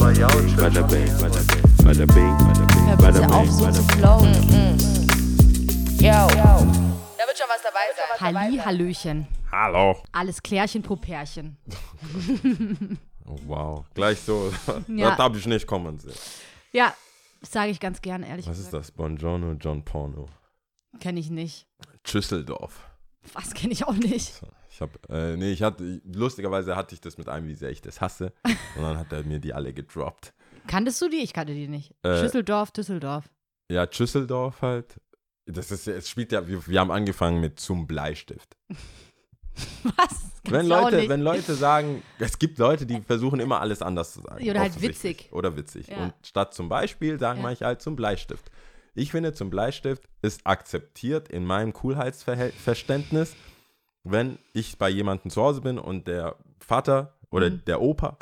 Bada bing, bada bing, bada bing, auf, bing, so zu bing. flowen. Yo. Da wird schon was dabei sein. Halli, Hallöchen. Hallo. Alles Klärchen, Popärchen. Oh, wow. Gleich so. Ja. Das habe ich nicht kommen sehen. Ja, sage ich ganz gern, ehrlich Was ist gesagt. das? Buongiorno, John Porno. Kenne ich nicht. Schüsseldorf. Was kenne ich auch nicht. Ich hab, äh, nee, ich hatte, lustigerweise hatte ich das mit einem, wie sehr ich das hasse. Und dann hat er mir die alle gedroppt. Kanntest du die? Ich kannte die nicht. Äh, Schüsseldorf, Düsseldorf. Ja, Schüsseldorf halt. Das ist, es spielt ja, wir, wir haben angefangen mit zum Bleistift. Was? Kannst Wenn Leute, wenn Leute sagen, es gibt Leute, die versuchen immer alles anders zu sagen. Oder halt witzig. Oder witzig. Ja. Und statt zum Beispiel sagen Ja. manche halt zum Bleistift. Ich finde, zum Bleistift ist akzeptiert in meinem Coolheitsverständnis, wenn ich bei jemandem zu Hause bin und der Vater oder Mhm. der Opa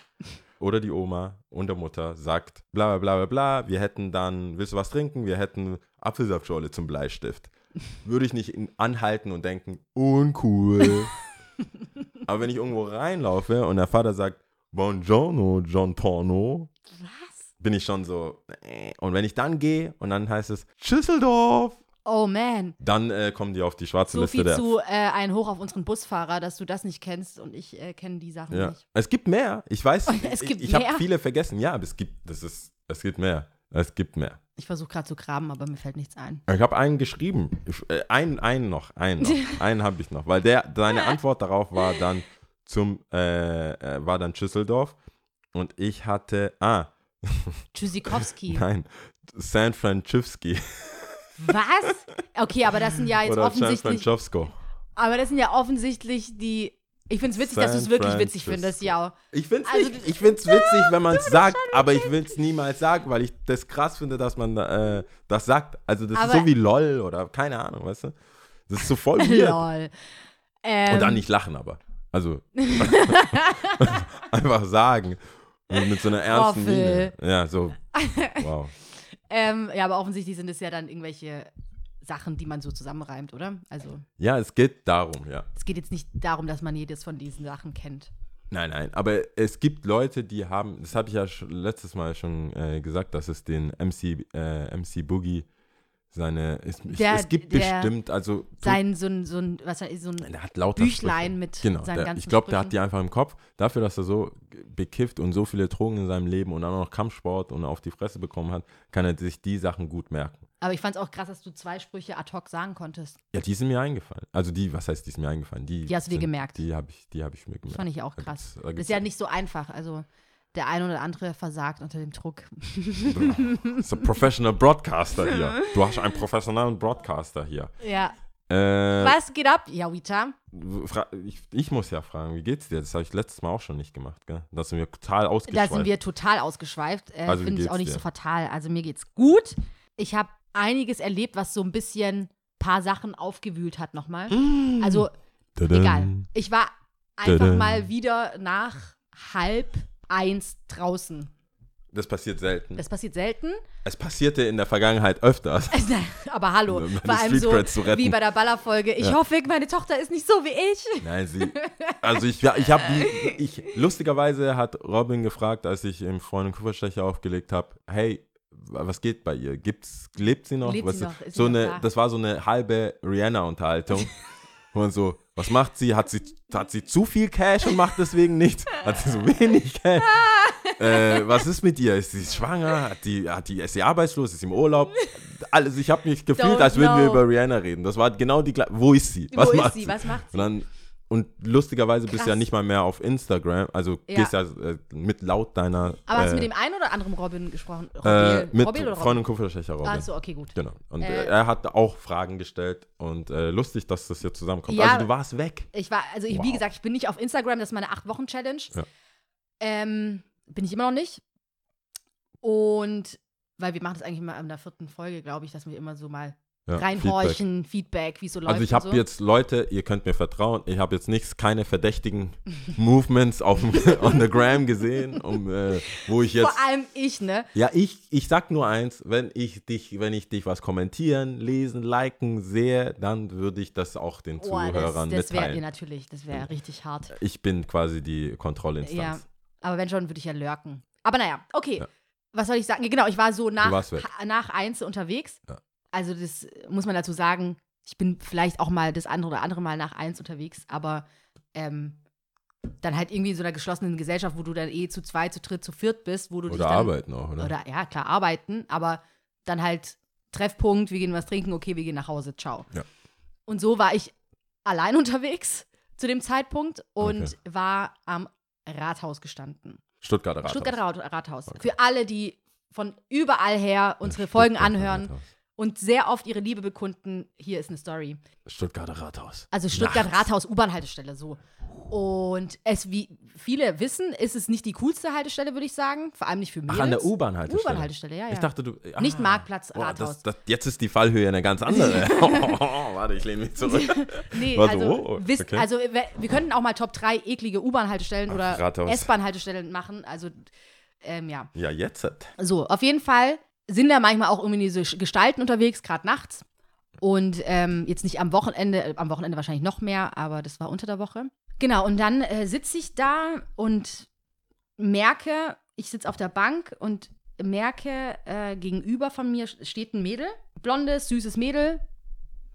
oder die Oma und der Mutter sagt, bla bla bla bla wir hätten dann, willst du was trinken? Wir hätten Apfelsaftschorle zum Bleistift. Würde ich nicht anhalten und denken, uncool. Aber wenn ich irgendwo reinlaufe und der Vater sagt, Buongiorno, John Porno, Was? bin ich schon so, äh. und wenn ich dann gehe und dann heißt es Schüsseldorf, Oh man. dann äh, kommen die auf die schwarze So Liste viel der. zu äh, ein Hoch auf unseren Busfahrer, dass du das nicht kennst und ich äh, kenne die Sachen ja. nicht. Es gibt mehr. Ich weiß, Es gibt ich, ich habe viele vergessen. Ja, aber es gibt, das ist, es gibt mehr. Es gibt mehr. Ich versuche gerade zu graben, aber mir fällt nichts ein. Ich habe einen geschrieben. Ich, äh, einen, einen noch, einen noch. einen habe ich noch. Weil der, seine Antwort darauf war dann zum, äh, äh, war dann Schüsseldorf. Und ich hatte, ah, Tschüssikowski. nein, San Francisco. Was? Okay, aber das sind ja jetzt Oder San offensichtlich. Aber das sind ja offensichtlich die. Ich finde es witzig, dass du es San wirklich witzig findest, ja. Ich finde es Also, ich find's witzig, wenn man es sagt, aber ich will es niemals sagen, weil ich das krass finde, dass man äh, das sagt. Also das ist Aber- so wie LOL oder keine Ahnung, weißt du? Das ist so voll weird. Lol. Ähm, Und dann nicht lachen, aber. Also einfach sagen. Und mit so einer ernsten Miene. Ja, so. Wow. Ähm, ja, aber offensichtlich sind es ja dann irgendwelche Sachen, die man so zusammenreimt, oder? Also, Ja, es geht darum, ja. es geht jetzt nicht darum, dass man jedes von diesen Sachen kennt. Nein, nein, aber es gibt Leute, die haben, das habe ich ja letztes Mal schon äh, gesagt, dass es den MC, äh, MC Boogie seine, es, Der- es gibt bestimmt, also Sein, so ein, so ein, was so ein der hat lauter Büchlein Sprüche. mit Genau, seinen der, ganzen ich glaube, der hat die einfach im Kopf. Dafür, dass er so bekifft und so viele Drogen in seinem Leben und dann auch noch Kampfsport und auf die Fresse bekommen hat, kann er sich die Sachen gut merken. Aber ich fand es auch krass, dass du zwei Sprüche ad hoc sagen konntest. Ja, die sind mir eingefallen. Also die, was heißt, die sind mir eingefallen? Die, Die hast du dir sind, gemerkt? Die habe ich, die hab ich mir Das gemerkt. fand ich auch Da krass. gibt's- da Das gibt's- ist ja nicht so einfach. Also, der eine oder andere versagt unter dem Druck. So Professional Broadcaster hier. Du hast einen professionellen Broadcaster hier. Ja. Äh, Was geht ab, Jawita? ich, ich muss ja fragen, wie geht's dir? Das habe ich letztes Mal auch schon nicht gemacht, gell? Da sind wir total Da ausgeschweift. sind wir total ausgeschweift. Äh, Also, Finde ich auch nicht dir? so fatal. Also mir geht's gut. Ich habe einiges erlebt, was so ein bisschen paar Sachen aufgewühlt hat nochmal. Also Tadam. egal. Ich war einfach Tadam. mal wieder nach halb eins draußen. Das passiert selten. Das passiert selten. es passierte in der Vergangenheit öfters. Aber hallo, vor allem so wie bei der Ballerfolge. Ich Ja. hoffe, meine Tochter ist nicht so wie ich. Nein, sie. Also ich, ja, ich habe. Ich, lustigerweise hat Robin gefragt, als ich im Freund und Kupferstecher aufgelegt habe, hey, was geht bei ihr? Gibt's, lebt sie noch? Lebt was sie noch? So eine, da? das war so eine halbe Und so, was macht sie? Hat sie, hat sie zu viel Cash und macht deswegen nichts? Hat sie so wenig Cash? äh, was ist mit ihr? Ist sie schwanger? Hat die, hat die, ist sie arbeitslos? Ist sie im Urlaub? Alles, ich habe mich gefühlt, Don't als würden wir know. über Rihanna reden. Das war genau die gleiche. Wo ist sie? Was Wo macht ist sie? Was macht sie? und dann und lustigerweise bist du ja Krass. nicht mal mehr auf Instagram, also Ja. gehst ja äh, mit laut deiner Aber hast du äh, mit dem einen oder anderen Robin gesprochen? äh, Robin, mit Robin oder Freund Robin? und Kupferstecher Robin. Achso, okay, gut. Genau. Und Äh, äh, er hat auch Fragen gestellt und äh, lustig, dass das hier zusammenkommt. Ja. also du warst weg. Ich war, also ich, wie Wow. gesagt, ich bin nicht auf Instagram, das ist meine 8-Wochen-Challenge. Ja. Ähm, bin ich immer noch nicht. Und weil wir machen das eigentlich immer in der vierten Folge, glaube ich, dass wir immer so mal Ja, reinhorchen, Feedback, wie es so läuft. Also ich habe so. jetzt Leute, ihr könnt mir vertrauen, ich habe jetzt nichts, keine verdächtigen Movements auf dem on the gram gesehen, um, äh, wo ich jetzt Vor allem ich, ne? Ja, ich, ich sag nur eins, wenn ich dich, wenn ich dich was kommentieren, lesen, liken sehe, dann würde ich das auch den das, Zuhörern das wäre mitteilen. natürlich, das wäre richtig hart. Ich bin quasi die Kontrollinstanz. Ja. Aber wenn schon, würde ich ja lurken. Aber naja, okay. Ja. Was soll ich sagen? Genau, ich war so nach, nach eins unterwegs. Ja. Also das muss man dazu sagen. Ich bin vielleicht auch mal das andere oder andere Mal nach eins unterwegs, aber ähm, dann halt irgendwie in so einer geschlossenen Gesellschaft, wo du dann eh zu zweit, zu dritt, zu viert bist, wo du Oder dann, arbeiten auch, oder? Oder ja, klar, arbeiten, aber dann halt Treffpunkt, wir gehen was trinken, okay, wir gehen nach Hause, ciao. Ja. Und so war ich allein unterwegs zu dem Zeitpunkt und Okay. war am Rathaus gestanden. Stuttgarter Rathaus. Stuttgarter Rat- Rathaus. Okay. Für alle, die von überall her unsere Folgen anhören Rathaus. Und sehr oft ihre Liebe bekunden, hier ist eine Story. Stuttgarter Rathaus. Also Stuttgart Nachts. Rathaus U-Bahn-Haltestelle so. Und es, wie viele wissen, ist es nicht die coolste Haltestelle, würde ich sagen. Vor allem nicht für Mädels. Ach, an der U-Bahn-Haltestelle. U-Bahn-Haltestelle, ja, ja. Ich dachte, du. ah, Nicht Marktplatz, boah, Rathaus. Das, das, jetzt ist die Fallhöhe eine ganz andere. Warte, ich lehne mich zurück. Nee, War so, also, oh, wisst, okay. also wir, wir könnten auch mal Top 3 eklige U-Bahn-Haltestellen oder. S-Bahn-Haltestellen machen. Also, ähm, ja. Ja, jetzt. So, auf jeden Fall sind da manchmal auch irgendwie diese Gestalten unterwegs, gerade nachts. Und ähm, jetzt nicht am Wochenende, äh, am Wochenende wahrscheinlich noch mehr, aber das war unter der Woche. Genau, und dann äh, sitze ich da und merke, ich sitze auf der Bank und merke, äh, gegenüber von mir steht ein Mädel, blondes, süßes Mädel,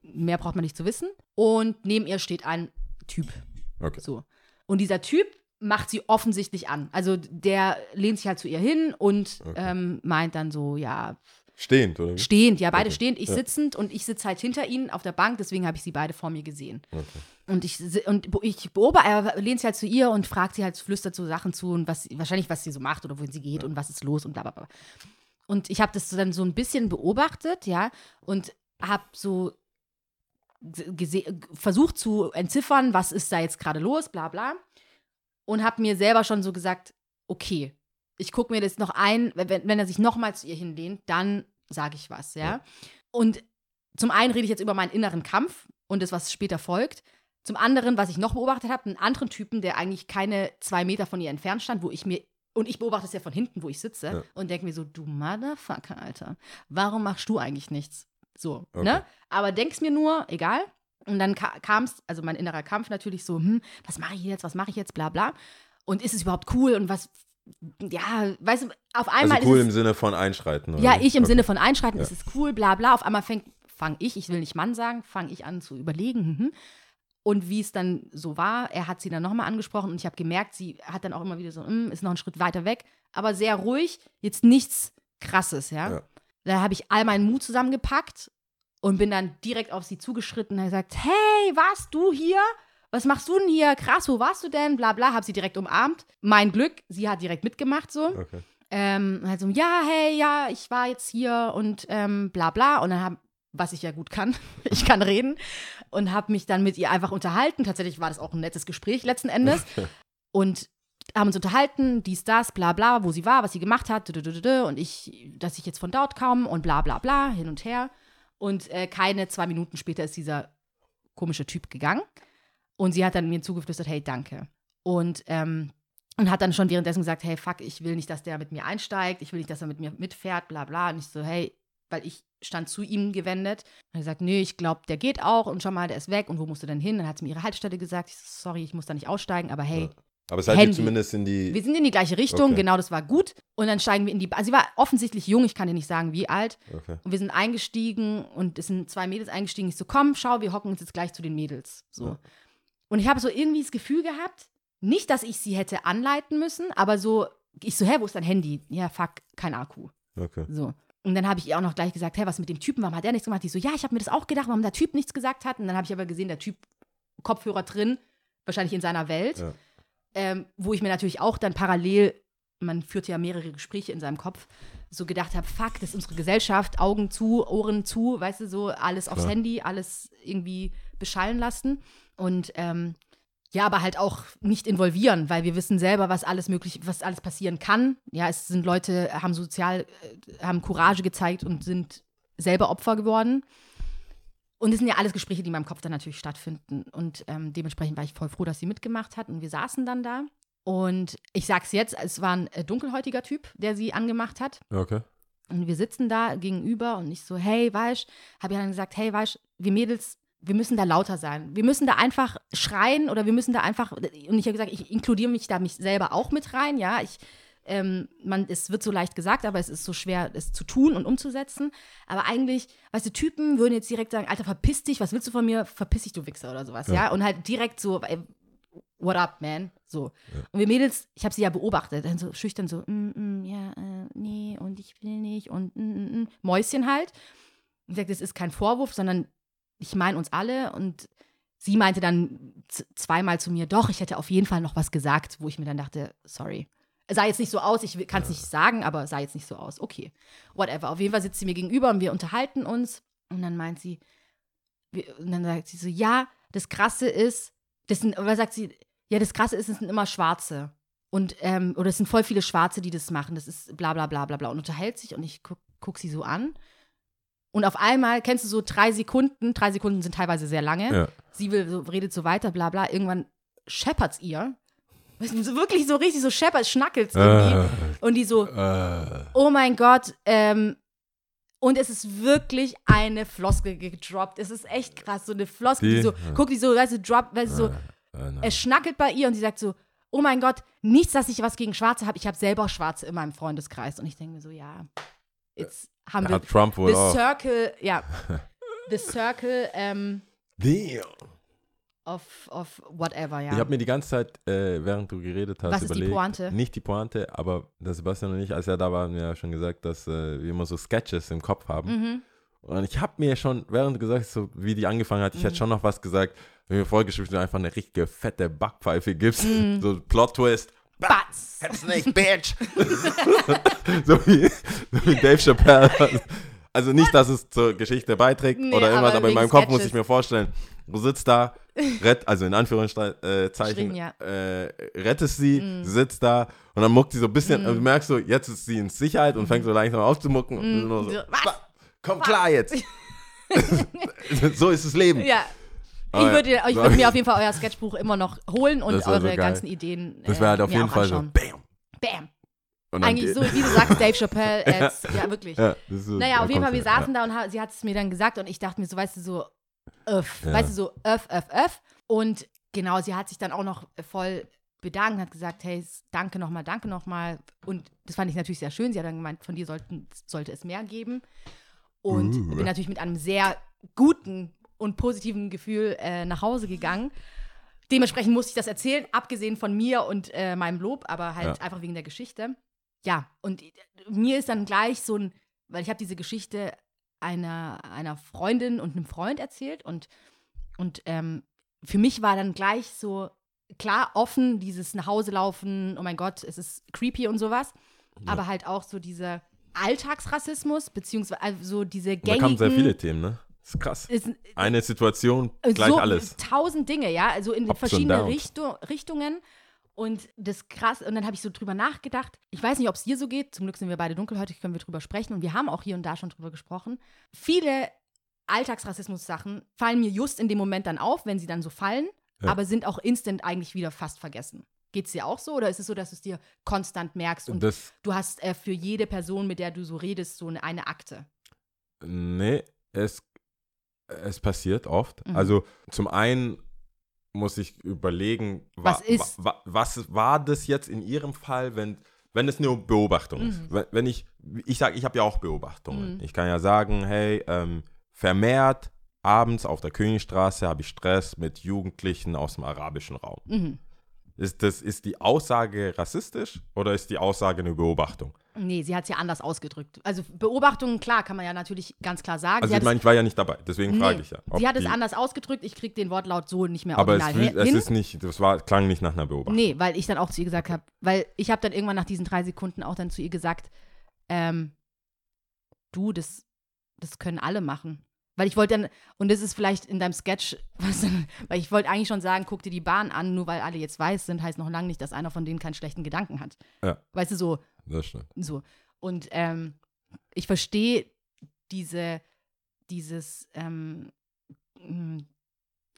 mehr braucht man nicht zu wissen. Und neben ihr steht ein Typ. Okay. So. Und dieser Typ macht sie offensichtlich an. Also der lehnt sich halt zu ihr hin und Okay. ähm, meint dann so, ja, Stehend, oder? stehend, ja, beide Okay. stehend, ich Ja. sitzend und ich sitze halt hinter ihnen auf der Bank, deswegen habe ich sie beide vor mir gesehen. Okay. Und ich, und ich beobachte, er lehnt sich halt zu ihr und fragt sie halt, flüstert so Sachen zu und was, wahrscheinlich, was sie so macht oder wohin sie geht und was ist los und bla bla bla. Und ich habe das dann so ein bisschen beobachtet, ja, und habe so versucht zu entziffern, was ist da jetzt gerade los, bla bla. Und habe mir selber schon so gesagt, okay, ich gucke mir das noch ein, wenn, wenn er sich nochmal zu ihr hinlehnt, dann sage ich was, ja. Ja. Und zum einen rede ich jetzt über meinen inneren Kampf und das, was später folgt. Zum anderen, was ich noch beobachtet habe, einen anderen Typen, der eigentlich keine zwei Meter von ihr entfernt stand, wo ich mir, und ich beobachte es ja von hinten, wo ich sitze, Ja. und denke mir so, du Motherfucker, Alter, warum machst du eigentlich nichts? So, Okay. ne? Aber denk's mir nur, egal. Und dann ka kam es, also mein innerer Kampf natürlich so, hm, was mache ich jetzt, was mache ich jetzt, bla bla. Und ist es überhaupt cool und was, ja, weißt du, auf einmal Also cool ist im es, Sinne von Einschreiten, oder? ja, ich im okay. Sinne von einschreiten, Ja. ist es cool, bla bla. Auf einmal fange ich, ich will nicht Mann sagen, fange ich an zu überlegen. Mhm. Und wie es dann so war, er hat sie dann nochmal angesprochen und ich habe gemerkt, sie hat dann auch immer wieder so, "Mm, ist noch einen Schritt weiter weg, aber sehr ruhig, jetzt nichts Krasses, ja. Ja. Da habe ich all meinen Mut zusammengepackt und bin dann direkt auf sie zugeschritten und gesagt, hey, warst du hier? Was machst du denn hier? Krass, wo warst du denn? Bla bla, habe sie direkt umarmt. Mein Glück, sie hat direkt mitgemacht so. Okay. Ähm, halt so, ja, hey, ja, ich war jetzt hier und ähm, bla bla. Und dann hab, was ich ja gut kann, ich kann reden. Und habe mich dann mit ihr einfach unterhalten. Tatsächlich war das auch ein nettes Gespräch letzten Endes. Und haben uns unterhalten, dies, das, bla bla, wo sie war, was sie gemacht hat, und ich, dass ich jetzt von dort komme und bla bla bla, hin und her. Und äh, keine zwei Minuten später ist dieser komische Typ gegangen. Und sie hat dann mir zugeflüstert, hey, danke. Und, ähm, und hat dann schon währenddessen gesagt, hey, fuck, ich will nicht, dass der mit mir einsteigt, ich will nicht, dass er mit mir mitfährt, bla bla. Und ich so, hey, weil ich stand zu ihm gewendet. Und er gesagt, nee, ich glaube, der geht auch und schau mal, der ist weg. Und wo musst du denn hin? Dann hat sie mir ihre Haltestelle gesagt. Ich so, sorry, ich muss da nicht aussteigen, aber hey, Ja. Aber seid ihr Handy. zumindest in die. wir sind in die gleiche Richtung, Okay. genau, das war gut. Und dann steigen wir in die, also sie war offensichtlich jung, ich kann dir nicht sagen, wie alt. Okay. Und wir sind eingestiegen und es sind zwei Mädels eingestiegen. Ich so, komm, schau, wir hocken uns jetzt gleich zu den Mädels. So. Ja. Und ich habe so irgendwie das Gefühl gehabt, nicht, dass ich sie hätte anleiten müssen, aber so, ich so, hä, wo ist dein Handy? Ja, fuck, kein Akku. Okay. So. Und dann habe ich ihr auch noch gleich gesagt, hey, was mit dem Typen, warum hat er nichts gemacht? Die so, ja, ich habe mir das auch gedacht, warum der Typ nichts gesagt hat. Und dann habe ich aber gesehen, der Typ, Kopfhörer drin, wahrscheinlich in seiner Welt. Ja. Ähm, wo ich mir natürlich auch dann parallel, man führt ja mehrere Gespräche in seinem Kopf, so gedacht habe, fuck, das ist unsere Gesellschaft, Augen zu, Ohren zu, weißt du, so alles aufs. Handy, alles irgendwie beschallen lassen. Und ähm, ja, aber halt auch nicht involvieren, weil wir wissen selber, was alles möglich, was alles passieren kann. Ja, es sind Leute, haben sozial, äh, haben Courage gezeigt und sind selber Opfer geworden. Und es sind ja alles Gespräche, die in meinem Kopf dann natürlich stattfinden. Und ähm, dementsprechend war ich voll froh, dass sie mitgemacht hat. Und wir saßen dann da. Und ich sag's jetzt, es war ein äh, dunkelhäutiger Typ, der sie angemacht hat. Okay. Und wir sitzen da gegenüber und ich so, hey, weißt, habe ja dann gesagt, hey, weißt, wir Mädels, wir müssen da lauter sein. Wir müssen da einfach schreien oder wir müssen da einfach, und ich habe gesagt, ich inkludiere mich da mich selber auch mit rein, ja. Ich ähm, man, es wird so leicht gesagt, aber es ist so schwer, es zu tun und umzusetzen. Aber eigentlich, weißt du, Typen würden jetzt direkt sagen, Alter, verpiss dich, was willst du von mir? Verpiss dich, du Wichser oder sowas, ja? Ja. Und halt direkt so, ey, what up, man? So. Und wir Mädels, ich habe sie ja beobachtet, dann so schüchtern so, mm, mm, ja, äh, nee, und ich will nicht und mm, mm, mm. Mäuschen halt. Ich sagte, das ist kein Vorwurf, sondern ich meine uns alle und sie meinte dann zweimal zu mir, doch, ich hätte auf jeden Fall noch was gesagt, wo ich mir dann dachte, sorry. Es sah jetzt nicht so aus, ich kann es nicht sagen, aber sah jetzt nicht so aus. Okay, whatever. Auf jeden Fall sitzt sie mir gegenüber und wir unterhalten uns. Und dann meint sie, und dann sagt sie so, ja, das Krasse ist, das sind, oder sagt sie, ja, das Krasse ist, es sind immer Schwarze. Und, ähm, oder es sind voll viele Schwarze, die das machen. Das ist bla bla bla bla bla. Und unterhält sich und ich guck, guck sie so an. Und auf einmal, kennst du so drei Sekunden, drei Sekunden sind teilweise sehr lange. Ja. Sie will, so, redet so weiter, bla bla. Irgendwann scheppert's ihr. So wirklich so richtig so scheppert, schnackelt's irgendwie. Und die so, Äh, oh mein Gott, ähm, und es ist wirklich eine Floskel gedroppt. Es ist echt krass, so eine Floskel, die, Die? so, Ja. guck, die so, weißt du, drop, weißt du, so, äh, nein. es schnackelt bei ihr und sie sagt so, oh mein Gott, nichts, dass ich was gegen Schwarze habe. Ich habe selber Schwarze in meinem Freundeskreis. Und ich denke mir so, ja, jetzt haben wir Hat Trump wohl the auch. circle, ja, the circle ähm, Damn. Of, of whatever, ja. Ich habe mir die ganze Zeit, äh, während du geredet hast, Was ist die überlegt. Pointe? Nicht die Pointe, aber der Sebastian und ich, als er da war, haben wir ja schon gesagt, dass äh, wir immer so Sketches im Kopf haben. mhm. Und ich habe mir schon, während du gesagt hast, so wie die angefangen hat, ich Mhm. hätte schon noch was gesagt, wenn mir vorgeschrieben du einfach eine richtige fette Backpfeife gibst, Mhm. so Plot-Twist. Batz. Hätt's nicht, Bitch! so, wie, so wie Dave Chappelle. Also nicht, dass es zur Geschichte beiträgt Nee, oder irgendwas, aber aber in meinem Kopf muss ich mir vorstellen, du sitzt da, rett, also in Anführungszeichen, ja. äh, rettest sie, Mm. sitzt da und dann muckt sie so ein bisschen, und du merkst so, jetzt ist sie in Sicherheit und fängt so langsam aufzumucken und du Mm. nur so, So, was? komm klar jetzt. so ist das Leben. Ja. Ich Aber ja. würde ich würd mir auf jeden Fall euer Sketchbuch immer noch holen und eure so ganzen Ideen. Das äh, wäre halt auf mir jeden Fall so, anschauen. bam. Bam. Eigentlich so, wie du sagst, Dave Chappelle. Äh, ja, wirklich. Ja, ist Naja, auf jeden Fall, wir saßen da und ha- sie hat es mir dann gesagt und ich dachte mir so, weißt du, so, öff, weißt du, so, öff, öff, öff. Und genau, sie hat sich dann auch noch voll bedankt, hat gesagt, hey, danke nochmal, danke nochmal. Und das fand ich natürlich sehr schön. Sie hat dann gemeint, von dir sollten, sollte es mehr geben. Und Uh. bin natürlich mit einem sehr guten und positiven Gefühl äh, nach Hause gegangen. Dementsprechend musste ich das erzählen, abgesehen von mir und äh, meinem Lob, aber halt Ja. einfach wegen der Geschichte. Ja, und äh, mir ist dann gleich so ein, weil ich habe diese Geschichte einer, einer Freundin und einem Freund erzählt und, und ähm, für mich war dann gleich so klar offen, dieses nach Hause laufen, oh mein Gott, es ist creepy und sowas, aber halt auch so dieser Alltagsrassismus, beziehungsweise also so diese Und da gängigen kamen sehr viele Themen, ne? Das ist krass. ist, Eine Situation, gleich so alles. tausend Dinge, ja, also in Ups verschiedene. Richtu Richtungen. Und das krass, und dann habe ich so drüber nachgedacht. Ich weiß nicht, ob es dir so geht. Zum Glück sind wir beide dunkelhäutig, können wir drüber sprechen. Und wir haben auch hier und da schon drüber gesprochen. Viele Alltagsrassismus-Sachen fallen mir just in dem Moment dann auf, wenn sie dann so fallen, Ja. aber sind auch instant eigentlich wieder fast vergessen. Geht es dir auch so oder ist es so, dass du es dir konstant merkst und Das, du hast äh, für jede Person, mit der du so redest, so eine, eine Akte? nee, es, es passiert oft. Mhm. Also zum einen muss ich überlegen, wa, Was ist- Wa, wa, was war das jetzt in Ihrem Fall, wenn, wenn es nur Beobachtung ist? Mhm. Wenn, wenn ich, ich sage, ich habe ja auch Beobachtungen. Mhm. Ich kann ja sagen, hey, ähm, vermehrt abends auf der Königstraße habe ich Stress mit Jugendlichen aus dem arabischen Raum. Mhm. Ist, das, ist die Aussage rassistisch oder ist die Aussage eine Beobachtung? Nee, sie hat es ja anders ausgedrückt. Also Beobachtungen, klar, kann man ja natürlich ganz klar sagen. Also sie ich meine, ich war ja nicht dabei, deswegen es, frage nee, ich ja. sie hat es anders ausgedrückt, ich kriege den Wortlaut so nicht mehr Aber es, original will- es hin. ist nicht, das war, klang nicht nach einer Beobachtung. Nee, weil ich dann auch zu ihr gesagt habe, weil ich habe dann irgendwann nach diesen drei Sekunden auch dann zu ihr gesagt, ähm, du, das, das können alle machen. Weil ich wollte dann, und das ist vielleicht in deinem Sketch, was, weil ich wollte eigentlich schon sagen, guck dir die Bahn an, nur weil alle jetzt weiß sind, heißt noch lange nicht, dass einer von denen keinen schlechten Gedanken hat. Ja. Weißt du, so, Das stimmt. so. Und ähm, ich verstehe diese, dieses ähm, mh,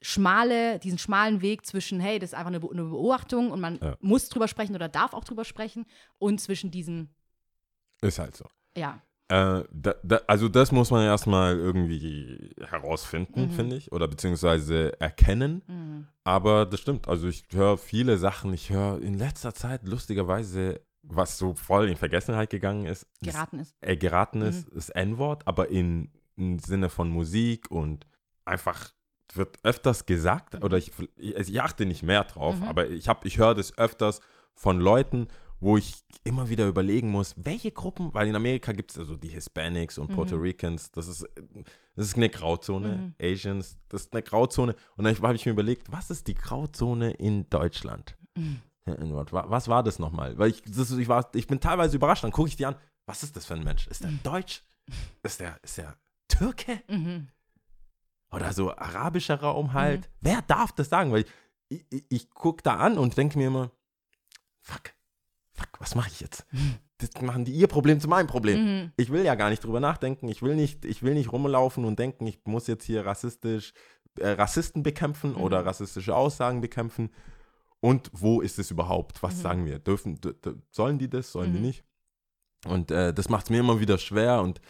schmale, diesen schmalen Weg zwischen, hey, das ist einfach eine, Be eine Beobachtung und man Ja. muss drüber sprechen oder darf auch drüber sprechen und zwischen diesem, Ist halt so. ja. Äh, da, da, also das muss man erstmal irgendwie herausfinden, Mhm. finde ich, oder beziehungsweise erkennen. Mhm. Aber das stimmt. Also ich höre viele Sachen. Ich höre in letzter Zeit lustigerweise, was so voll in Vergessenheit gegangen ist, ist Geraten ist. äh, geraten ist, Mhm. das N-Wort, aber in, im Sinne von Musik und einfach wird öfters gesagt, oder ich, ich, ich achte nicht mehr drauf, Mhm. aber ich, hab- ich höre das öfters von Leuten, wo ich immer wieder überlegen muss, welche Gruppen, weil in Amerika gibt es also die Hispanics und Mhm. Puerto Ricans, das ist, das ist eine Grauzone, Mhm. Asians, das ist eine Grauzone. Und dann habe ich mir überlegt, was ist die Grauzone in Deutschland? Mhm. Was war das nochmal? Weil ich, das, ich, war, ich bin teilweise überrascht, dann gucke ich die an, was ist das für ein Mensch? Ist der Deutsch? Ist der, ist der Türke? Mhm. Oder so arabischer Raum halt? Wer darf das sagen? Weil ich, ich, ich gucke da an und denke mir immer, fuck, fuck, was mache ich jetzt? Das machen die ihr Problem zu meinem Problem. Mhm. Ich will ja gar nicht drüber nachdenken. Ich will nicht, ich will nicht rumlaufen und denken, ich muss jetzt hier rassistisch äh, Rassisten bekämpfen Mhm. oder rassistische Aussagen bekämpfen. Und wo ist es überhaupt? Was Mhm. sagen wir? Dürfen, sollen die das? Sollen die Mhm. nicht? Und äh, das macht es mir immer wieder schwer. Und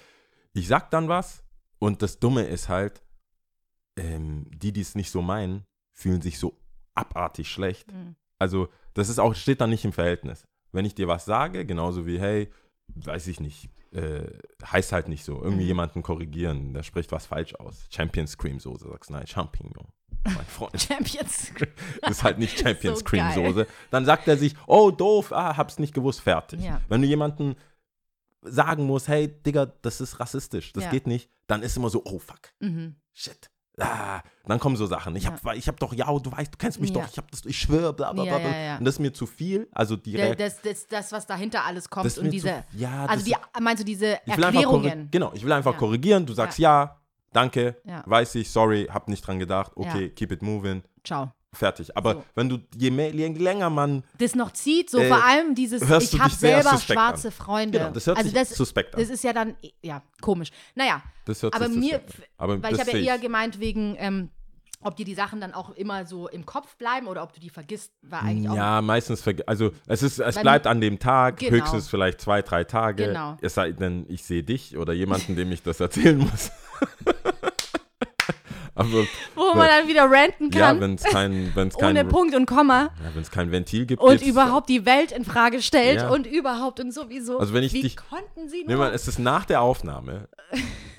ich sag dann was. Und das Dumme ist halt, ähm, die, die es nicht so meinen, fühlen sich so abartig schlecht. Mhm. Also, das ist auch, steht dann nicht im Verhältnis. Wenn ich dir was sage, genauso wie, hey, weiß ich nicht, äh, heißt halt nicht so. Irgendwie Mhm. jemanden korrigieren, der spricht was falsch aus. Champions Cream Soße, sagst du, nein, Champignon. Mein Freund, Champions. das ist halt nicht Champions So Cream. Soße. Dann sagt er sich, oh, doof, ah, hab's nicht gewusst, fertig. Ja. Wenn du jemanden sagen musst, hey, Digga, das ist rassistisch, das Ja. geht nicht, dann ist immer so, oh, fuck, Mhm. shit. Ah, dann kommen so Sachen. Ich hab, ich hab doch, ja, du weißt, du kennst mich Ja. doch, ich hab das, ich schwöre, bla bla Ja, bla. ja, ja. Und das ist mir zu viel. Also Reakt- Das, das, das, was dahinter alles kommt und diese. zu, ja, Also das, die, meinst du diese Erklärungen? genau, ich will einfach Ja. korrigieren. Du sagst ja, danke, Ja. weiß ich, sorry, hab nicht dran gedacht, okay, Ja. keep it moving, Ciao. Fertig. Aber So. wenn du je, mehr, je länger man, Das noch zieht, so Äh, vor allem dieses, ich habe selber schwarze an. Freunde. genau, das hört also sich das, suspekt an. das ist ja dann, ja, komisch. Naja, Das hört aber sich mir. Aber weil ich habe ja eher gemeint wegen, ähm, ob dir die Sachen dann auch immer so im Kopf bleiben oder ob du die vergisst, war eigentlich auch. Ja, meistens, verge- also es ist, es bleibt an dem Tag, Genau. höchstens vielleicht zwei, drei Tage. Genau. Es sei denn, ich sehe dich oder jemanden, dem ich das erzählen muss. Aber Wo man dann wieder ranten ja, kann, wenn es kein, wenn's kein, ohne Punkt und Komma ja, wenn's kein Ventil gibt. und überhaupt die Welt in Frage stellt Ja. und überhaupt und sowieso. Also wenn ich Wie dich- konnten sie Nee, nur? man, es ist nach der Aufnahme,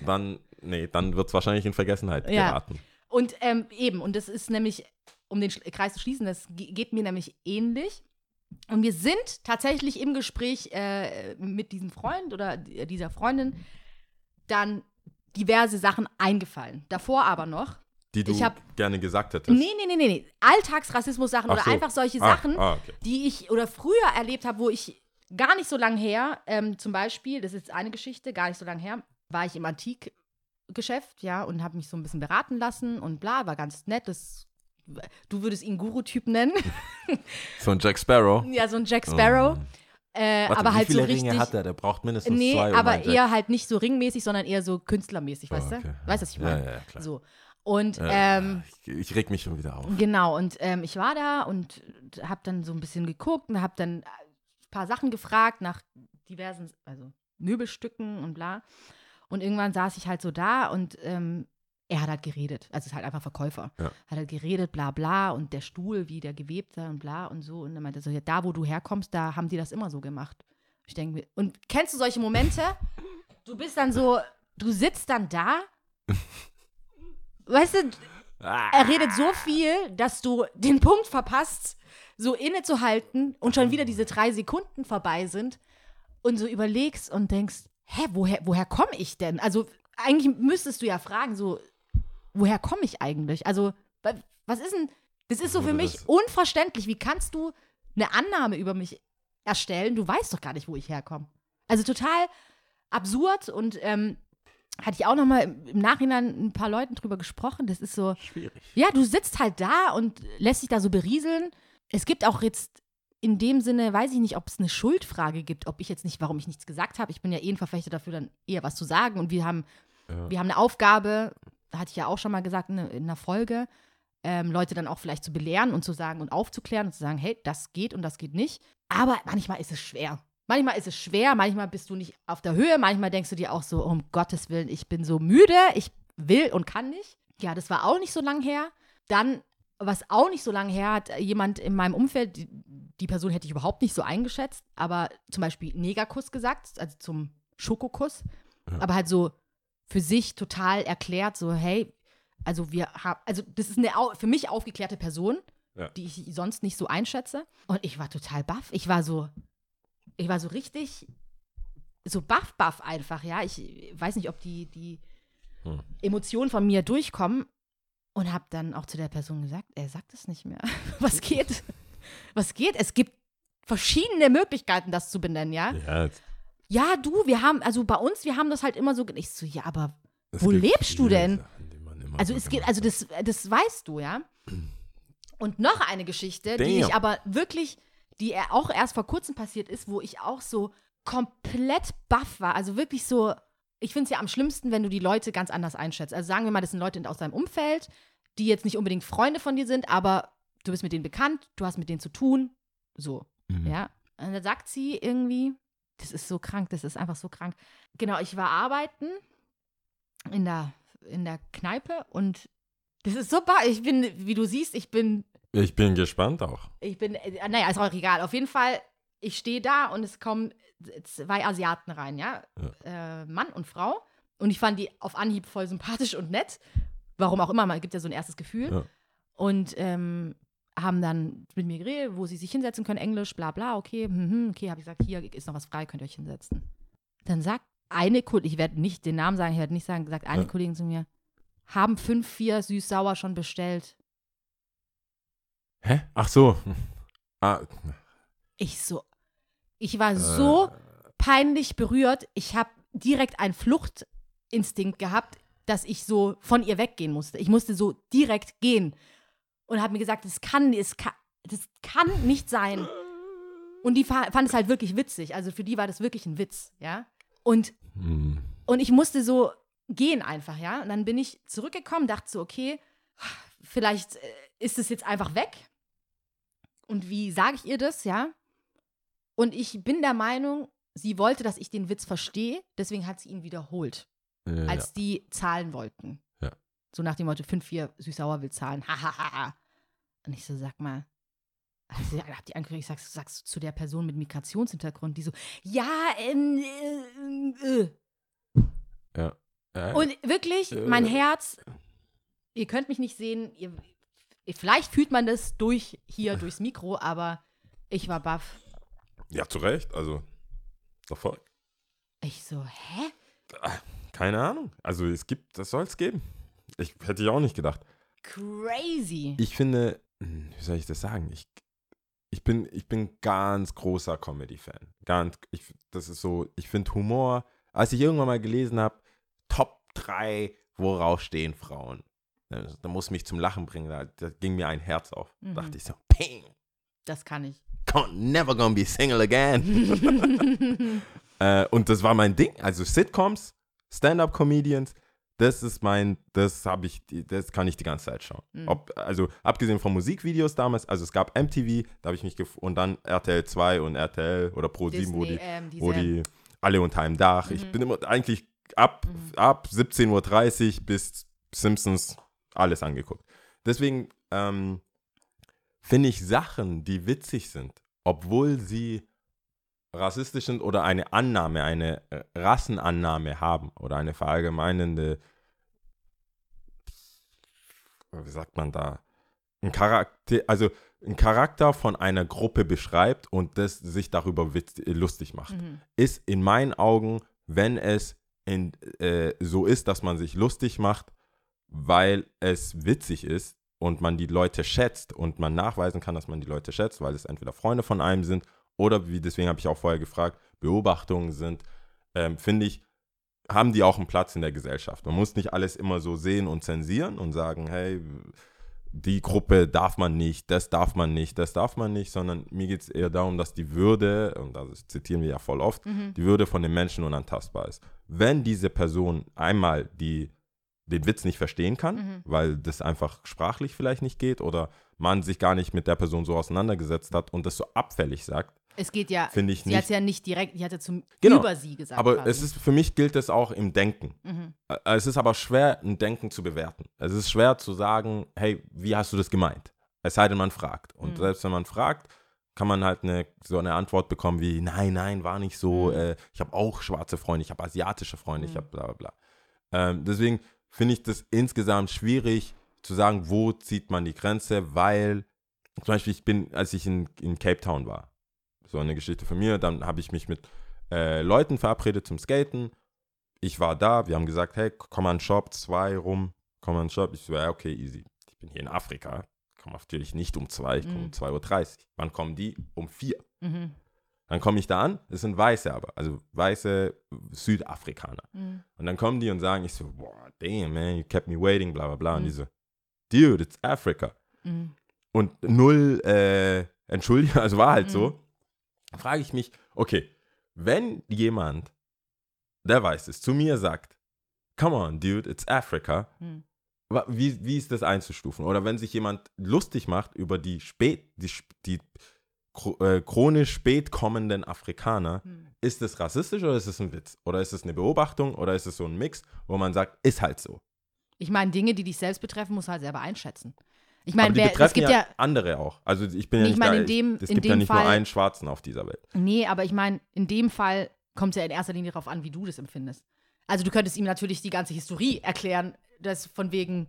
dann, nee, dann wird es wahrscheinlich in Vergessenheit Ja. geraten. Und ähm, eben, und das ist nämlich, um den Kreis zu schließen, das ge- geht mir nämlich ähnlich. Und wir sind tatsächlich im Gespräch äh, mit diesem Freund oder d- dieser Freundin dann diverse Sachen eingefallen. Davor aber noch. Die du Ich hab- gerne gesagt hättest. Nee, nee, nee, nee, nee. Alltagsrassismus-Sachen Ach oder so. einfach solche Ah, Sachen, ah, okay. die ich oder früher erlebt habe, wo ich gar nicht so lange her, ähm, zum Beispiel, das ist eine Geschichte, gar nicht so lange her, war ich im Antikgeschäft, ja, und habe mich so ein bisschen beraten lassen und bla, war ganz nett. Das, du würdest ihn Guru-Typ nennen. So ein Jack Sparrow. ja, so ein Jack Sparrow. Oh. Äh, Warte, aber wie halt so viele richtig. Ringe hat er? Der braucht mindestens Nee, zwei. aber Jack- eher halt nicht so ringmäßig, sondern eher so künstlermäßig, weißt Oh, du? okay. Weißt du, was ich meine? ja, ja, klar. So. Und Ja, ähm, ich, ich reg mich schon wieder auf. Genau, und ähm, ich war da und habe dann so ein bisschen geguckt und habe dann ein paar Sachen gefragt nach diversen, also Möbelstücken und bla. Und irgendwann saß ich halt so da und ähm, er hat halt geredet. Also ist halt einfach Verkäufer. Ja. Hat halt geredet, bla bla und der Stuhl, wie der gewebt war und bla und so. Und er meinte so, ja, da wo du herkommst, da haben die das immer so gemacht. Ich denke mir, und kennst du solche Momente? Du bist dann so, du sitzt dann da. Weißt du, Ah, er redet so viel, dass du den Punkt verpasst, so innezuhalten und schon wieder diese drei Sekunden vorbei sind und so überlegst und denkst, hä, woher, woher komme ich denn? Also eigentlich müsstest du ja fragen, so, woher komme ich eigentlich? Also, wa- was ist denn, das ist so für mich unverständlich. Wie kannst du eine Annahme über mich erstellen? Du weißt doch gar nicht, wo ich herkomme. Also total absurd und ähm, hatte ich auch noch mal im im Nachhinein ein paar Leuten drüber gesprochen. Das ist so, schwierig. ja, du sitzt halt da und lässt dich da so berieseln. Es gibt auch jetzt in dem Sinne, weiß ich nicht, ob es eine Schuldfrage gibt, ob ich jetzt nicht, warum ich nichts gesagt habe. Ich bin ja eh ein Verfechter dafür, dann eher was zu sagen. Und wir haben, Ja. wir haben eine Aufgabe, hatte ich ja auch schon mal gesagt in, in einer Folge, ähm, Leute dann auch vielleicht zu belehren und zu sagen und aufzuklären und zu sagen, hey, das geht und das geht nicht. Aber manchmal ist es schwer. Manchmal ist es schwer, manchmal bist du nicht auf der Höhe, manchmal denkst du dir auch so, um Gottes Willen, ich bin so müde, ich will und kann nicht. Ja, das war auch nicht so lang her. Dann, was auch nicht so lange her, hat jemand in meinem Umfeld, die, die Person hätte ich überhaupt nicht so eingeschätzt, aber zum Beispiel Negerkuss gesagt, also zum Schokokuss, Ja. aber halt so für sich total erklärt, so, hey, also wir haben, also das ist eine für mich aufgeklärte Person, Ja. die ich sonst nicht so einschätze. Und ich war total baff. Ich war so, ich war so richtig, so baff, baff einfach, ja. Ich weiß nicht, ob die, die Hm. Emotionen von mir durchkommen und habe dann auch zu der Person gesagt, er sagt es nicht mehr. Was geht? Was geht? Es gibt verschiedene Möglichkeiten, das zu benennen, ja. Ja, Ja, du, wir haben, also bei uns, wir haben das halt immer so, ich so, ja, aber es Wo lebst du denn? Sachen, die also so es geht, also das, das weißt du, ja. Und noch eine Geschichte, die Damn. ich aber wirklich, die auch erst vor kurzem passiert ist, wo ich auch so komplett baff war. Also wirklich so, ich finde es ja am schlimmsten, wenn du die Leute ganz anders einschätzt. Also sagen wir mal, das sind Leute aus deinem Umfeld, die jetzt nicht unbedingt Freunde von dir sind, aber du bist mit denen bekannt, du hast mit denen zu tun. So, Mhm. ja. Und dann sagt sie irgendwie, das ist so krank, das ist einfach so krank. Genau, ich war arbeiten in der, in der Kneipe und das ist super. Ich bin, wie du siehst, ich bin, Ich bin gespannt auch. ich bin, äh, naja, ist auch egal. Auf jeden Fall, ich stehe da und es kommen zwei Asiaten rein, ja. Äh, Mann und Frau. Und ich fand die auf Anhieb voll sympathisch und nett. Warum auch immer, man gibt ja so ein erstes Gefühl. Ja. Und ähm, haben dann mit mir geredet, wo sie sich hinsetzen können, Englisch, bla bla, okay, hm, hm, okay, habe ich gesagt, hier ist noch was frei, könnt ihr euch hinsetzen. Dann sagt eine Kollegin, ich werde nicht den Namen sagen, ich werde nicht sagen, sagt eine Ja. Kollegin zu mir, haben fünf, vier süß-sauer schon bestellt. Hä? Ach so. Ah, Ich so, ich war so peinlich berührt, ich habe direkt einen Fluchtinstinkt gehabt, dass ich so von ihr weggehen musste. Ich musste so direkt gehen und habe mir gesagt, das kann, das kann, das kann nicht sein. Und die fa- fand es halt wirklich witzig. Also für die war das wirklich ein Witz, ja. Und, hm. und ich musste so gehen einfach, ja. Und dann bin ich zurückgekommen, dachte so, okay, vielleicht äh, ist es jetzt einfach weg. Und wie sage ich ihr das, ja? Und ich bin der Meinung, sie wollte, dass ich den Witz verstehe, deswegen hat sie ihn wiederholt, Äh, als die zahlen wollten. So nach dem Motto, 5, 4 süß-sauer will zahlen. Hahaha. Und ich so, sag mal, also, hab die angeguckt, ich sag, sagst zu der Person mit Migrationshintergrund, die so, ja, ähm, äh, äh. ja. Ja. Und wirklich, Äh. mein Herz, ihr könnt mich nicht sehen, ihr, vielleicht fühlt man das durch hier, durchs Mikro, aber ich war baff. ja, zu Recht. Also, voll. Ich so, hä? Keine Ahnung. Also, es gibt, das soll es geben. Ich hätte ich auch nicht gedacht. Crazy. Ich finde, hm, wie soll ich das sagen? Ich, ich bin, ich bin ganz großer Comedy-Fan. Ganz, ich, das ist so, ich finde Humor, als ich irgendwann mal gelesen habe, Top 3, worauf stehen Frauen. Da, da muss mich zum Lachen bringen, da, da ging mir ein Herz auf. Mhm. Dachte ich so, ping, Das kann ich. can't never gonna be single again. äh, und das war mein Ding, also Sitcoms, Stand-up-Comedians, das ist mein, das habe ich, das kann ich die ganze Zeit schauen. Mhm. Ob, also abgesehen von Musikvideos damals, also es gab MTV, da habe ich mich und dann RTL 2 und RTL oder Pro 7, wo die, ähm, wo die alle unter einem Dach. Ich Mhm. bin immer eigentlich ab, Mhm. ab 17.30 Uhr bis Simpsons alles angeguckt. Deswegen ähm, finde ich Sachen, die witzig sind, obwohl sie rassistisch sind oder eine Annahme, eine äh, Rassenannahme haben oder eine verallgemeinende, wie sagt man da, ein Charakter, also ein Charakter von einer Gruppe beschreibt und das sich darüber witz, lustig macht Mhm. ist in meinen Augen, wenn es in, äh, so ist, dass man sich lustig macht, weil es witzig ist und man die Leute schätzt und man nachweisen kann, dass man die Leute schätzt, weil es entweder Freunde von einem sind oder, wie deswegen habe ich auch vorher gefragt, Beobachtungen sind, ähm, finde ich, haben die auch einen Platz in der Gesellschaft. Man muss nicht alles immer so sehen und zensieren und sagen, hey, die Gruppe darf man nicht, das darf man nicht, das darf man nicht, sondern mir geht es eher darum, dass die Würde, und das zitieren wir ja voll oft, Mhm. die Würde von den Menschen unantastbar ist. Wenn diese Person einmal die, den Witz nicht verstehen kann, Mhm. weil das einfach sprachlich vielleicht nicht geht oder man sich gar nicht mit der Person so auseinandergesetzt hat und das so abfällig sagt, Es geht ja, Finde ich sie hat nicht. ja nicht direkt, die hat ja zum Genau. über sie gesagt. Aber quasi. es ist, für mich gilt es auch im Denken. Mhm. Ä- Es ist aber schwer, ein Denken zu bewerten. Es ist schwer zu sagen, hey, wie hast du das gemeint? Es sei denn, man fragt. Und Mhm. selbst wenn man fragt, kann man halt eine, so eine Antwort bekommen wie, nein, nein, war nicht so. Mhm. Äh, ich habe auch schwarze Freunde, ich habe asiatische Freunde, ich Mhm. habe bla bla bla. Ähm, deswegen finde ich das insgesamt schwierig zu sagen, wo zieht man die Grenze, weil zum Beispiel ich bin, als ich in, in Cape Town war, so eine Geschichte von mir, dann habe ich mich mit äh, Leuten verabredet zum Skaten. Ich war da, wir haben gesagt, hey, komm an den Shop, zwei rum, komm an den Shop. Ich so, ja, okay, easy. Ich bin hier in Afrika, komme natürlich nicht um zwei, ich komme Mhm. um 2.30 Uhr. Wann kommen die? Um vier. Mhm. Dann komme ich da an, es sind Weiße aber, also weiße Südafrikaner. Mhm. Und dann kommen die und sagen, ich so, boah, damn, man, you kept me waiting, bla bla bla. Und Mhm. die so, dude, it's Africa. Mhm. Und null, äh, Entschuldigung, also war halt Mhm. so. Frage ich mich, okay, wenn jemand, der weiß es, zu mir sagt, come on, dude, it's Africa, wa- wie, wie ist das einzustufen? Oder wenn sich jemand lustig macht über die spät, die, die äh, chronisch spät kommenden Afrikaner, Mhm. ist es rassistisch oder ist es ein Witz? Oder ist es eine Beobachtung oder ist es so ein Mix, wo man sagt, ist halt so? Ich meine, Dinge, die dich selbst betreffen, musst du halt selber einschätzen. Ich meine, wer, es gibt ja, ja, andere auch. Also ich bin ja Nee, ich nicht meine, da, in dem- es in gibt ja nicht nur Fall- einen Schwarzen auf dieser Welt. Nee, aber ich meine, in dem Fall kommt es ja in erster Linie darauf an, wie du das empfindest. Also du könntest ihm natürlich die ganze Historie erklären, das von wegen,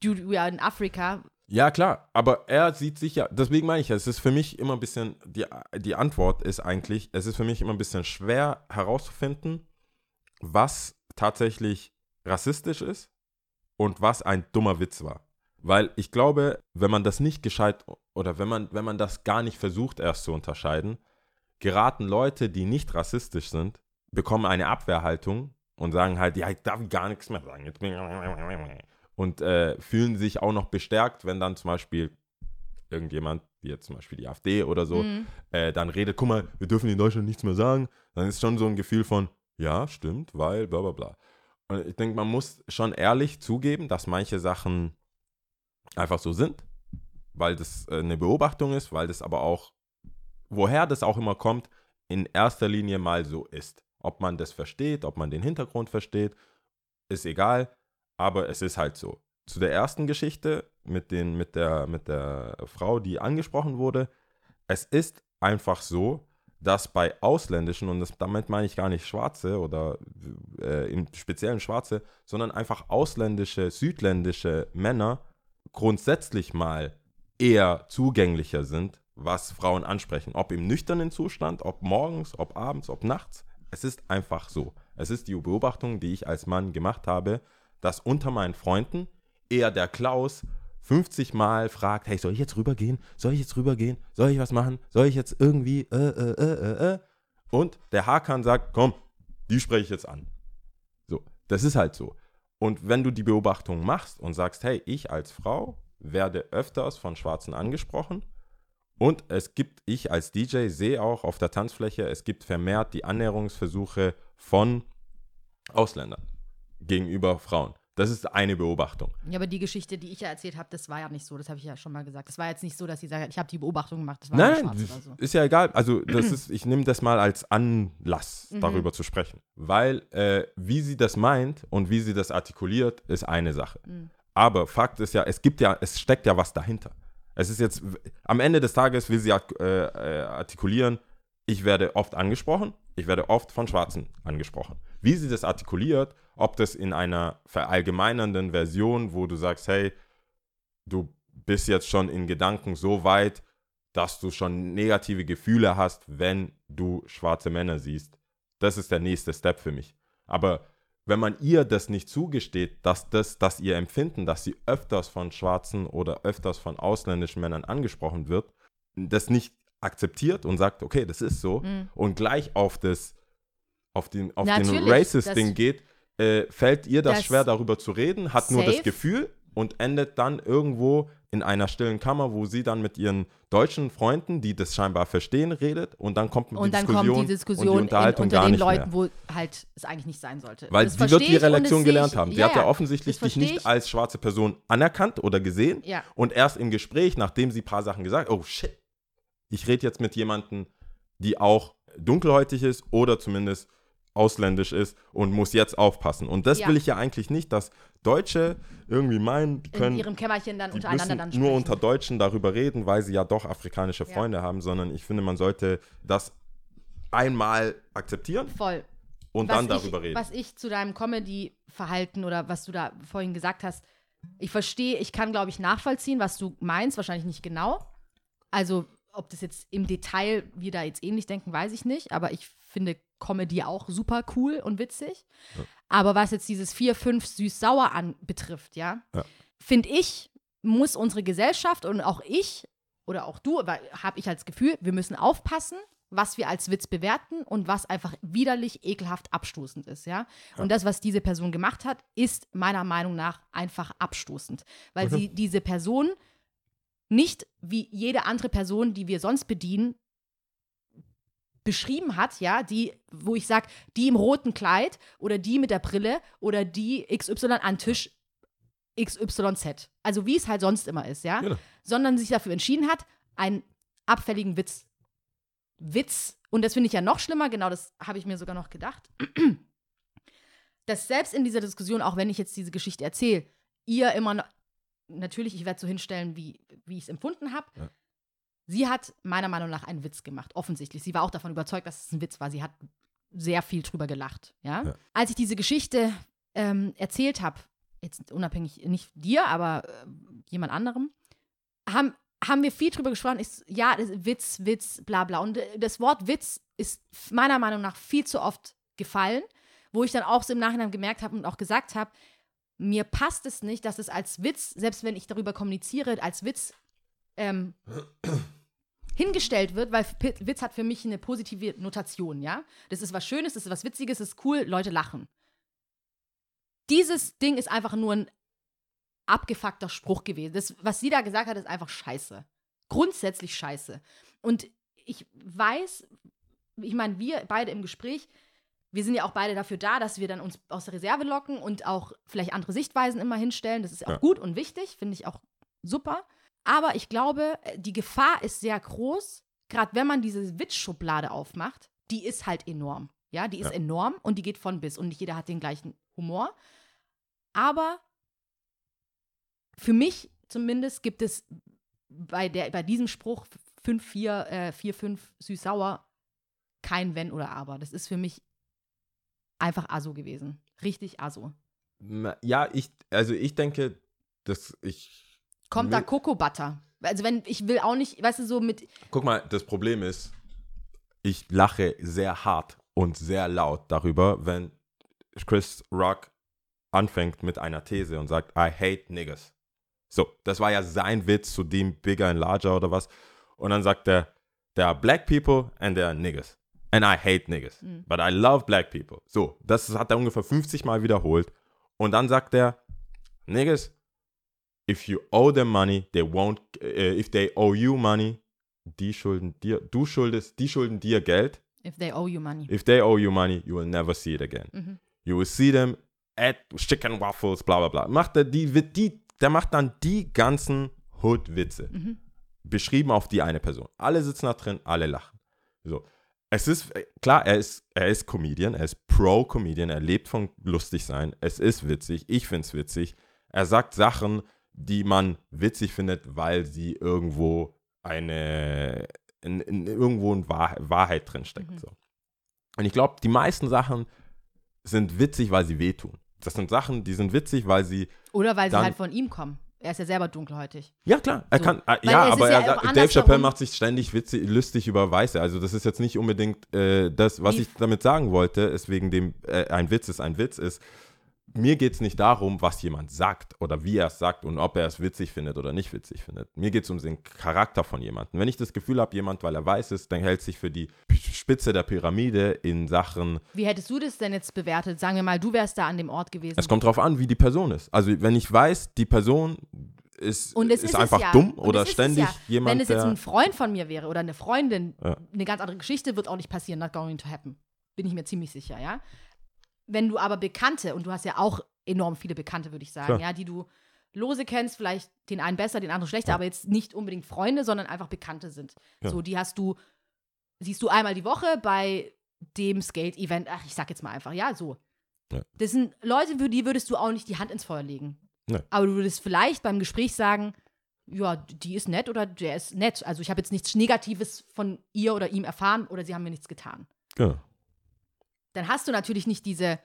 du, du ja in Afrika. Ja, klar, aber er sieht sich ja, deswegen meine ich ja, es ist für mich immer ein bisschen, die, die Antwort ist eigentlich, es ist für mich immer ein bisschen schwer herauszufinden, was tatsächlich rassistisch ist und was ein dummer Witz war. Weil ich glaube, wenn man das nicht gescheit oder wenn man, wenn man das gar nicht versucht erst zu unterscheiden, geraten Leute, die nicht rassistisch sind, bekommen eine Abwehrhaltung und sagen halt, ja, ich darf gar nichts mehr sagen. Und äh, fühlen sich auch noch bestärkt, wenn dann zum Beispiel irgendjemand, wie jetzt zum Beispiel die AfD oder so, Mhm. äh, dann redet, guck mal, wir dürfen in Deutschland nichts mehr sagen, dann ist schon so ein Gefühl von, ja, stimmt, weil, bla bla bla. Und ich denke, man muss schon ehrlich zugeben, dass manche Sachen einfach so sind, weil das äh, eine Beobachtung ist, weil das aber auch, woher das auch immer kommt, in erster Linie mal so ist. Ob man das versteht, ob man den Hintergrund versteht, ist egal, aber es ist halt so. Zu der ersten Geschichte mit, den, mit, der, mit der Frau, die angesprochen wurde, es ist einfach so, dass bei ausländischen, und das, damit meine ich gar nicht Schwarze oder äh, im speziellen Schwarze, sondern einfach ausländische, südländische Männer grundsätzlich mal eher zugänglicher sind, was Frauen ansprechen. Ob im nüchternen Zustand, ob morgens, ob abends, ob nachts. Es ist einfach so. Es ist die Beobachtung, die ich als Mann gemacht habe, dass unter meinen Freunden eher der Klaus 50 Mal fragt, hey, soll ich jetzt rübergehen? Soll ich jetzt rübergehen? Soll ich was machen? Soll ich jetzt irgendwie, äh, äh, äh, äh, äh? Und der Hakan sagt, komm, die spreche ich jetzt an. So, das ist halt so. Und wenn du die Beobachtung machst und sagst, hey, ich als Frau werde öfters von Schwarzen angesprochen und es gibt, ich als DJ sehe auch auf der Tanzfläche, es gibt vermehrt die Annäherungsversuche von Ausländern gegenüber Frauen. Das ist eine Beobachtung. Ja, aber die Geschichte, die ich ja erzählt habe, das war ja nicht so, das habe ich ja schon mal gesagt. Das war jetzt nicht so, dass sie sagt, ich habe die Beobachtung gemacht, das war Nein, schwarz oder so. ist ja egal. Also das ist, ich nehme das mal als Anlass, Mhm. darüber zu sprechen. Weil äh, wie sie das meint und wie sie das artikuliert, ist eine Sache. Mhm. Aber Fakt ist ja, es gibt ja, es steckt ja was dahinter. Es ist jetzt, am Ende des Tages will sie äh, äh, artikulieren, ich werde oft angesprochen, ich werde oft von Schwarzen angesprochen. Wie sie das artikuliert, ob das in einer verallgemeinernden Version, wo du sagst, hey, du bist jetzt schon in Gedanken so weit, dass du schon negative Gefühle hast, wenn du schwarze Männer siehst. Das ist der nächste Step für mich. Aber wenn man ihr das nicht zugesteht, dass das, dass ihr Empfinden, dass sie öfters von schwarzen oder öfters von ausländischen Männern angesprochen wird, das nicht akzeptiert und sagt, okay, das ist so, Mhm. und gleich auf das, auf den, auf den Racist-Ding geht, äh, fällt ihr das, Das- schwer, darüber zu reden, hat nur das Safe. Gefühl und endet dann irgendwo in einer stillen Kammer, wo sie dann mit ihren deutschen Freunden, die das scheinbar verstehen, redet und dann kommt die Und dann Diskussion, kommt die Diskussion und die in, Unterhaltung unter gar den nicht Leuten, mehr. wo halt es eigentlich nicht sein sollte. Weil Das sie wird ihre Lektion gelernt ich- haben. Sie ja, hat ja offensichtlich dich nicht ich. als schwarze Person anerkannt oder gesehen Ja. und erst im Gespräch, nachdem sie ein paar Sachen gesagt oh shit, ich rede jetzt mit jemandem, die auch dunkelhäutig ist oder zumindest ausländisch ist und muss jetzt aufpassen. Und das Ja. will ich ja eigentlich nicht, dass Deutsche irgendwie meinen, die In können ihrem Kämmerchen dann untereinander dann sprechen. nur unter Deutschen darüber reden, weil sie ja doch afrikanische Ja. Freunde haben, sondern ich finde, man sollte das einmal akzeptieren Voll. und was dann ich, darüber reden. Was ich zu deinem Comedy-Verhalten oder was du da vorhin gesagt hast, ich verstehe, ich kann, glaube ich, nachvollziehen, was du meinst, wahrscheinlich nicht genau. Also, ob das jetzt im Detail wir da jetzt ähnlich denken, weiß ich nicht, aber ich finde Comedy auch super cool und witzig. Aber was jetzt dieses 4, 5 süß-sauer anbetrifft, ja, Ja. finde ich, muss unsere Gesellschaft und auch ich oder auch du, habe ich als Gefühl, wir müssen aufpassen, was wir als Witz bewerten und was einfach widerlich, ekelhaft abstoßend ist, ja. Und das, was diese Person gemacht hat, ist meiner Meinung nach einfach abstoßend, weil Mhm. sie diese Person nicht wie jede andere Person, die wir sonst bedienen, beschrieben hat, ja, die, wo ich sage, die im roten Kleid oder die mit der Brille oder die XY an Tisch XYZ. Also wie es halt sonst immer ist, ja. Genau. Sondern sich dafür entschieden hat, einen abfälligen Witz. Witz, und das finde ich ja noch schlimmer, genau das habe ich mir sogar noch gedacht, dass selbst in dieser Diskussion, auch wenn ich jetzt diese Geschichte erzähle, ihr immer noch, natürlich, ich werde so hinstellen, wie, wie ich es empfunden habe. Ja. Sie hat meiner Meinung nach einen Witz gemacht, offensichtlich. Sie war auch davon überzeugt, dass es ein Witz war. Sie hat sehr viel drüber gelacht, ja. Ja. Als ich diese Geschichte ähm, erzählt habe, jetzt unabhängig, nicht dir, aber äh, jemand anderem, haben, haben wir viel drüber gesprochen. Ist, ja, Witz, Witz, bla bla. Und äh, das Wort Witz ist meiner Meinung nach viel zu oft gefallen, wo ich dann auch so im Nachhinein gemerkt habe und auch gesagt habe, mir passt es nicht, dass es als Witz, selbst wenn ich darüber kommuniziere, als Witz ähm, hingestellt wird, weil P Witz hat für mich eine positive Notation, ja. Das ist was Schönes, das ist was Witziges, das ist cool, Leute lachen. Dieses Ding ist einfach nur ein abgefuckter Spruch gewesen. Das, was sie da gesagt hat, ist einfach scheiße. Grundsätzlich scheiße. Und ich weiß, ich meine, wir beide im Gespräch, wir sind ja auch beide dafür da, dass wir dann uns aus der Reserve locken und auch vielleicht andere Sichtweisen immer hinstellen. Das ist auch Ja. gut und wichtig, finde ich auch super. Aber ich glaube, äh, die Gefahr ist sehr groß, gerade wenn man diese Witzschublade aufmacht, die ist halt enorm. Ja, die ist Ja. enorm und die geht von bis und nicht jeder hat den gleichen Humor. Aber für mich zumindest gibt es bei, der, bei diesem Spruch 5, 4, äh, 4, 5 süß-sauer kein Wenn oder Aber. Das ist für mich einfach Aso gewesen. Richtig Aso. Ja, ich, also ich denke, dass ich. Kommt da Coco Butter? Also wenn, ich will auch nicht, weißt du, so mit, Guck mal, das Problem ist, ich lache sehr hart und sehr laut darüber, wenn Chris Rock anfängt mit einer These und sagt, I hate niggas. So, das war ja sein Witz zu dem Bigger and Larger oder was. Und dann sagt er, there are black people and there are niggas. And I hate niggas. Mhm. But I love black people. So, das hat er ungefähr 50 Mal wiederholt. Und dann sagt er, niggas, if you owe them money, they won't, äh, if they owe you money, die schulden dir, du schuldest, die schulden dir Geld. if they owe you money. If they owe you money, you will never see it again. Mhm. You will see them at Chicken Waffles, bla bla bla. Macht er die, die, der macht dann die ganzen Hood-Witze. Mhm. Beschrieben auf die eine Person. Alle sitzen da drin, alle lachen. So. Es ist, äh, klar, er ist, er ist Comedian, er ist Pro-Comedian, er lebt von lustig sein. Es ist witzig, ich finde es witzig. Er sagt Sachen, die man witzig findet, weil sie irgendwo eine, in, in, irgendwo eine Wahr, Wahrheit drin steckt. Mhm. So. Und ich glaube, die meisten Sachen sind witzig, weil sie wehtun. Das sind Sachen, die sind witzig, weil sie. Oder weil sie halt von ihm kommen. Er ist ja selber dunkelhäutig. Ja, klar, er So. kann. Äh, ja, aber ja er, Dave Chappelle macht sich ständig witzig, lustig über Weiße. Also, das ist jetzt nicht unbedingt äh, das, was Wie- ich damit sagen wollte, ist wegen dem äh, ein Witz ist ein Witz ist. Mir geht es nicht darum, was jemand sagt oder wie er es sagt und ob er es witzig findet oder nicht witzig findet. Mir geht es um den Charakter von jemandem. Wenn ich das Gefühl habe, jemand, weil er weiß ist, dann hält sich für die Spitze der Pyramide in Sachen Wie hättest du das denn jetzt bewertet? Sagen wir mal, du wärst da an dem Ort gewesen. Es kommt drauf an, wie die Person ist. Also wenn ich weiß, die Person ist, Und es ist ist einfach ja. dumm Und oder ständig ja. jemand, Wenn es jetzt ein Freund von mir wäre oder eine Freundin, Ja. eine ganz andere Geschichte wird auch nicht passieren, not going to happen. Bin ich mir ziemlich sicher, ja. Wenn du aber Bekannte, und du hast ja auch enorm viele Bekannte, würde ich sagen, Klar. ja, die du lose kennst, vielleicht den einen besser, den anderen schlechter, Ja. aber jetzt nicht unbedingt Freunde, sondern einfach Bekannte sind. Ja. So, die hast du siehst du einmal die Woche bei dem Skate-Event. Ach, ich sag jetzt mal einfach, ja, so. Ja. Das sind Leute, für die würdest du auch nicht die Hand ins Feuer legen. Aber du würdest vielleicht beim Gespräch sagen, ja, die ist nett oder der ist nett. Also ich habe jetzt nichts Negatives von ihr oder ihm erfahren oder sie haben mir nichts getan. Genau. Dann hast du natürlich nicht diese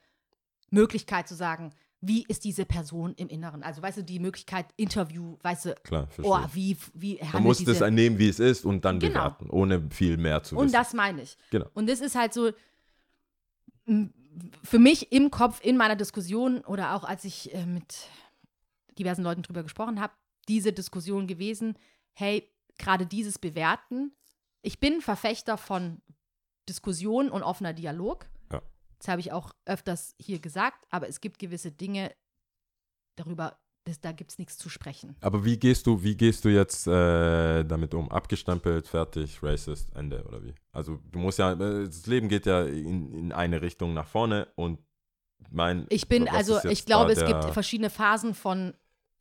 Möglichkeit zu sagen, wie ist diese Person im Inneren? Also, weißt du, die Möglichkeit, Interview, weißt du, Klar, oh, wie, wie Man muss diese, das nehmen, wie es ist und dann Genau. bewerten, ohne viel mehr zu Und wissen. das meine ich. Genau. Und das ist halt so für mich im Kopf, in meiner Diskussion oder auch als ich äh, mit diversen Leuten drüber gesprochen habe, diese Diskussion gewesen, hey, gerade dieses Bewerten, ich bin Verfechter von Diskussion und offener Dialog. Das habe ich auch öfters hier gesagt, aber es gibt gewisse Dinge darüber, das, da gibt es nichts zu sprechen. Aber wie gehst du, wie gehst du jetzt äh, damit um? Abgestempelt, fertig, racist, Ende oder wie? Also du musst ja, äh, das Leben geht ja in, in eine Richtung nach vorne und mein. Ich bin, also ich glaube, es gibt verschiedene Phasen von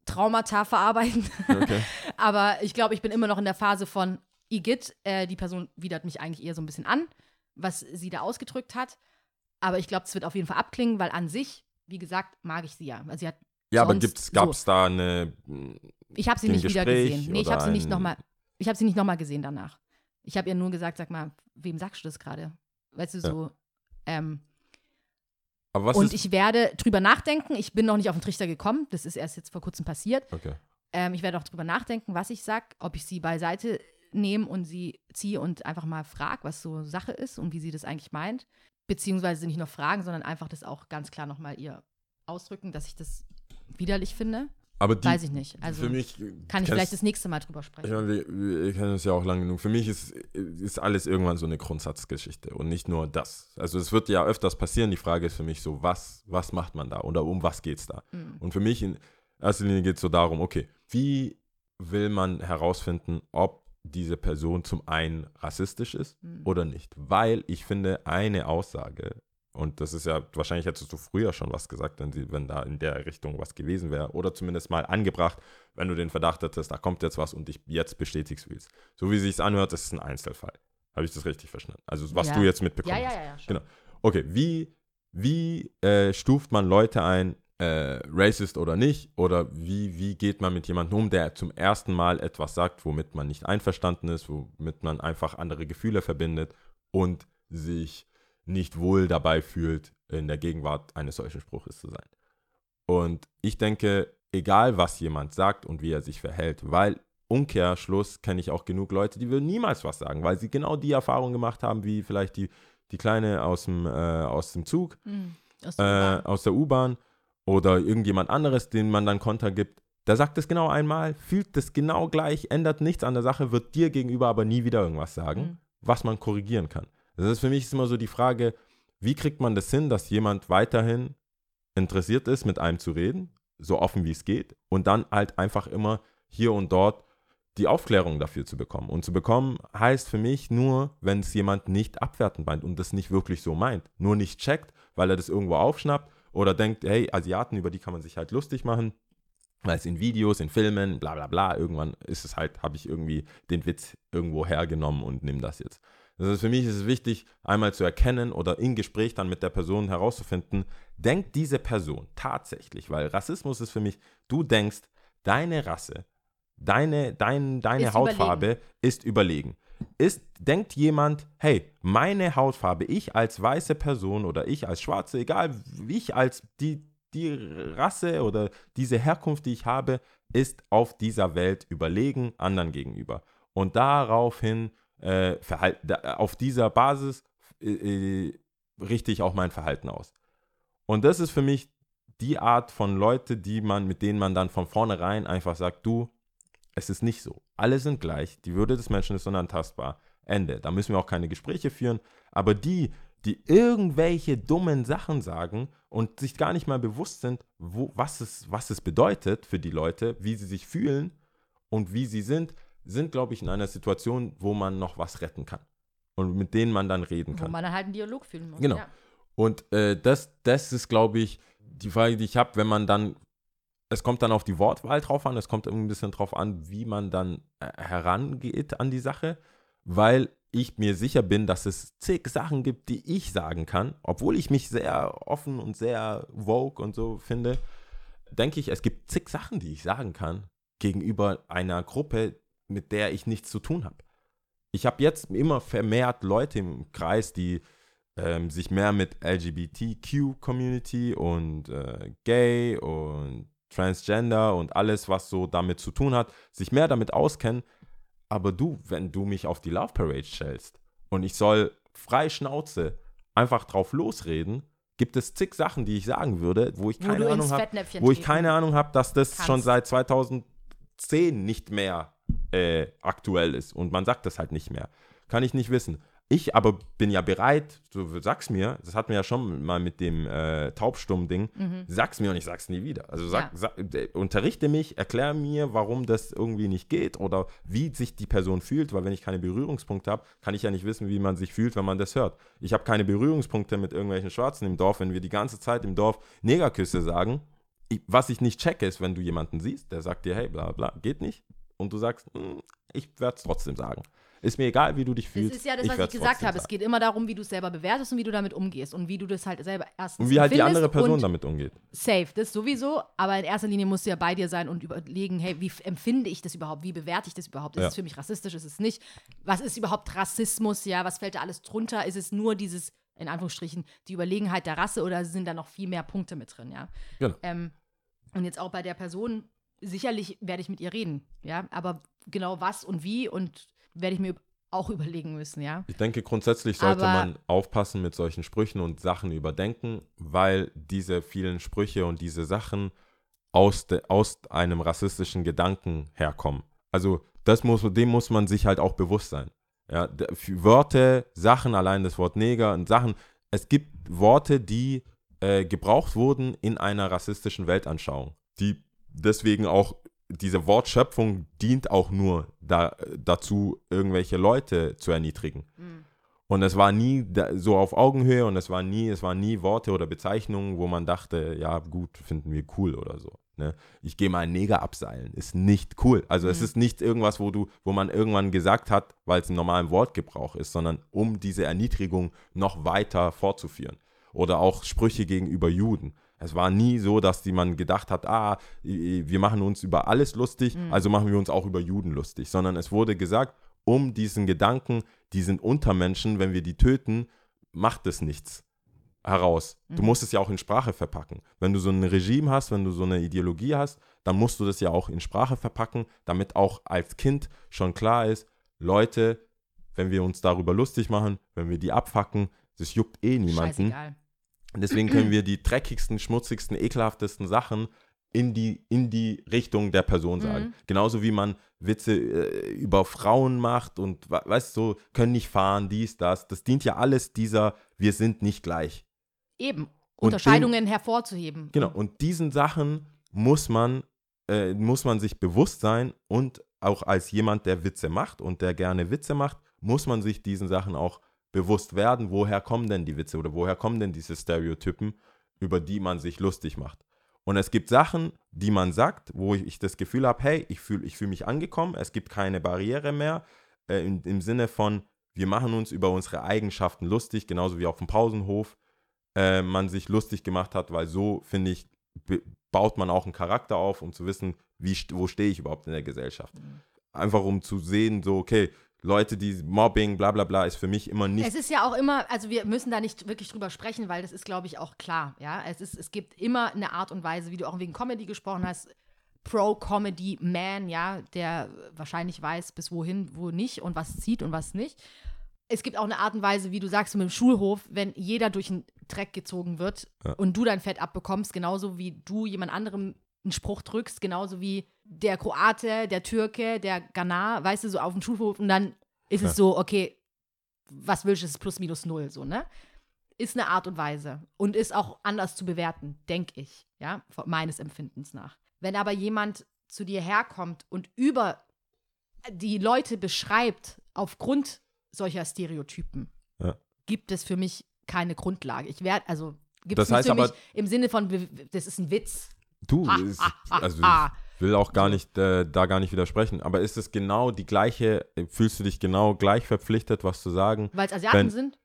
Traumata verarbeiten. Okay. Aber ich glaube, ich bin immer noch in der Phase von Igitt. Äh, die Person widert mich eigentlich eher so ein bisschen an, was sie da ausgedrückt hat. Aber ich glaube, es wird auf jeden Fall abklingen, weil an sich, wie gesagt, mag ich sie ja. Also sie hat, Ja, aber gab es so. da eine. ich habe sie nicht wieder Gespräch gesehen. Nee, ich habe sie nicht nochmal, ich habe sie nicht nochmal gesehen danach. Ich habe ihr nur gesagt, sag mal, wem sagst du das gerade? Weißt du, Ja. so, ähm, Aber was und ich werde drüber nachdenken. Ich bin noch nicht auf den Trichter gekommen. Das ist erst jetzt vor kurzem passiert. okay. Ähm, ich werde auch drüber nachdenken, was ich sage, ob ich sie beiseite nehme und sie ziehe und einfach mal frage, was so Sache ist und wie sie das eigentlich meint. Beziehungsweise nicht nur fragen, sondern einfach das auch ganz klar nochmal ihr ausdrücken, dass ich das widerlich finde. Aber die, Weiß ich nicht. Also für mich kann ich vielleicht das nächste Mal drüber Ich sprechen. meine, wir, wir kennen uns ja auch lang genug. Für mich ist, ist alles irgendwann so eine Grundsatzgeschichte und nicht nur das. Also es wird ja öfters passieren. Die Frage ist für mich so, was, was macht man da oder um was geht es da? Mhm. Und für mich in erster Linie geht es so darum, okay, wie will man herausfinden, ob diese Person zum einen rassistisch ist Mhm. oder nicht? Weil ich finde, eine Aussage, und das ist ja, wahrscheinlich hättest du früher schon was gesagt, wenn, sie, wenn da in der Richtung was gewesen wäre, oder zumindest mal angebracht, wenn du den Verdacht hattest, da kommt jetzt was und dich jetzt bestätigst willst. So wie sich anhört, das ist ein Einzelfall. Habe ich das richtig verstanden? Also was Ja. du jetzt mitbekommen Ja, hast. ja, ja, ja. Schon. Genau. Okay, wie, wie äh, stuft man Leute ein, äh, racist oder nicht? Oder wie, wie geht man mit jemandem um, der zum ersten Mal etwas sagt, womit man nicht einverstanden ist, womit man einfach andere Gefühle verbindet und sich nicht wohl dabei fühlt, in der Gegenwart eines solchen Spruches zu sein? Und ich denke, egal was jemand sagt und wie er sich verhält, weil Umkehrschluss kenne ich auch genug Leute, die würden niemals was sagen, weil sie genau die Erfahrung gemacht haben, wie vielleicht die, die Kleine aus dem, äh, aus dem Zug, Mhm. Aus äh, der U-Bahn. Oder irgendjemand anderes, den man dann Konter gibt. Der sagt es genau einmal, fühlt es genau gleich, ändert nichts an der Sache, wird dir gegenüber aber nie wieder irgendwas sagen, Mhm. was man korrigieren kann. Das ist für mich immer so die Frage, wie kriegt man das hin, dass jemand weiterhin interessiert ist, mit einem zu reden, so offen wie es geht, und dann halt einfach immer hier und dort die Aufklärung dafür zu bekommen. Und zu bekommen heißt für mich nur, wenn es jemand nicht abwertend meint und das nicht wirklich so meint, nur nicht checkt, weil er das irgendwo aufschnappt oder denkt, hey, Asiaten, über die kann man sich halt lustig machen, weil es in Videos, in Filmen, bla bla bla, irgendwann ist es halt, habe ich irgendwie den Witz irgendwo hergenommen und nehme das jetzt. Das ist für mich ist es wichtig, einmal zu erkennen oder im Gespräch dann mit der Person herauszufinden, denkt diese Person tatsächlich, weil Rassismus ist für mich, du denkst, deine Rasse, deine, dein, deine Ist Hautfarbe ist überlegen. Ist, denkt jemand, hey, meine Hautfarbe, ich als weiße Person oder ich als Schwarze, egal, ich als die, die Rasse oder diese Herkunft, die ich habe, ist auf dieser Welt überlegen anderen gegenüber. Und daraufhin, äh, verhalt, da, auf dieser Basis äh, äh, richte ich auch mein Verhalten aus. Und das ist für mich die Art von Leute, die man, mit denen man dann von vornherein einfach sagt, du, es ist nicht so. Alle sind gleich. Die Würde des Menschen ist unantastbar. Ende. Da müssen wir auch keine Gespräche führen. Aber die, die irgendwelche dummen Sachen sagen und sich gar nicht mal bewusst sind, wo, was, es, was es bedeutet für die Leute, wie sie sich fühlen und wie sie sind, sind, glaube ich, in einer Situation, wo man noch was retten kann. Und mit denen man dann reden Wo kann. man dann halt einen Dialog fühlen muss. Genau. Ja. Und äh, das, das ist, glaube ich, die Frage, die ich habe, wenn man dann, es kommt dann auf die Wortwahl drauf an, es kommt ein bisschen drauf an, wie man dann äh, herangeht an die Sache, weil ich mir sicher bin, dass es zig Sachen gibt, die ich sagen kann, obwohl ich mich sehr offen und sehr vogue und so finde, denke ich, es gibt zig Sachen, die ich sagen kann gegenüber einer Gruppe, mit der ich nichts zu tun habe. Ich habe jetzt immer vermehrt Leute im Kreis, die ähm, sich mehr mit LGBTQ-Community und äh, Gay und Transgender und alles, was so damit zu tun hat, sich mehr damit auskennen. Aber du, wenn du mich auf die Love Parade stellst und ich soll frei Schnauze einfach drauf losreden, gibt es zig Sachen, die ich sagen würde, wo ich Wo keine Ahnung habe, wo ich keine Ahnung habe, dass das kannst. schon seit 2010 nicht mehr äh, aktuell ist und man sagt das halt nicht mehr. Kann ich nicht wissen. Ich aber bin ja bereit, du sagst mir, das hatten wir ja schon mal mit dem äh, Taubstumm-Ding, sag's mir und ich sag's nie wieder. Also sag, Ja. sag, äh, unterrichte mich, erklär mir, warum das irgendwie nicht geht oder wie sich die Person fühlt, weil wenn ich keine Berührungspunkte habe, kann ich ja nicht wissen, wie man sich fühlt, wenn man das hört. Ich habe keine Berührungspunkte mit irgendwelchen Schwarzen im Dorf, wenn wir die ganze Zeit im Dorf Negerküsse sagen. Ich, was ich nicht checke, ist, wenn du jemanden siehst, der sagt dir, hey, bla bla, geht nicht. Und du sagst, "Hm, ich werde es trotzdem sagen. Ist mir egal, wie du dich Das fühlst. ist ja das, was ich gesagt habe. Es geht immer darum, wie du es selber bewertest und wie du damit umgehst und wie du das halt selber erstens Und wie halt die andere Person damit umgeht. Safe, das sowieso, aber in erster Linie musst du ja bei dir sein und überlegen, hey, wie empfinde ich das überhaupt? Wie bewerte ich das überhaupt? Ist Ja. es für mich rassistisch? Ist es nicht? Was ist überhaupt Rassismus? Ja, was fällt da alles drunter? Ist es nur dieses, in Anführungsstrichen, die Überlegenheit der Rasse oder sind da noch viel mehr Punkte mit drin, ja? Genau. Ähm, und jetzt auch bei der Person, sicherlich werde ich mit ihr reden, ja, aber genau was und wie und werde ich mir auch überlegen müssen, ja. Ich denke, grundsätzlich sollte Aber- man aufpassen mit solchen Sprüchen und Sachen überdenken, weil diese vielen Sprüche und diese Sachen aus, de, aus einem rassistischen Gedanken herkommen. Also das muss, dem muss man sich halt auch bewusst sein. Ja, Wörter, Sachen, allein das Wort Neger und Sachen, es gibt Worte, die äh, gebraucht wurden in einer rassistischen Weltanschauung, die deswegen auch diese Wortschöpfung dient auch nur da, dazu, irgendwelche Leute zu erniedrigen. Und es war nie da, so auf Augenhöhe und es war nie, es waren nie Worte oder Bezeichnungen, wo man dachte, ja gut, finden wir cool oder so. Ne? Ich gehe mal einen Neger abseilen, ist nicht cool. Also es ist nicht irgendwas, wo du, wo man irgendwann gesagt hat, weil es im normalen Wortgebrauch ist, sondern um diese Erniedrigung noch weiter fortzuführen. Oder auch Sprüche gegenüber Juden. Es war nie so, dass die man gedacht hat, ah, wir machen uns über alles lustig, also machen wir uns auch über Juden lustig, sondern es wurde gesagt, um diesen Gedanken, die sind Untermenschen, wenn wir die töten, macht es nichts heraus. Du musst es ja auch in Sprache verpacken. Wenn du so ein Regime hast, wenn du so eine Ideologie hast, dann musst du das ja auch in Sprache verpacken, damit auch als Kind schon klar ist, Leute, wenn wir uns darüber lustig machen, wenn wir die abfacken, das juckt eh niemanden. Scheißegal. Deswegen können wir die dreckigsten, schmutzigsten, ekelhaftesten Sachen in die, in die Richtung der Person sagen. Genauso wie man Witze äh, über Frauen macht und we- weißt du, so, können nicht fahren, dies, das. Das dient ja alles dieser, wir sind nicht gleich. Eben, Unterscheidungen hervorzuheben. Genau, und diesen Sachen muss man, äh, muss man sich bewusst sein und auch als jemand, der Witze macht und der gerne Witze macht, muss man sich diesen Sachen auch bewusst werden, woher kommen denn die Witze oder woher kommen denn diese Stereotypen, über die man sich lustig macht. Und es gibt Sachen, die man sagt, wo ich das Gefühl habe, hey, ich fühle ich fühl mich angekommen, es gibt keine Barriere mehr, äh, im, im Sinne von, wir machen uns über unsere Eigenschaften lustig, genauso wie auf dem Pausenhof äh, man sich lustig gemacht hat, weil so, finde ich, baut man auch einen Charakter auf, um zu wissen, wie, wo stehe ich überhaupt in der Gesellschaft. Einfach um zu sehen, so, okay, Leute, die Mobbing, bla bla bla, ist für mich immer nicht Es ist ja auch immer, also wir müssen da nicht wirklich drüber sprechen, weil das ist, glaube ich, auch klar. Ja, es ist, es gibt immer eine Art und Weise, wie du auch wegen Comedy gesprochen hast, Pro-Comedy-Man, ja, der wahrscheinlich weiß, bis wohin, wo nicht und was zieht und was nicht. Es gibt auch eine Art und Weise, wie du sagst, mit dem Schulhof, wenn jeder durch den Dreck gezogen wird Ja. und du dein Fett abbekommst, genauso wie du jemand anderem einen Spruch drückst, genauso wie der Kroate, der Türke, der Ghana, weißt du, so auf dem Schulhof und dann ist Ja. es so, okay, was willst du, es ist plus minus null, so, ne? Ist eine Art und Weise und ist auch anders zu bewerten, denke ich, ja, meines Empfindens nach. Wenn aber jemand zu dir herkommt und über die Leute beschreibt aufgrund solcher Stereotypen, Ja. gibt es für mich keine Grundlage. Ich werde, also gibt es für mich im Sinne von, das ist ein Witz. Du, Ha, ist, ha, ha, also ha. Will auch gar nicht, äh, da gar nicht widersprechen. Aber ist es genau die gleiche, äh, fühlst du dich genau gleich verpflichtet, was zu sagen? Weil es Asiaten Wenn- sind?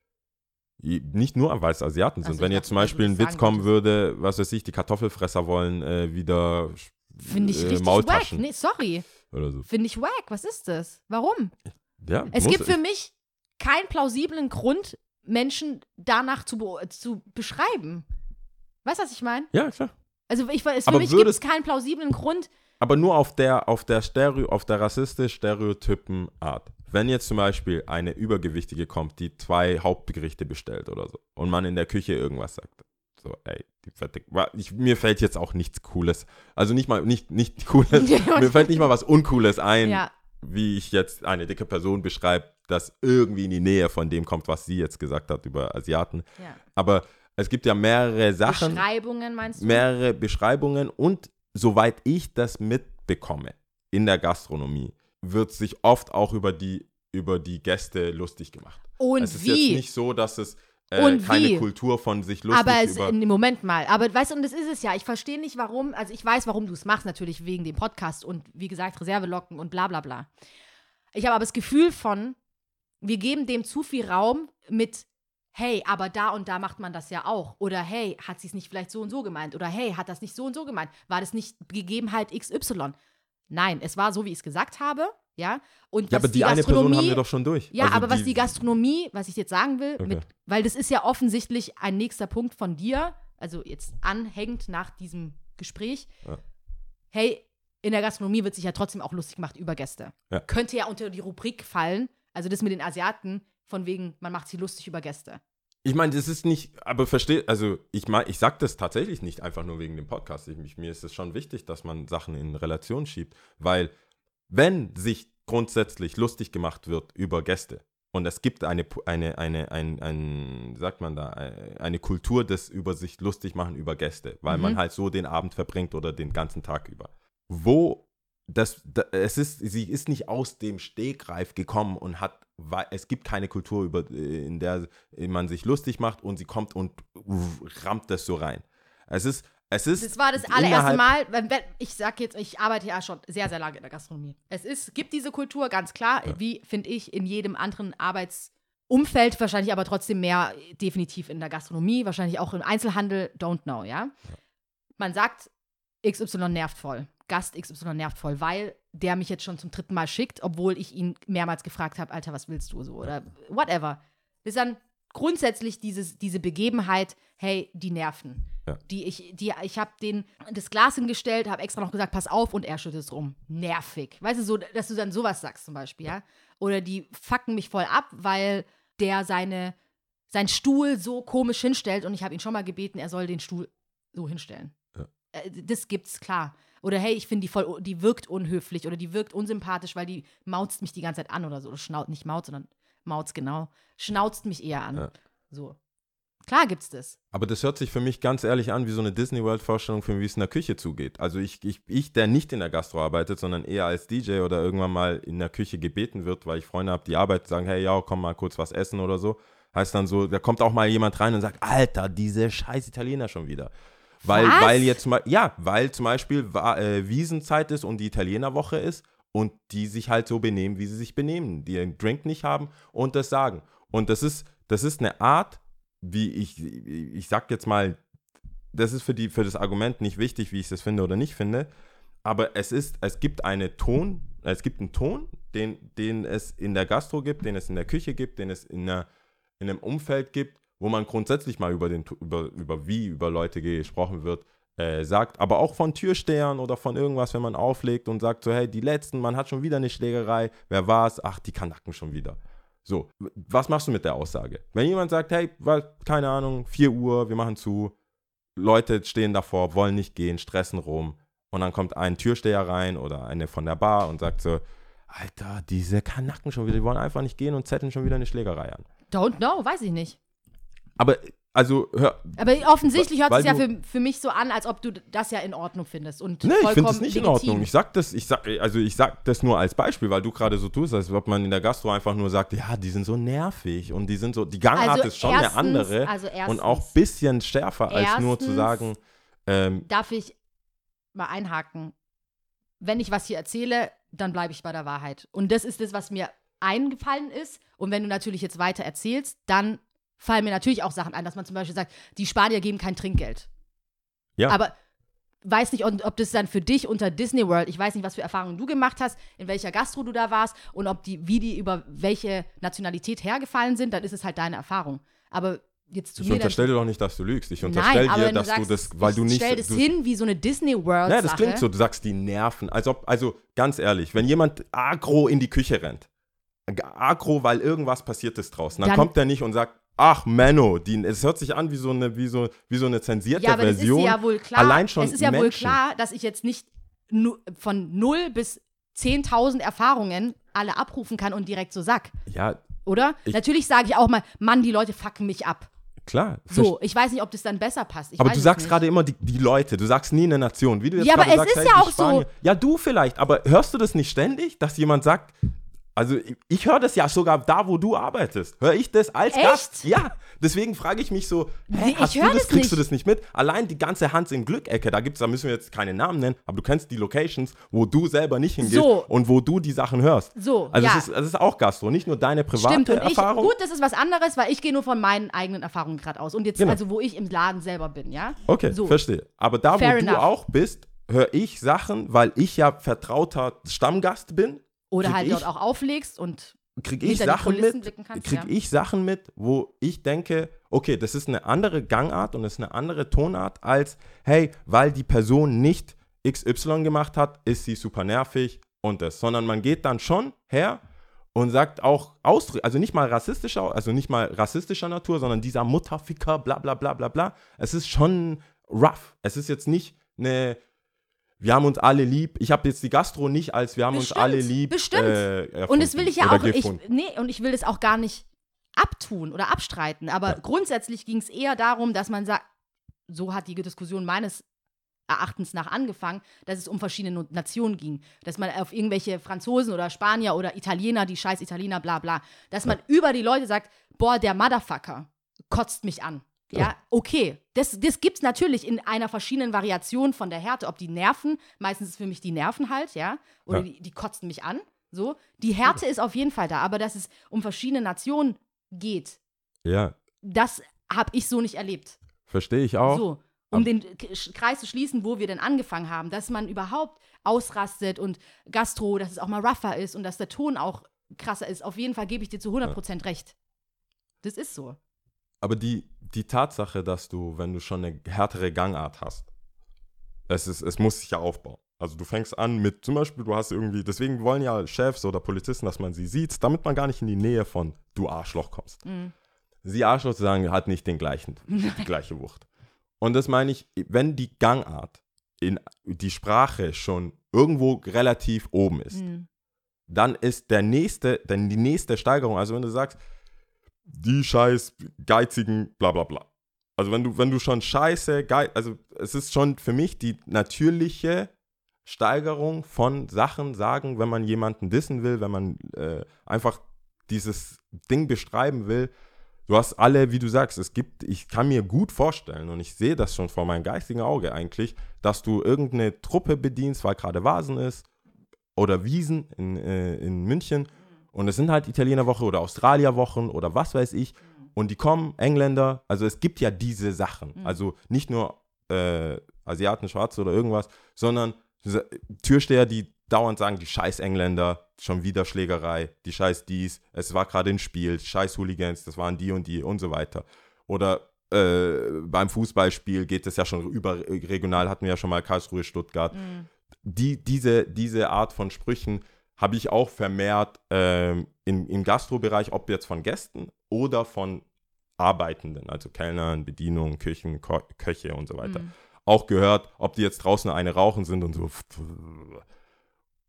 Nicht nur, weil es Asiaten Ach sind. Wenn jetzt zum dachte, Beispiel ein Witz kommen würde, was weiß ich, die Kartoffelfresser wollen äh, wieder Finde ich äh, richtig wack. Nee, sorry. oder so. Finde ich wack. Was ist das? Warum? Ja, Es gibt für ich. mich keinen plausiblen Grund, Menschen danach zu, be zu beschreiben. Weißt du, was ich meine? Ja, klar. Also ich, es, für Aber mich gibt es keinen plausiblen Grund. Aber nur auf der, auf der Stereo, auf der rassistisch stereotypen Art. Wenn jetzt zum Beispiel eine Übergewichtige kommt, die zwei Hauptgerichte bestellt oder so und man in der Küche irgendwas sagt. So, ey, die ich, mir fällt jetzt auch nichts Cooles. Also nicht mal, nicht, nicht Cooles, mir fällt nicht mal was Uncooles ein, Ja, wie ich jetzt eine dicke Person beschreibe, das irgendwie in die Nähe von dem kommt, was sie jetzt gesagt hat über Asiaten. ja. Aber es gibt ja mehrere Sachen Beschreibungen meinst du? mehrere Beschreibungen und soweit ich das mitbekomme in der Gastronomie, wird sich oft auch über die, über die Gäste lustig gemacht. Und es ist wie? jetzt nicht so, dass es äh, Und keine wie? Kultur von sich lustig aber es, über... nee, Moment mal, aber weißt du, und das ist es ja. Ich verstehe nicht, warum, also ich weiß, warum du es machst, natürlich wegen dem Podcast und wie gesagt, Reservelocken und bla bla bla. Ich habe aber das Gefühl von, wir geben dem zu viel Raum mit, hey, aber da und da macht man das ja auch. Oder hey, hat sie es nicht vielleicht so und so gemeint? Oder hey, hat das nicht so und so gemeint? War das nicht Gegebenheit XY? Nein, es war so, wie ich es gesagt habe, ja. Und ja, aber die, eine Person haben wir doch schon durch. ja, Also aber was die Gastronomie, was ich jetzt sagen will, Okay. mit, weil das ist ja offensichtlich ein nächster Punkt von dir, also jetzt anhängend nach diesem Gespräch. Ja. Hey, in der Gastronomie wird sich ja trotzdem auch lustig gemacht über Gäste. Ja. Könnte ja unter die Rubrik fallen, also das mit den Asiaten, von wegen, man macht sie lustig über Gäste. Ich meine, das ist nicht, aber verstehe, also ich meine, ich sage das tatsächlich nicht einfach nur wegen dem Podcast. Ich, mich- mir ist es schon wichtig, dass man Sachen in Relation schiebt, weil wenn sich grundsätzlich lustig gemacht wird über Gäste und es gibt eine, eine, eine, ein, ein, sagt man da, äh, eine Kultur des über sich lustig machen über Gäste, weil man Mhm. halt so den Abend verbringt oder den ganzen Tag über. Wo das, da, es ist, sie ist nicht aus dem Stegreif gekommen und hat, weil es gibt keine Kultur, über, äh, in der man sich lustig macht und sie kommt und rammt das so rein. Es ist, es ist. Das war das allererste Mal, ich sag jetzt, ich arbeite ja schon sehr, sehr lange in der Gastronomie. Es ist, gibt diese Kultur, ganz klar, wie finde ich in jedem anderen Arbeitsumfeld, wahrscheinlich aber trotzdem mehr definitiv in der Gastronomie, wahrscheinlich auch im Einzelhandel, don't know, ja. Man sagt, XY nervt voll, Gast XY nervt voll, weil der mich jetzt schon zum dritten Mal schickt, obwohl ich ihn mehrmals gefragt habe, Alter, was willst du so oder whatever. Ist dann grundsätzlich dieses, diese Begebenheit, hey, die nerven. Ja. Die ich, die, ich habe den das Glas hingestellt, habe extra noch gesagt, pass auf und er schüttet es rum. Nervig. Weißt du, so, dass du dann sowas sagst zum Beispiel, ja? Oder die fucken mich voll ab, weil der seine, seinen Stuhl so komisch hinstellt und ich habe ihn schon mal gebeten, er soll den Stuhl so hinstellen. Äh, Das gibt's klar. Oder hey, ich finde die voll, die wirkt unhöflich oder die wirkt unsympathisch, weil die mauzt mich die ganze Zeit an oder so. Oder schnaut, nicht maut, sondern mautz genau. Schnauzt mich eher an. Ja. So. Klar gibt's das. Aber das hört sich für mich ganz ehrlich an wie so eine Disney World-Vorstellung, für wie es in der Küche zugeht. Also ich, ich, ich, der nicht in der Gastro arbeitet, sondern eher als DJ oder irgendwann mal in der Küche gebeten wird, weil ich Freunde habe, die arbeiten, sagen, hey, ja, komm mal kurz was essen oder so. Heißt dann so, da kommt auch mal jemand rein und sagt, Alter, diese scheiß Italiener schon wieder. Weil, Was? weil jetzt mal, ja, weil zum Beispiel äh, Wiesenzeit ist und die Italienerwoche ist und die sich halt so benehmen, wie sie sich benehmen, die einen Drink nicht haben und das sagen. Und das ist, das ist eine Art, wie ich, ich sag jetzt mal, das ist für, die, für das Argument nicht wichtig, wie ich das finde oder nicht finde, aber es ist, es gibt eine Ton, es gibt einen Ton, den, den es in der Gastro gibt, den es in der Küche gibt, den es in, einer, in einem Umfeld gibt, wo man grundsätzlich mal über, den, über, über wie über Leute gesprochen wird, äh, sagt, aber auch von Türstehern oder von irgendwas, wenn man auflegt und sagt so, hey, die letzten, man hat schon wieder eine Schlägerei, wer war's? Ach, die Kanaken schon wieder. So, was machst du mit der Aussage? Wenn jemand sagt, hey, war, keine Ahnung, 4 Uhr, wir machen zu, Leute stehen davor, wollen nicht gehen, stressen rum und dann kommt ein Türsteher rein oder eine von der Bar und sagt so, Alter, diese Kanaken schon wieder, die wollen einfach nicht gehen und zetteln schon wieder eine Schlägerei an. Don't know, weiß ich nicht. Aber, also, hör, Aber offensichtlich hört es ja für, für mich so an, als ob du das ja in Ordnung findest. Und Nee, ich finde es nicht in legitim. Ordnung. Ich sag das, ich sag, also ich sag das nur als Beispiel, weil du gerade so tust, als ob man in der Gastro einfach nur sagt, ja, die sind so nervig und die sind so, die Gangart Also ist schon erstens- eine andere also und auch ein erstens- bisschen schärfer, als nur zu erstens- sagen, ähm, Darf ich mal einhaken? wenn ich was hier erzähle, dann bleibe ich bei der Wahrheit. Und das ist das, was mir eingefallen ist. Und wenn du natürlich jetzt weiter erzählst, dann fallen mir natürlich auch Sachen ein, dass man zum Beispiel sagt, die Spanier geben kein Trinkgeld. Ja. Aber weiß nicht, ob das dann für dich unter Disney World, ich weiß nicht, was für Erfahrungen du gemacht hast, in welcher Gastro du da warst und ob die, wie die über welche Nationalität hergefallen sind, dann ist es halt deine Erfahrung. Aber jetzt zu Ich mir dann- unterstelle doch nicht, dass du lügst. Ich unterstelle Nein, dir, wenn du dass sagst, du das, weil ich du nicht. stell das du, hin wie so eine Disney World Ja, das klingt so. Du sagst, die nerven. Als ob, also ganz ehrlich, wenn jemand agro in die Küche rennt, agro, weil irgendwas passiert ist draußen, dann, Dann- kommt er nicht und sagt, ach Menno, die, es hört sich an wie so eine, wie so, wie so eine zensierte Ja, aber es ist Version. dir ja wohl klar, Allein schon es ist ja wohl Menschen. klar, dass ich jetzt nicht von 0 bis 10.000 Erfahrungen alle abrufen kann und direkt so sack, Ja, oder? Ich- Natürlich sage ich auch mal, Mann, die Leute fucken mich ab. klar. So, ich weiß nicht, ob das dann besser passt. Ich aber du sagst gerade immer die, die Leute, du sagst nie eine Nation. Wie du jetzt Ja, aber es sagst, ist hey, ja auch so. Spanier. Ja, du vielleicht, aber hörst du das nicht ständig, dass jemand sagt, also ich, ich höre das ja sogar da, wo du arbeitest. Höre ich das als Echt? Gast? Ja, deswegen frage ich mich so, hä, ich hast du das, das kriegst du nicht. das nicht mit? Allein die ganze Hans im Glück-Ecke, da gibt's, da müssen wir jetzt keine Namen nennen, aber du kennst die Locations, wo du selber nicht hingehst So. und wo du die Sachen hörst. So, Also ja. es, ist, es ist auch Gastro, nicht nur deine private Stimmt, und ich, Erfahrung. gut, das ist was anderes, weil ich gehe nur von meinen eigenen Erfahrungen gerade aus. Und jetzt, Genau. also wo ich im Laden selber bin, ja? Okay, so. verstehe. Aber da, Fair wo du enough. auch bist, höre ich Sachen, weil ich ja vertrauter Stammgast bin. Oder halt ich, dort auch auflegst und krieg ich Sachen mit, blicken kannst, krieg ja. ich Sachen mit, wo ich denke, okay, das ist eine andere Gangart und das ist eine andere Tonart als, hey, weil die Person nicht XY gemacht hat, ist sie super nervig und das, sondern man geht dann schon her und sagt auch Ausdrücke, also nicht mal rassistischer, also nicht mal rassistischer Natur, sondern dieser Mutterficker, bla bla bla bla bla. Es ist schon rough. Es ist jetzt nicht eine wir haben uns alle lieb. Ich habe jetzt die Gastro nicht als wir haben uns Bestimmt, alle lieb. bestimmt. Äh, Und das will ich ja auch, ich, nee, und ich will das auch gar nicht abtun oder abstreiten. Aber grundsätzlich ging es eher darum, dass man sagt, so hat die Diskussion meines Erachtens nach angefangen, dass es um verschiedene Nationen ging. Dass man auf irgendwelche Franzosen oder Spanier oder Italiener, die scheiß Italiener, bla bla, dass man über die Leute sagt, boah, der Motherfucker kotzt mich an. Ja, okay. Das, das gibt es natürlich in einer verschiedenen Variation von der Härte. Ob die Nerven, meistens ist für mich die Nerven halt, ja, oder Ja. Die, die kotzen mich an. So. Die Härte ist auf jeden Fall da, aber dass es um verschiedene Nationen geht, Ja, das habe ich so nicht erlebt. verstehe ich auch. So, um den K- Sch- Kreis zu schließen, wo wir denn angefangen haben, dass man überhaupt ausrastet und Gastro, dass es auch mal rougher ist und dass der Ton auch krasser ist. Auf jeden Fall gebe ich dir zu 100% recht. Das ist so. Aber die, die Tatsache, dass du, wenn du schon eine härtere Gangart hast, es, ist, es muss sich ja aufbauen. Also du fängst an mit, zum Beispiel, du hast irgendwie, deswegen wollen ja Chefs oder Polizisten, dass man sie sieht, damit man gar nicht in die Nähe von du Arschloch kommst. Mhm. Sie Arschloch zu sagen, hat nicht den gleichen, die gleiche Wucht. Und das meine ich, wenn die Gangart in die Sprache schon irgendwo relativ oben ist, Mhm. dann ist der nächste, dann die nächste Steigerung, also wenn du sagst, die scheiß geizigen, bla bla bla. Also wenn du, wenn du schon scheiße, geiz, also es ist schon für mich die natürliche Steigerung von Sachen sagen, wenn man jemanden dissen will, wenn man äh, einfach dieses Ding beschreiben will. Du hast alle, wie du sagst, es gibt, ich kann mir gut vorstellen und ich sehe das schon vor meinem geistigen Auge eigentlich, dass du irgendeine Truppe bedienst, weil gerade Vasen ist oder Wiesen in, äh, in München und es sind halt Italienerwoche oder Australierwochen oder was weiß ich. Und die kommen, Engländer, also es gibt ja diese Sachen, also nicht nur äh, Asiaten, Schwarze oder irgendwas, sondern Türsteher, die dauernd sagen, die scheiß Engländer, schon wieder Schlägerei, die scheiß dies, es war gerade ein Spiel, scheiß Hooligans, das waren die und die und so weiter. Oder äh, beim Fußballspiel geht es ja schon überregional, hatten wir ja schon mal Karlsruhe, Stuttgart. Die, diese, diese Art von Sprüchen habe ich auch vermehrt ähm, im, im Gastrobereich, ob jetzt von Gästen oder von Arbeitenden, also Kellnern, Bedienungen, Küchen, Ko Köche und so weiter. Auch gehört, ob die jetzt draußen eine rauchen sind und so.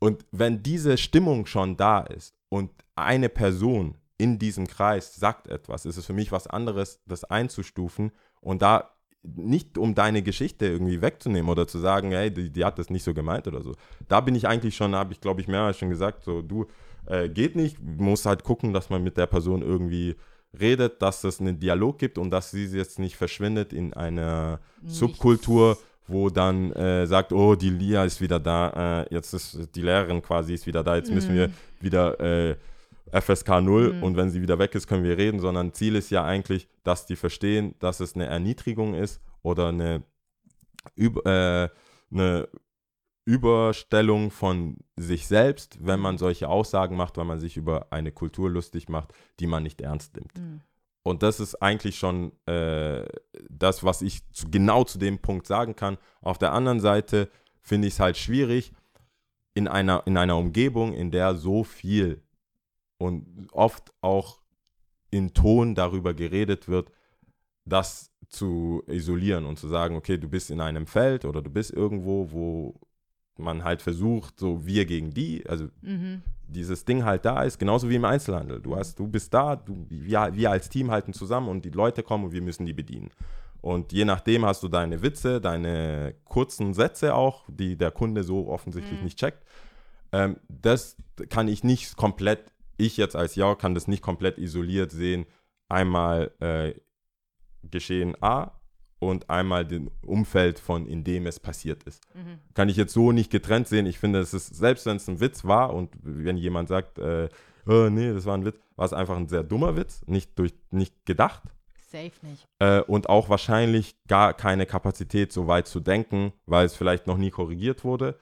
Und wenn diese Stimmung schon da ist und eine Person in diesem Kreis sagt etwas, ist es für mich was anderes, das einzustufen und da nicht um deine Geschichte irgendwie wegzunehmen oder zu sagen, hey, die, die hat das nicht so gemeint oder so. Da bin ich eigentlich schon, habe ich glaube ich mehrmals schon gesagt, so du, äh, geht nicht, muss halt gucken, dass man mit der Person irgendwie redet, dass es einen Dialog gibt und dass sie jetzt nicht verschwindet in einer Nichts. Subkultur, wo dann äh, sagt, oh, die Lia ist wieder da, äh, jetzt ist die Lehrerin quasi ist wieder da, jetzt müssen wir wieder äh, FSK 0 und wenn sie wieder weg ist, können wir reden, sondern Ziel ist ja eigentlich, dass die verstehen, dass es eine Erniedrigung ist oder eine, Üb äh, eine Überstellung von sich selbst, wenn man solche Aussagen macht, weil man sich über eine Kultur lustig macht, die man nicht ernst nimmt. Mhm. Und das ist eigentlich schon äh, das, was ich zu, genau zu dem Punkt sagen kann. Auf der anderen Seite finde ich es halt schwierig, in einer, in einer Umgebung, in der so viel und oft auch in Ton darüber geredet wird, das zu isolieren und zu sagen, okay, du bist in einem Feld oder du bist irgendwo, wo man halt versucht, so wir gegen die, also Mhm. dieses Ding halt da ist, genauso wie im Einzelhandel. Du hast, du bist da, du, wir, wir als Team halten zusammen und die Leute kommen und wir müssen die bedienen. Und je nachdem hast du deine Witze, deine kurzen Sätze auch, die der Kunde so offensichtlich nicht checkt. Ähm, das kann ich nicht komplett, ich jetzt als Ja kann das nicht komplett isoliert sehen. Einmal äh, Geschehen A und einmal dem Umfeld von in dem es passiert ist. Kann ich jetzt so nicht getrennt sehen. Ich finde, es ist, selbst wenn es ein Witz war und wenn jemand sagt, äh, oh, nee, das war ein Witz, war es einfach ein sehr dummer Witz, nicht durch, nicht gedacht. Safe nicht. Äh, und auch wahrscheinlich gar keine Kapazität, so weit zu denken, weil es vielleicht noch nie korrigiert wurde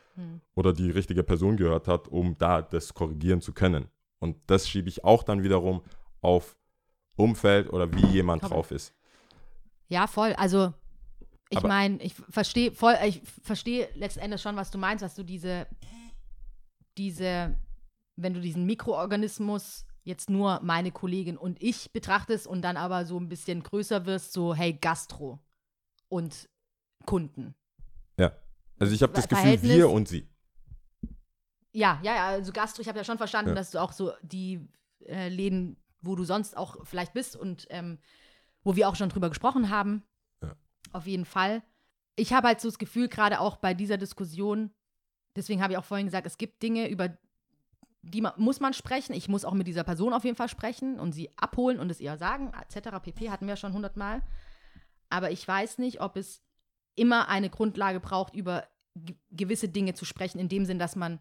oder die richtige Person gehört hat, um da das korrigieren zu können. Und das schiebe ich auch dann wiederum auf Umfeld oder wie jemand Komplett. drauf ist. Ja, voll. Also, ich Aber- meine, ich verstehe voll, ich verstehe letzten Endes schon, was du meinst, dass du diese, diese, wenn du diesen Mikroorganismus jetzt nur meine Kollegin und ich betrachtest und dann aber so ein bisschen größer wirst, so, hey, Gastro und Kunden. Ja. Also ich habe das Gefühl, wir und sie. Ja, ja, ja, also Gastro, ich habe ja schon verstanden, Ja. dass du auch so die äh, Läden, wo du sonst auch vielleicht bist und ähm, wo wir auch schon drüber gesprochen haben. Ja. Auf jeden Fall. Ich habe halt so das Gefühl, gerade auch bei dieser Diskussion, deswegen habe ich auch vorhin gesagt, es gibt Dinge, über die man, muss man sprechen. Ich muss auch mit dieser Person auf jeden Fall sprechen und sie abholen und es ihr sagen, etc. pp. hatten wir schon hundertmal. Aber ich weiß nicht, ob es immer eine Grundlage braucht, über ge- gewisse Dinge zu sprechen, in dem Sinn, dass man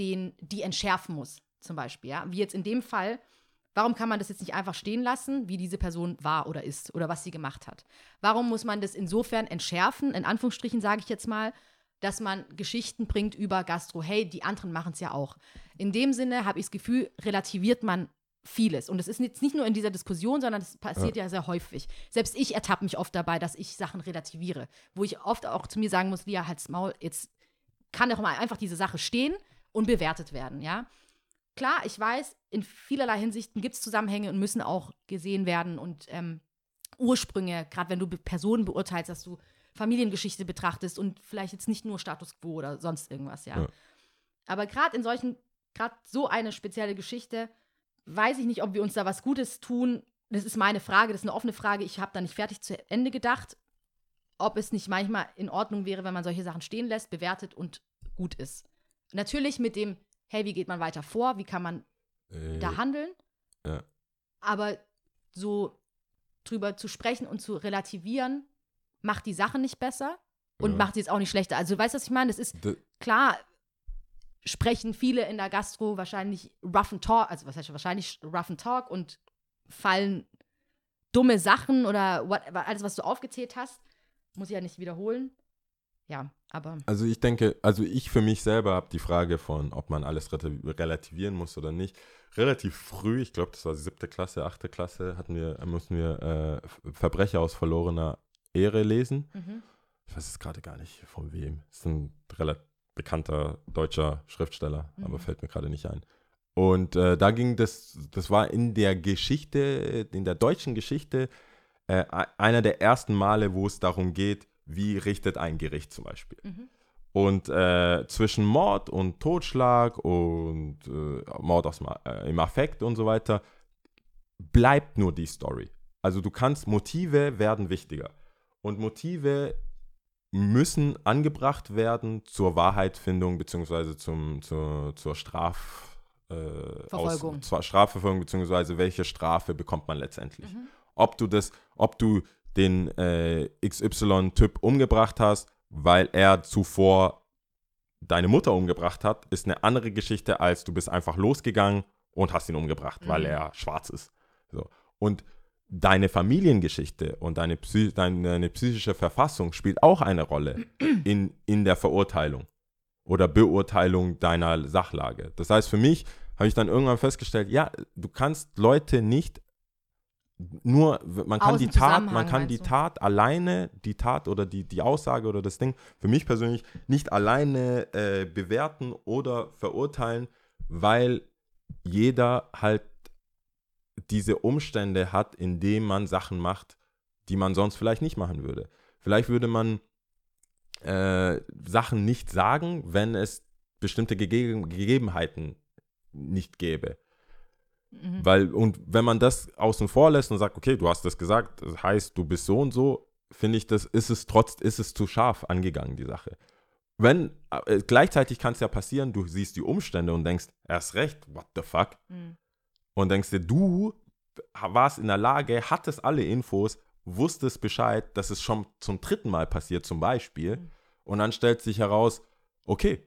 den, die entschärfen muss, zum Beispiel. Ja? Wie jetzt in dem Fall, warum kann man das jetzt nicht einfach stehen lassen, wie diese Person war oder ist oder was sie gemacht hat? Warum muss man das insofern entschärfen, in Anführungsstrichen sage ich jetzt mal, dass man Geschichten bringt über Gastro, hey, die anderen machen es ja auch. In dem Sinne habe ich das Gefühl, relativiert man vieles. Und es ist jetzt nicht nur in dieser Diskussion, sondern es passiert ja. sehr häufig. Selbst ich ertappe mich oft dabei, dass ich Sachen relativiere. Wo ich oft auch zu mir sagen muss, Lia, halt's Maul, jetzt kann doch mal einfach diese Sache stehen und bewertet werden, ja. Klar, ich weiß, in vielerlei Hinsichten gibt es Zusammenhänge und müssen auch gesehen werden und ähm, Ursprünge, gerade wenn du Personen beurteilst, dass du Familiengeschichte betrachtest und vielleicht jetzt nicht nur Status quo oder sonst irgendwas, ja. Ja. Aber gerade in solchen, gerade so eine spezielle Geschichte, weiß ich nicht, ob wir uns da was Gutes tun. Das ist meine Frage, das ist eine offene Frage. Ich habe da nicht fertig zu Ende gedacht, ob es nicht manchmal in Ordnung wäre, wenn man solche Sachen stehen lässt, bewertet und gut ist. Natürlich mit dem, hey, wie geht man weiter vor? Wie kann man Äh, da handeln? ja. Aber so drüber zu sprechen und zu relativieren, macht die Sache nicht besser und Ja. macht sie jetzt auch nicht schlechter. Also, weißt du, was ich meine? Das ist D- klar, sprechen viele in der Gastro wahrscheinlich rough and talk, also was heißt wahrscheinlich rough and talk und fallen dumme Sachen oder what, alles, was du aufgezählt hast, muss ich ja nicht wiederholen. Ja, aber Also ich denke, also ich für mich selber habe die Frage von, ob man alles relativieren muss oder nicht, relativ früh, ich glaube, das war siebte Klasse, achte Klasse, hatten wir, mussten wir äh, Verbrecher aus verlorener Ehre lesen. mhm. Ich weiß es gerade gar nicht von wem. Es ist ein relativ bekannter deutscher Schriftsteller, Mhm. aber fällt mir gerade nicht ein. Und äh, da ging das, das war in der Geschichte, in der deutschen Geschichte, äh, e- einer der ersten Male, wo es darum geht, wie richtet ein Gericht zum Beispiel. Mhm. Und äh, zwischen Mord und Totschlag und äh, Mord aus, äh, im Affekt und so weiter bleibt nur die Story. Also du kannst, Motive werden wichtiger. Und Motive müssen angebracht werden zur Wahrheitfindung beziehungsweise zum, zur, zur Straf, äh, Verfolgung. Aus, zur Strafverfolgung beziehungsweise welche Strafe bekommt man letztendlich. Ob du das, ob du den äh, XY-Typ umgebracht hast, weil er zuvor deine Mutter umgebracht hat, ist eine andere Geschichte, als du bist einfach losgegangen und hast ihn umgebracht, weil Mhm. er schwarz ist. So. Und deine Familiengeschichte und deine, Psy deine, deine psychische Verfassung spielt auch eine Rolle in, in der Verurteilung oder Beurteilung deiner Sachlage. Das heißt, für mich habe ich dann irgendwann festgestellt, ja, du kannst Leute nicht nur, man kann Aus die Tat, man kann die du? Tat alleine, die Tat oder die, die Aussage oder das Ding, für mich persönlich nicht alleine äh, bewerten oder verurteilen, weil jeder halt diese Umstände hat, in denen man Sachen macht, die man sonst vielleicht nicht machen würde. Vielleicht würde man äh, Sachen nicht sagen, wenn es bestimmte Gege Gegebenheiten nicht gäbe. Mhm. Weil, und wenn man das außen vor lässt und sagt, okay, du hast das gesagt, das heißt, du bist so und so, finde ich, das ist es trotz, ist es zu scharf angegangen, die Sache. Wenn, äh, gleichzeitig kann es ja passieren, du siehst die Umstände und denkst, erst recht, what the fuck? Mhm. Und denkst dir, du warst in der Lage, hattest alle Infos, wusstest Bescheid, dass es schon zum dritten Mal passiert, zum Beispiel. Mhm. Und dann stellt sich heraus, okay,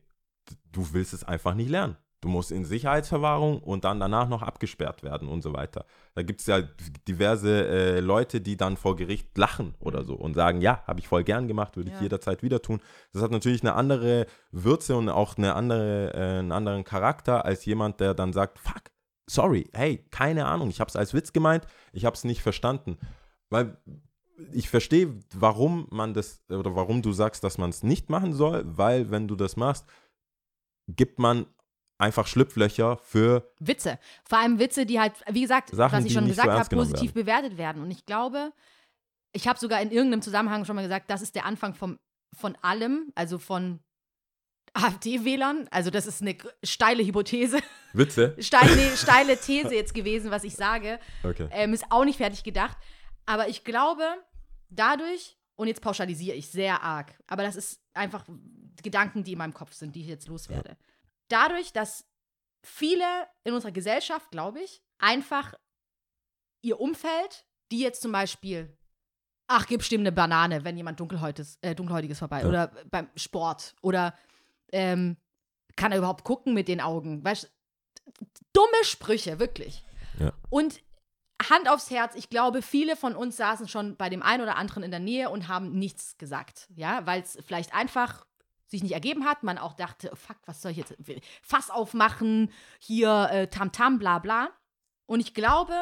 du willst es einfach nicht lernen. Du musst in Sicherheitsverwahrung und dann danach noch abgesperrt werden und so weiter. Da gibt es ja diverse äh, Leute, die dann vor Gericht lachen oder so und sagen, ja, habe ich voll gern gemacht, würde ich Ja. jederzeit wieder tun. Das hat natürlich eine andere Würze und auch eine andere, äh, einen anderen Charakter als jemand, der dann sagt, fuck, sorry, hey, keine Ahnung, ich habe es als Witz gemeint, ich habe es nicht verstanden. Weil ich verstehe, warum man das oder warum du sagst, dass man es nicht machen soll, weil wenn du das machst, gibt man einfach Schlupflöcher für Witze. Vor allem Witze, die halt, wie gesagt, Sachen, was ich schon gesagt so habe, positiv bewertet werden. Und ich glaube, ich habe sogar in irgendeinem Zusammenhang schon mal gesagt, das ist der Anfang vom, von allem, also von AfD-Wählern. Also das ist eine steile Hypothese, Witze. steile, steile These jetzt gewesen, was ich sage. Okay. Ähm, ist auch nicht fertig gedacht. Aber ich glaube, dadurch, und jetzt pauschalisiere ich sehr arg, aber das ist einfach Gedanken, die in meinem Kopf sind, die ich jetzt loswerde. Dadurch, dass viele in unserer Gesellschaft, glaube ich, einfach ihr Umfeld, die jetzt zum Beispiel, ach, gib Stimmen eine Banane, wenn jemand dunkelhäutiges, äh, dunkelhäutiges vorbei Ja. oder beim Sport oder ähm, kann er überhaupt gucken mit den Augen? Weißt dumme Sprüche, wirklich. Ja. Und Hand aufs Herz, ich glaube, viele von uns saßen schon bei dem einen oder anderen in der Nähe und haben nichts gesagt, ja, weil es vielleicht einfach sich nicht ergeben hat, man auch dachte, oh, fuck, was soll ich jetzt, Fass aufmachen, hier äh, Tamtam, bla bla. Und ich glaube,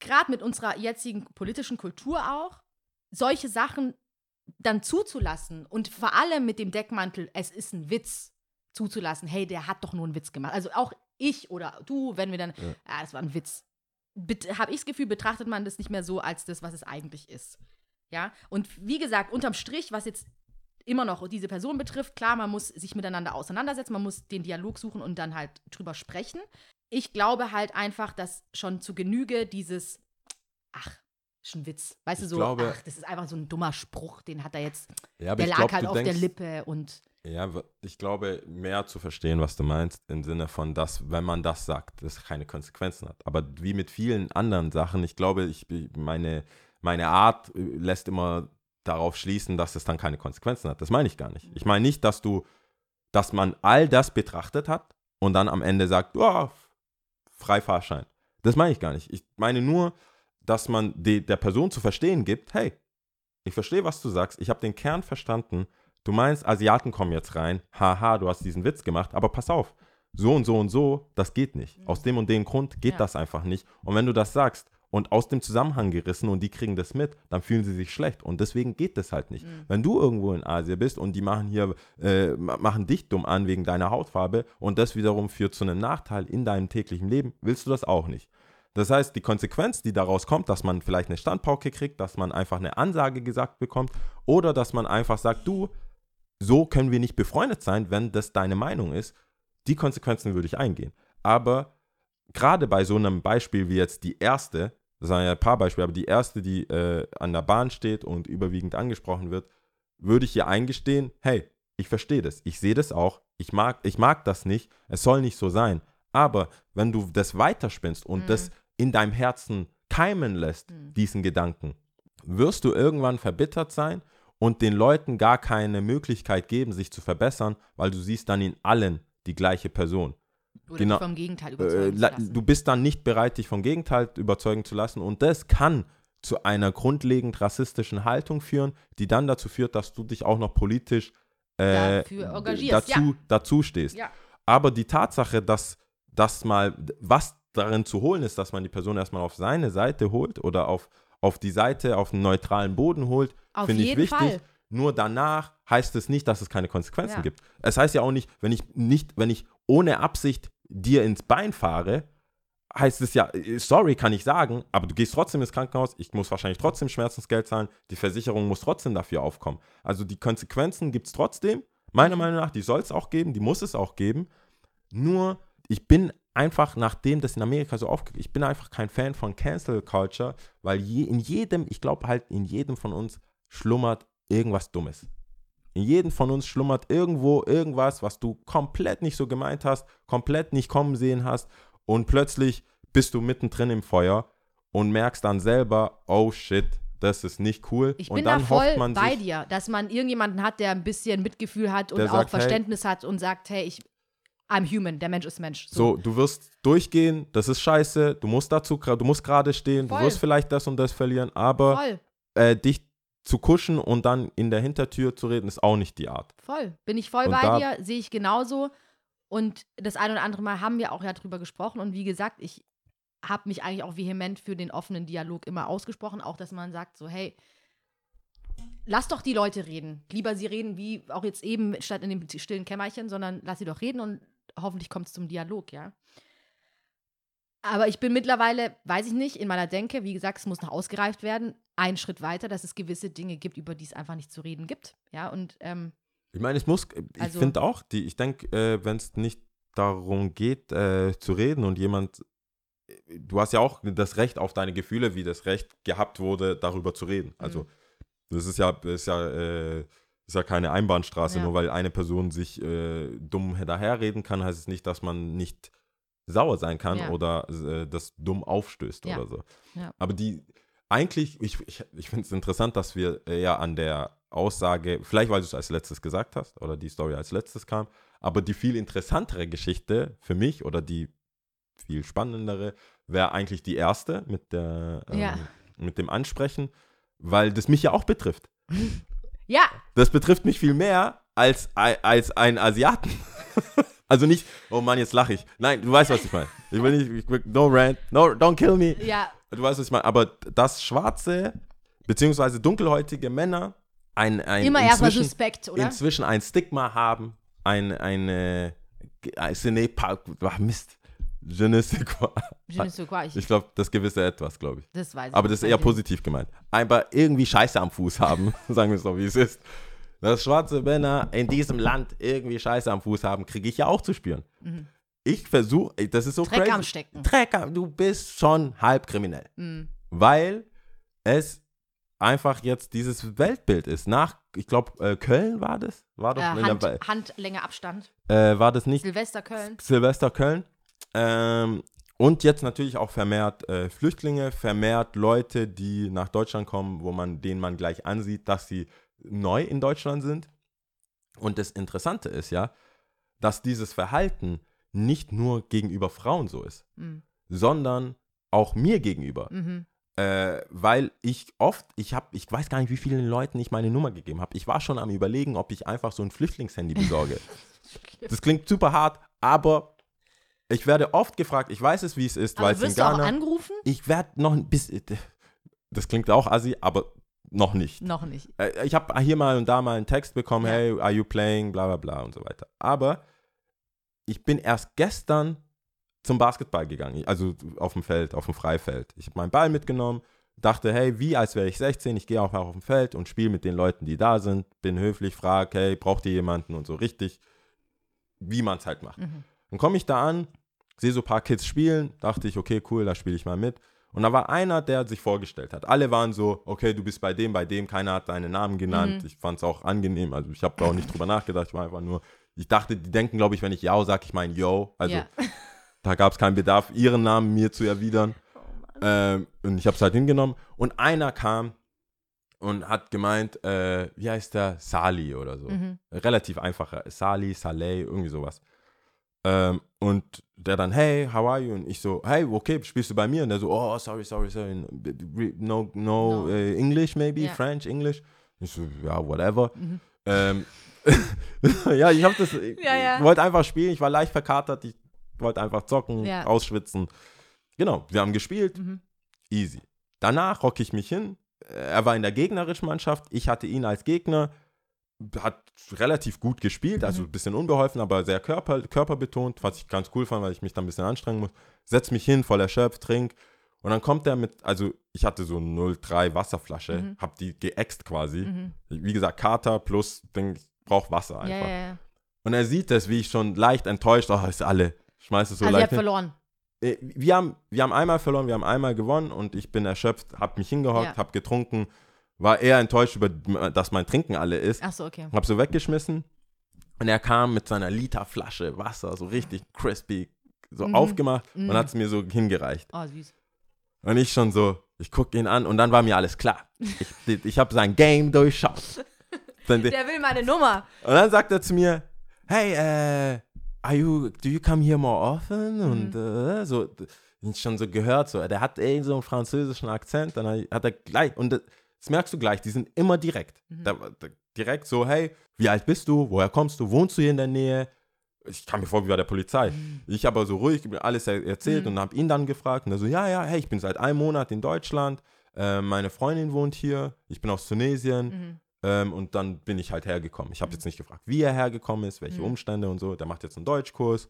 gerade mit unserer jetzigen politischen Kultur auch, solche Sachen dann zuzulassen und vor allem mit dem Deckmantel, es ist ein Witz, zuzulassen, hey, der hat doch nur einen Witz gemacht. Also auch ich oder du, wenn wir dann, Ja. ah, das war ein Witz. Habe ich das Gefühl, betrachtet man das nicht mehr so als das, was es eigentlich ist. Ja, und wie gesagt, unterm Strich, was jetzt immer noch diese Person betrifft, klar, man muss sich miteinander auseinandersetzen, man muss den Dialog suchen und dann halt drüber sprechen. Ich glaube halt einfach, dass schon zu Genüge dieses, ach, ist ein Witz. Weißt du, Ich so, glaube- ach, das ist einfach so ein dummer Spruch, den hat er jetzt, Ja, der lag glaube, halt du auf denkst, der Lippe und Ja, ich glaube, mehr zu verstehen, was du meinst, im Sinne von, dass, wenn man das sagt, das keine Konsequenzen hat. Aber wie mit vielen anderen Sachen, ich glaube, ich, meine, meine Art äh, lässt immer darauf schließen, dass es dann keine Konsequenzen hat. Das meine ich gar nicht. Ich meine nicht, dass du, dass man all das betrachtet hat und dann am Ende sagt, ja, Freifahrschein. Das meine ich gar nicht. Ich meine nur, dass man de, der Person zu verstehen gibt, hey, ich verstehe, was du sagst, ich habe den Kern verstanden, Du meinst, Asiaten kommen jetzt rein. Haha, du hast diesen Witz gemacht. Aber pass auf, so und so und so, das geht nicht. Aus dem und dem Grund geht Ja. das einfach nicht. Und wenn du das sagst und aus dem Zusammenhang gerissen und die kriegen das mit, dann fühlen sie sich schlecht. Und deswegen geht das halt nicht. Wenn du irgendwo in Asien bist und die machen hier, äh, ma- machen dich dumm an wegen deiner Hautfarbe und das wiederum führt zu einem Nachteil in deinem täglichen Leben, willst du das auch nicht. Das heißt, die Konsequenz, die daraus kommt, dass man vielleicht eine Standpauke kriegt, dass man einfach eine Ansage gesagt bekommt oder dass man einfach sagt, du, so können wir nicht befreundet sein, wenn das deine Meinung ist. Die Konsequenzen würde ich eingehen. Aber gerade bei so einem Beispiel wie jetzt die erste, das sind ja ein paar Beispiele, aber die erste, die äh, an der Bahn steht und überwiegend angesprochen wird, würde ich hier eingestehen, hey, ich verstehe das, ich sehe das auch, ich mag, ich mag das nicht, es soll nicht so sein. Aber wenn du das weiterspinnst und Mhm. das in deinem Herzen keimen lässt, Mhm. diesen Gedanken, wirst du irgendwann verbittert sein und den Leuten gar keine Möglichkeit geben, sich zu verbessern, weil du siehst dann in allen die gleiche Person. Oder Genau. dich vom Gegenteil Äh, überzeugen zu la- lassen. du bist dann nicht bereit, dich vom Gegenteil überzeugen zu lassen und das kann zu einer grundlegend rassistischen Haltung führen, die dann dazu führt, dass du dich auch noch politisch äh, dazu, ja. dazu stehst. Ja. Aber die Tatsache, dass das mal, was darin zu holen ist, dass man die Person erstmal auf seine Seite holt oder auf, auf die Seite, auf einen neutralen Boden holt, finde ich wichtig. Fall. Nur danach heißt es nicht, dass es keine Konsequenzen Ja. gibt. Es heißt ja auch nicht, wenn ich nicht, wenn ich ohne Absicht dir ins Bein fahre, heißt es ja, äh, sorry, kann ich sagen, aber du gehst trotzdem ins Krankenhaus, ich muss wahrscheinlich trotzdem Schmerzensgeld zahlen, die Versicherung muss trotzdem dafür aufkommen. Also die Konsequenzen gibt es trotzdem, meiner Mhm. Meinung nach, die soll es auch geben, die muss es auch geben. Nur, ich bin einfach, nachdem das in Amerika so aufgeht, ich bin einfach kein Fan von Cancel Culture, weil je, in jedem, ich glaube halt, in jedem von uns schlummert irgendwas Dummes. In jedem von uns schlummert irgendwo irgendwas, was du komplett nicht so gemeint hast, komplett nicht kommen sehen hast und plötzlich bist du mittendrin im Feuer und merkst dann selber, oh shit, das ist nicht cool. Ich und bin dann da voll hofft man bei sich, dir, dass man irgendjemanden hat, der ein bisschen Mitgefühl hat und auch sagt, hey- Verständnis hat und sagt, hey, ich, I'm human, der Mensch ist Mensch. So, du wirst durchgehen, das ist scheiße, du musst dazu, du musst gerade stehen, Voll. du wirst vielleicht das und das verlieren, aber äh, dich zu kuschen und dann in der Hintertür zu reden, ist auch nicht die Art. voll. Bin ich voll Und bei dir, sehe ich genauso. Und das ein oder andere Mal haben wir auch ja drüber gesprochen. Und wie gesagt, ich habe mich eigentlich auch vehement für den offenen Dialog immer ausgesprochen. Auch, dass man sagt, so, hey, lass doch die Leute reden. Lieber sie reden, wie auch jetzt eben, statt in dem stillen Kämmerchen, sondern lass sie doch reden und hoffentlich kommt es zum Dialog, ja. Aber ich bin mittlerweile, weiß ich nicht, in meiner Denke, wie gesagt, es muss noch ausgereift werden, einen Schritt weiter, dass es gewisse Dinge gibt, über die es einfach nicht zu reden gibt. Ja, und ähm, Ich meine, es muss, ich Also- finde auch, die, ich denke, äh, wenn es nicht darum geht, äh, zu reden und jemand, äh, du hast ja auch das Recht auf deine Gefühle, wie das Recht gehabt wurde, darüber zu reden. Also, Mhm. das ist ja, ist ja, äh, ist ja keine Einbahnstraße, Ja. nur weil eine Person sich äh, dumm daherreden kann, heißt es nicht, dass man nicht sauer sein kann Ja. oder äh, das dumm aufstößt Ja. oder so. Ja. Aber die, eigentlich, ich, ich, ich finde es interessant, dass wir ja an der Aussage, vielleicht weil du es als letztes gesagt hast oder die Story als letztes kam, aber die viel interessantere Geschichte für mich oder die viel spannendere wäre eigentlich die erste mit, der, ähm, mit dem Ansprechen, weil das mich ja auch betrifft. ja, Das betrifft mich viel mehr als, als einen Asiaten. also nicht, oh Mann, jetzt lache ich. Nein, du weißt, was ich meine. Ich will nicht, ich no rant, no, don't kill me. ja, Du weißt, was ich meine. Aber dass schwarze beziehungsweise dunkelhäutige Männer ein, ein immer erstmal suspekt, oder? inzwischen ein Stigma haben, ein, ein Sine pa- ach, Mist. Je ne sais quoi. Je ne sais quoi, ich, Ich glaube, das gewisse Etwas, glaube ich. das weiß ich. Aber das ist eher positiv gemeint. Einfach irgendwie Scheiße am Fuß haben, sagen wir es doch, wie es ist. Dass schwarze Männer in diesem Land irgendwie Scheiße am Fuß haben, kriege ich ja auch zu spüren. Ich versuche, das ist so Mhm. Dreck crazy. am Stecken. Dreck am, du bist schon halb kriminell. Mhm. Weil es einfach jetzt dieses Weltbild ist. Nach, ich glaube, äh, Köln war das? War doch Äh, Hand, der, Handlänge Abstand. äh, war das nicht Silvester Köln. Silvester Köln. Ähm, und jetzt natürlich auch vermehrt äh, Flüchtlinge, vermehrt Leute, die nach Deutschland kommen, wo man denen man gleich ansieht, dass sie neu in Deutschland sind. Und das Interessante ist ja, dass dieses Verhalten nicht nur gegenüber Frauen so ist, Mhm. sondern auch mir gegenüber. Mhm. Äh, weil ich oft, ich habe, ich weiß gar nicht, wie vielen Leuten ich meine Nummer gegeben habe. Ich war schon am überlegen, ob ich einfach so ein Flüchtlingshandy besorge. das klingt super hart, aber ich werde oft gefragt, ich weiß es, wie es ist, weil es in du auch Ghana. angerufen? Ich werde noch ein bisschen, das klingt auch assi, aber noch nicht. Noch nicht. Äh, Ich habe hier mal und da mal einen Text bekommen, Ja. hey, are you playing, bla bla bla und so weiter. Aber ich bin erst gestern zum Basketball gegangen, also auf dem Feld, auf dem Freifeld. Ich habe meinen Ball mitgenommen, dachte, hey, wie als wäre ich 16, ich gehe auch auf dem Feld und spiele mit den Leuten, die da sind, bin höflich, frage, hey, braucht ihr jemanden und so richtig, wie man es halt macht. Mhm. Dann komme ich da an, sehe so ein paar Kids spielen, dachte ich, okay, cool, da spiele ich mal mit. Und da war einer, der sich vorgestellt hat. Alle waren so, okay, du bist bei dem, bei dem, keiner hat deinen Namen genannt. Mhm. Ich fand es auch angenehm, also ich habe da auch nicht drüber nachgedacht, ich war einfach nur, ich dachte, die denken, glaube ich, wenn ich Yao sage, ich meine Yo. Also ja. da gab es keinen Bedarf, ihren Namen mir zu erwidern. Ähm, und ich habe es halt hingenommen. Und einer kam und hat gemeint, äh, wie heißt der? Sali oder so. Mhm. Relativ einfacher. Sali, Saleh, irgendwie sowas. Ähm, und der dann, hey, how are you? Und ich so, hey, okay, spielst du bei mir? Und der so, oh, sorry, sorry, sorry. No, no, No. äh, English maybe, Ja. French, English. Ich so, ja, whatever. Mhm. Ähm, ja, ich hab das, ich Ja, ja. wollte einfach spielen, ich war leicht verkatert, ich wollte einfach zocken, Ja. ausschwitzen. Genau, wir haben gespielt, Mhm. easy. Danach hocke ich mich hin, er war in der gegnerischen Mannschaft, ich hatte ihn als Gegner, hat relativ gut gespielt, also Mhm. ein bisschen unbeholfen, aber sehr körper, körperbetont, was ich ganz cool fand, weil ich mich da ein bisschen anstrengen muss. Setz mich hin, voll erschöpft, trink. Und dann kommt er mit, also ich hatte so 0,3 Wasserflasche, Mhm. hab die geäxt quasi. Mhm. Wie gesagt, Kater plus, Ding, ich brauch Wasser Ja, einfach. ja, ja. Und er sieht das, wie ich schon leicht enttäuscht, oh, ist alle, schmeiß es so also ihr leicht habt hin. verloren. Äh, Wir haben, wir haben einmal verloren, wir haben einmal gewonnen und ich bin erschöpft, hab mich hingehockt, Ja. hab getrunken, war eher enttäuscht über, dass mein Trinken alle ist. Ach so, okay. Hab so weggeschmissen und er kam mit seiner Literflasche Wasser, so richtig crispy, so Mhm. aufgemacht Mhm. und hat es mir so hingereicht. Oh, süß. Und ich schon so, ich gucke ihn an und dann war mir alles klar. Ich, ich habe sein Game durchschaut. Und Der will meine Nummer. dann sagt er zu mir, hey, äh, are you, do you come here more often? Und äh, so, schon so gehört, so, der hat eh so einen französischen Akzent, dann hat er gleich, und das, merkst du gleich, die sind immer direkt. Da, da, direkt so, hey, wie alt bist du? Woher kommst du? Wohnst du hier in der Nähe? Ich kam mir vor wie bei der Polizei. Ich aber so ruhig alles er erzählt und habe ihn dann gefragt. Und er so, ja, ja, hey, ich bin seit einem Monat in Deutschland. Äh, meine Freundin wohnt hier. Ich bin aus Tunesien. Mhm. Ähm, und dann bin ich halt hergekommen. Ich habe jetzt nicht gefragt, wie er hergekommen ist, welche Mhm. Umstände und so. Der macht jetzt einen Deutschkurs.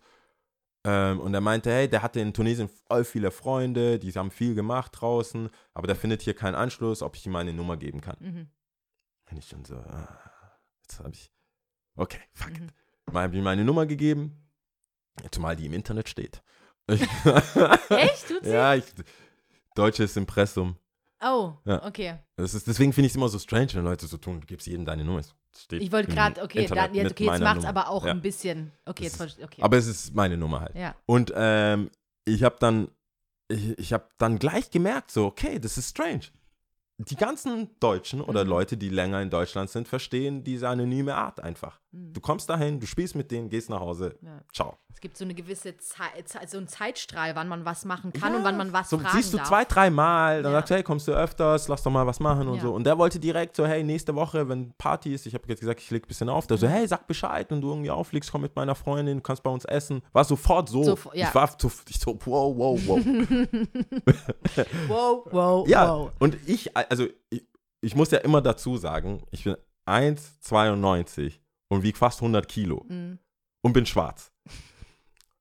Ähm, und er meinte, hey, der hatte in Tunesien voll viele Freunde, die haben viel gemacht draußen, aber der findet hier keinen Anschluss, ob ich ihm meine Nummer geben kann. Mhm. Und ich schon so, ah, jetzt habe ich, okay, fuck Mhm. it. Mal habe ich ihm meine Nummer gegeben, zumal die im Internet steht. Ich, Echt? Tut sie? ja, ich, deutsches Impressum. Oh, Ja. okay. Das ist, deswegen finde ich es immer so strange, wenn Leute so tun, du gibst jedem deine Nummer. Es steht Ich wollte gerade, okay, Internet dann, jetzt, okay, jetzt macht's Nummer. aber auch Ja. ein bisschen. Okay, Das jetzt okay. Aber es ist meine Nummer halt. ja. Und ähm, ich habe dann, ich, ich habe dann gleich gemerkt, so, okay, das ist strange. Die ganzen Deutschen oder Mhm. Leute, die länger in Deutschland sind, verstehen diese anonyme Art einfach. Mhm. Du kommst dahin, du spielst mit denen, gehst nach Hause, Ja. ciao. Es gibt so eine gewisse Zeit, so einen Zeitstrahl, wann man was machen kann Ja, und wann man was so fragen siehst du darf. zwei, dreimal, dann Ja. sagst du, hey, kommst du öfters, lass doch mal was machen und Ja. so. Und der wollte direkt so, hey, nächste Woche, wenn Party ist, ich habe jetzt gesagt, ich leg ein bisschen auf, der so, Mhm. hey, sag Bescheid, wenn du irgendwie auflegst, komm mit meiner Freundin, du kannst bei uns essen. War sofort so. Ja. Ich war so, ich so, wow, wow, wow. Wow, wow, Ja, wow. und ich, also ich, ich muss ja immer dazu sagen, ich bin 1,92 und wiege fast 100 Kilo Mhm. und bin schwarz.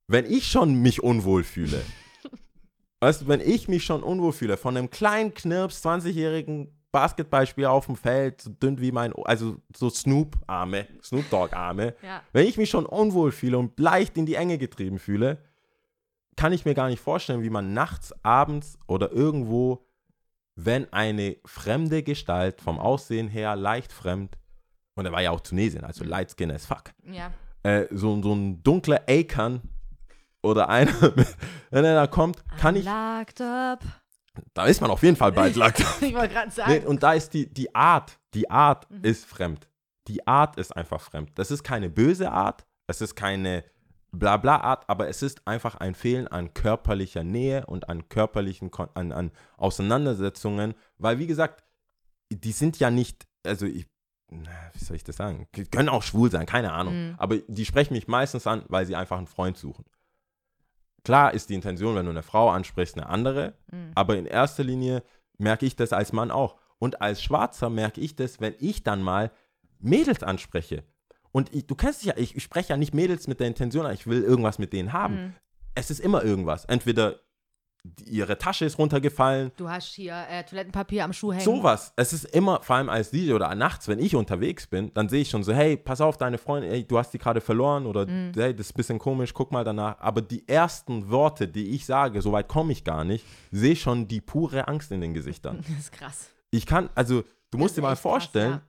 Wenn ich schon mich unwohl fühle, weißt du, wenn ich mich schon unwohl fühle, von einem kleinen Knirps, 20-jährigen Basketballspieler auf dem Feld, so dünn wie mein, also so Snoop-Arme, Snoop Dogg-Arme, Ja. wenn ich mich schon unwohl fühle und leicht in die Enge getrieben fühle, kann ich mir gar nicht vorstellen, wie man nachts, abends oder irgendwo, wenn eine fremde Gestalt vom Aussehen her leicht fremd, und er war ja auch Tunesien, also light skin as fuck, Ja. äh, so, so ein dunkler Akan oder einer, wenn er da kommt, kann ich, Locked up. da ist man auf jeden Fall bald lagt. Ich wollte gerade sagen. Nee, und da ist die, die Art, die Art Mhm. ist fremd. Die Art ist einfach fremd. Das ist keine böse Art, es ist keine Blabla-Art, aber es ist einfach ein Fehlen an körperlicher Nähe und an körperlichen, Kon an, an Auseinandersetzungen, weil wie gesagt, die sind ja nicht, also ich, na, wie soll ich das sagen? Die können auch schwul sein, keine Ahnung. Mhm. Aber die sprechen mich meistens an, weil sie einfach einen Freund suchen. Klar ist die Intention, wenn du eine Frau ansprichst, eine andere, Mhm. aber in erster Linie merke ich das als Mann auch. Und als Schwarzer merke ich das, wenn ich dann mal Mädels anspreche. Und ich, du kennst dich ja, ich, ich spreche ja nicht Mädels mit der Intention, ich will irgendwas mit denen haben. Mhm. Es ist immer irgendwas. Entweder ihre Tasche ist runtergefallen, Du hast hier äh, Toilettenpapier am Schuh hängen. sowas. Es ist immer, vor allem als DJ oder nachts, wenn ich unterwegs bin, dann sehe ich schon so, hey, pass auf, deine Freundin, ey, du hast die gerade verloren oder Mhm. hey, das ist ein bisschen komisch, guck mal danach. Aber die ersten Worte, die ich sage, so weit komme ich gar nicht, sehe schon die pure Angst in den Gesichtern. Das ist krass. Ich kann, also, du musst dir mal echt krass, vorstellen,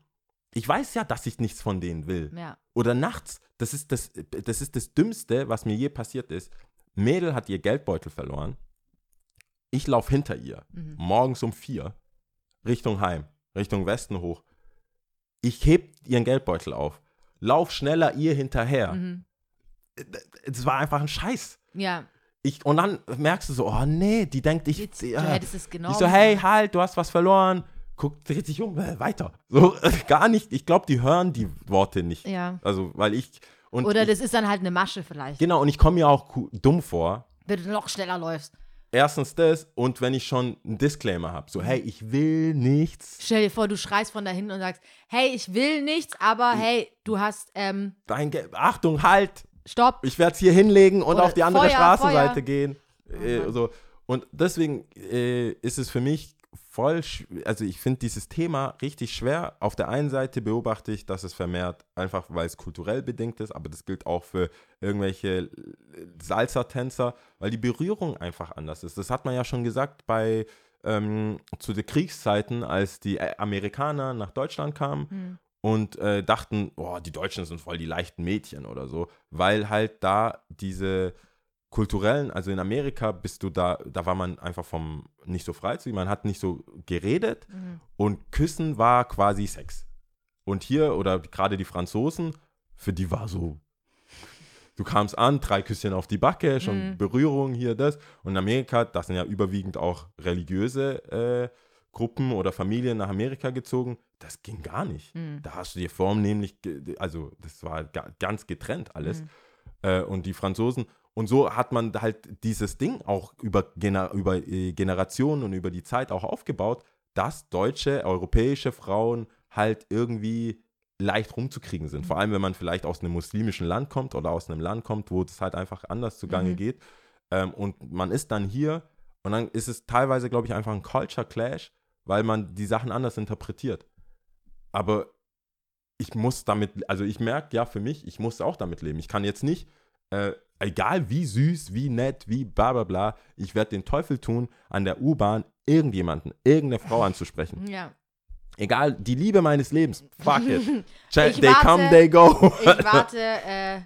ich weiß ja, dass ich nichts von denen will. Ja. Oder nachts, das ist das, das ist das Dümmste, was mir je passiert ist. Mädel hat ihr Geldbeutel verloren. Ich laufe hinter ihr, Mhm. morgens um vier, Richtung Heim, Richtung Westen hoch. Ich heb ihren Geldbeutel auf. Lauf schneller ihr hinterher. Mhm. Es war einfach ein Scheiß. Ja, Ich, und dann merkst du so, oh nee, die denkt, ich, jetzt, ja. du hättest es ich so, hey, halt, du hast was verloren. Guck, dreht sich um, äh, weiter. So, gar nicht. Ich glaube, die hören die Worte nicht. Ja. Also, weil ich. Und Oder ich, das ist dann halt eine Masche vielleicht, Genau, und ich komme mir auch dumm vor. wenn du noch schneller läufst. Erstens das und wenn ich schon einen Disclaimer habe, so, hey, ich will nichts. Stell dir vor, du schreist von da hinten und sagst, hey, ich will nichts, aber hey, du hast, ähm, Dein Ge Achtung, halt! stopp. Ich werde es hier hinlegen und Oder auf die andere Feuer, Straßenseite Feuer. gehen. Äh, Mann. so. Und deswegen äh, ist es für mich voll, also ich finde dieses Thema richtig schwer. Auf der einen Seite beobachte ich, dass es vermehrt, einfach weil es kulturell bedingt ist, aber das gilt auch für irgendwelche Salsa-Tänzer, weil die Berührung einfach anders ist. Das hat man ja schon gesagt bei ähm, zu den Kriegszeiten, als die äh, Amerikaner nach Deutschland kamen Hm. und äh, dachten, oh, die Deutschen sind voll die leichten Mädchen oder so, weil halt da diese kulturellen, also in Amerika bist du da, da war man einfach vom nicht so freizügig, man hat nicht so geredet Mhm. und Küssen war quasi Sex. Und hier oder gerade die Franzosen, für die war so, du kamst an, drei Küsschen auf die Backe, schon Mhm. Berührung hier, das. Und in Amerika, das sind ja überwiegend auch religiöse äh, Gruppen oder Familien nach Amerika gezogen, das ging gar nicht. Mhm. Da hast du dir Form nämlich, also das war ga, ganz getrennt alles. Mhm. Äh, und die Franzosen, und so hat man halt dieses Ding auch über, Gener über äh, Generationen und über die Zeit auch aufgebaut, dass deutsche, europäische Frauen halt irgendwie leicht rumzukriegen sind. Vor allem, wenn man vielleicht aus einem muslimischen Land kommt oder aus einem Land kommt, wo das halt einfach anders zugange Mhm. geht. Ähm, und man ist dann hier und dann ist es teilweise, glaube ich, einfach ein Culture Clash, weil man die Sachen anders interpretiert. Aber ich muss damit, also ich merke ja für mich, ich muss auch damit leben. Ich kann jetzt nicht, äh, egal wie süß, wie nett, wie bla bla bla, ich werde den Teufel tun, an der U-Bahn irgendjemanden, irgendeine Frau anzusprechen. Ja. Egal, die Liebe meines Lebens, fuck it. Ch- Ich they warte- come, they go. Ich warte äh,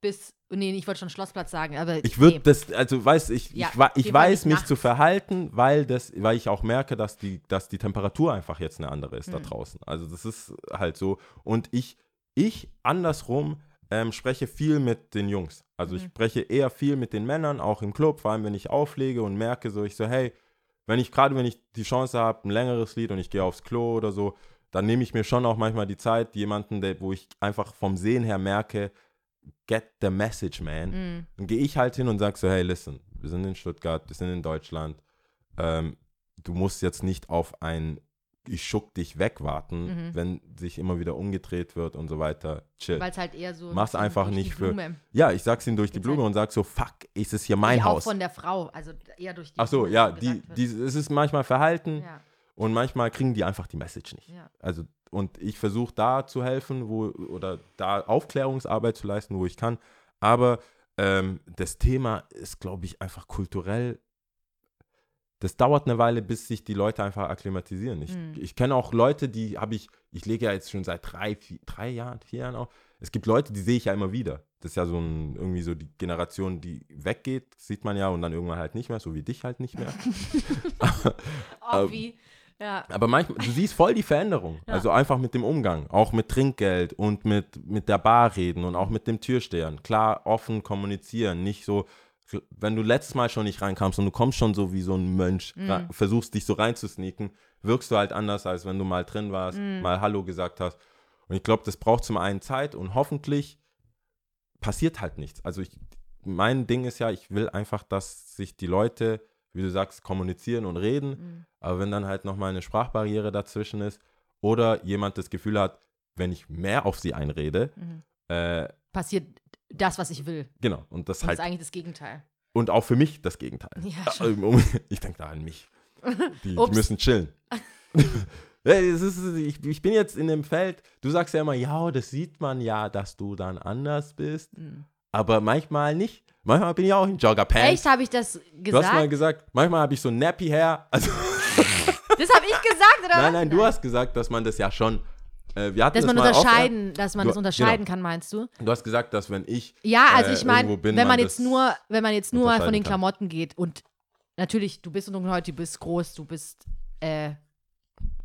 bis, nee, ich wollte schon Schlossplatz sagen, aber Ich würde nee. das, also weiß ich, Ja, ich, ich weiß mich zu nachts. verhalten, weil das, weil ich auch merke, dass die, dass die Temperatur einfach jetzt eine andere ist da Hm. draußen. Also das ist halt so. Und ich, ich andersrum ähm, spreche viel mit den Jungs. Also ich Mhm. spreche eher viel mit den Männern, auch im Club, vor allem wenn ich auflege und merke so, ich so, hey, wenn ich gerade, wenn ich die Chance habe, ein längeres Lied und ich gehe aufs Klo oder so, dann nehme ich mir schon auch manchmal die Zeit, jemanden, der, wo ich einfach vom Sehen her merke, get the message, man. Mhm. Dann gehe ich halt hin und sage so, hey, listen, wir sind in Stuttgart, wir sind in Deutschland. Ähm, du musst jetzt nicht auf ein Ich schuck dich weg warten, Mhm. wenn sich immer wieder umgedreht wird und so weiter. Chill. Weil es halt eher so. Mach's einfach nicht für-. Ja, ich sag's ihnen durch die Blume halt- und sag so, fuck, ist es hier mein Haus? Auch von der Frau, also eher durch die Ach so, Blume ja, die, die, es ist manchmal Verhalten Ja, und manchmal kriegen die einfach die Message nicht. ja. Also, und ich versuche da zu helfen, wo, oder da Aufklärungsarbeit zu leisten, wo ich kann. Aber ähm, das Thema ist, glaube ich, einfach kulturell. Das dauert eine Weile, bis sich die Leute einfach akklimatisieren. Ich, Mhm. ich kenne auch Leute, die habe ich, ich lege ja jetzt schon seit drei, vier, drei Jahren, vier Jahren auf. Es gibt Leute, die sehe ich ja immer wieder. Das ist ja so ein, irgendwie so die Generation, die weggeht, sieht man ja, und dann irgendwann halt nicht mehr, so wie dich halt nicht mehr. Oh, wie. Ja. Aber manchmal, du siehst voll die Veränderung. Ja. Also einfach mit dem Umgang, auch mit Trinkgeld und mit, mit der Bar reden und auch mit dem Türstehern. Klar, offen kommunizieren, nicht so, wenn du letztes Mal schon nicht reinkamst und du kommst schon so wie so ein Mönch, Mhm. versuchst dich so reinzusneaken, wirkst du halt anders, als wenn du mal drin warst, Mhm. mal Hallo gesagt hast. Und ich glaube, das braucht zum einen Zeit und hoffentlich passiert halt nichts. Also ich, mein Ding ist ja, ich will einfach, dass sich die Leute, wie du sagst, kommunizieren und reden. Mhm. Aber wenn dann halt nochmal eine Sprachbarriere dazwischen ist oder jemand das Gefühl hat, wenn ich mehr auf sie einrede, Mhm. äh, Passiert das, was ich will. genau, und das Und das halt, ist eigentlich das Gegenteil. und auch für mich das Gegenteil. Ja, Äh, um- Ich denke da an mich. Die, die müssen chillen. Ist, ich, ich bin jetzt in dem Feld, du sagst ja immer, ja, das sieht man ja, dass du dann anders bist, Mhm. aber manchmal nicht. Manchmal bin ich auch in Jogger-Pants. Echt, habe ich das Du hast mal gesagt? gesagt, manchmal habe ich so Nappy Hair. Also, Das habe ich gesagt, oder nein, nein, du hast gesagt, dass man das ja schon. Äh, wir hatten Dass das man mal unterscheiden, dass man Du- das unterscheiden genau. kann, meinst du? Du hast gesagt, dass wenn ich Ja, also äh, ich meine, wenn man man jetzt nur, wenn man jetzt nur von den kann. Klamotten geht und natürlich, du bist dunkelhäutig, du bist groß, du bist äh,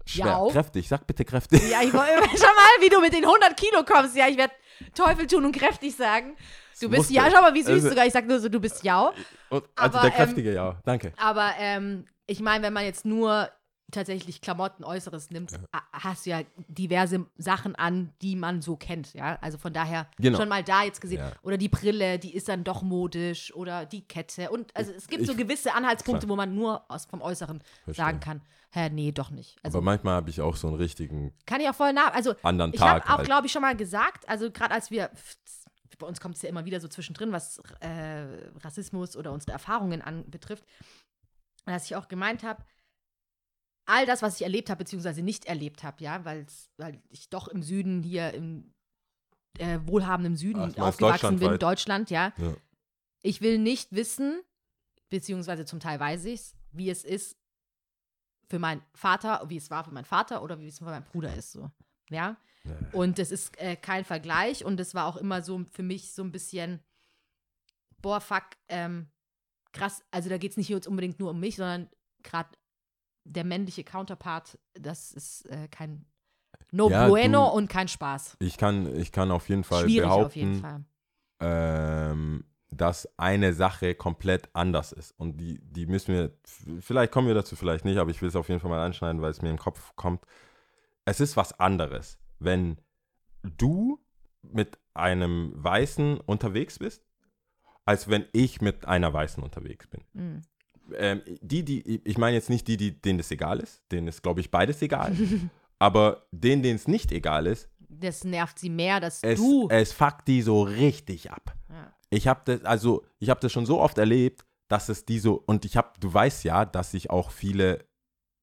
Schwer. Jau. Kräftig. Sag bitte kräftig. Ja, ich wollte schau mal, wie du mit den 100 Kilo kommst. Ja, ich werde Teufel tun und kräftig sagen. Du bist ja, schau mal, wie süß Also- sogar. Ich sag nur so, du bist ja. Also Aber, der kräftige, ja. Danke. Aber ähm, ich meine, wenn man jetzt nur tatsächlich Klamotten Äußeres nimmt, a- hast du ja diverse Sachen an, die man so kennt, ja. Also von daher Genau. schon mal da jetzt gesehen. Ja. Oder die Brille, die ist dann doch modisch oder die Kette. Und also es gibt Ich- so gewisse Anhaltspunkte, klar. wo man nur aus, vom Äußeren Verstehe. sagen kann, hä, nee, doch nicht. Also Aber manchmal habe ich auch so einen richtigen kann ich auch voll nach. Also anderen ich habe auch, halt. glaube ich, schon mal gesagt, also gerade als wir, bei uns kommt es ja immer wieder so zwischendrin, was äh, Rassismus oder unsere Erfahrungen anbetrifft, dass ich auch gemeint habe, all das, was ich erlebt habe, beziehungsweise nicht erlebt habe, ja, weil ich doch im Süden hier im äh, wohlhabenden Süden meinst aufgewachsen bin? Deutschland, ja. Ja. Ich will nicht wissen, beziehungsweise zum Teil weiß ich es, wie es ist für meinen Vater, wie es war für meinen Vater oder wie es für meinen Bruder ist, so. Ja. Ja. Und das ist äh, kein Vergleich und das war auch immer so für mich so ein bisschen, boah, fuck, ähm, krass, also da geht es nicht jetzt unbedingt nur um mich, sondern gerade der männliche Counterpart, das ist äh, kein No Ja, bueno du- und kein Spaß. Ich kann, ich kann auf jeden Fall Schwierig behaupten, auf jeden Fall. ähm, dass eine Sache komplett anders ist. Und die, die müssen wir, vielleicht kommen wir dazu, vielleicht nicht, aber ich will es auf jeden Fall mal anschneiden, weil es mir in den Kopf kommt. Es ist was anderes, wenn du mit einem Weißen unterwegs bist, als wenn ich mit einer Weißen unterwegs bin. Mhm. Ähm, die, die, ich meine jetzt nicht die, die, denen das egal ist, denen ist, glaube ich, beides egal. aber denen, denen es nicht egal ist, Das nervt sie mehr, dass es, du. es fuckt die so richtig ab. ja. Ich habe das, also ich habe das schon so oft erlebt, dass es die so, und ich habe, du weißt ja, dass ich auch viele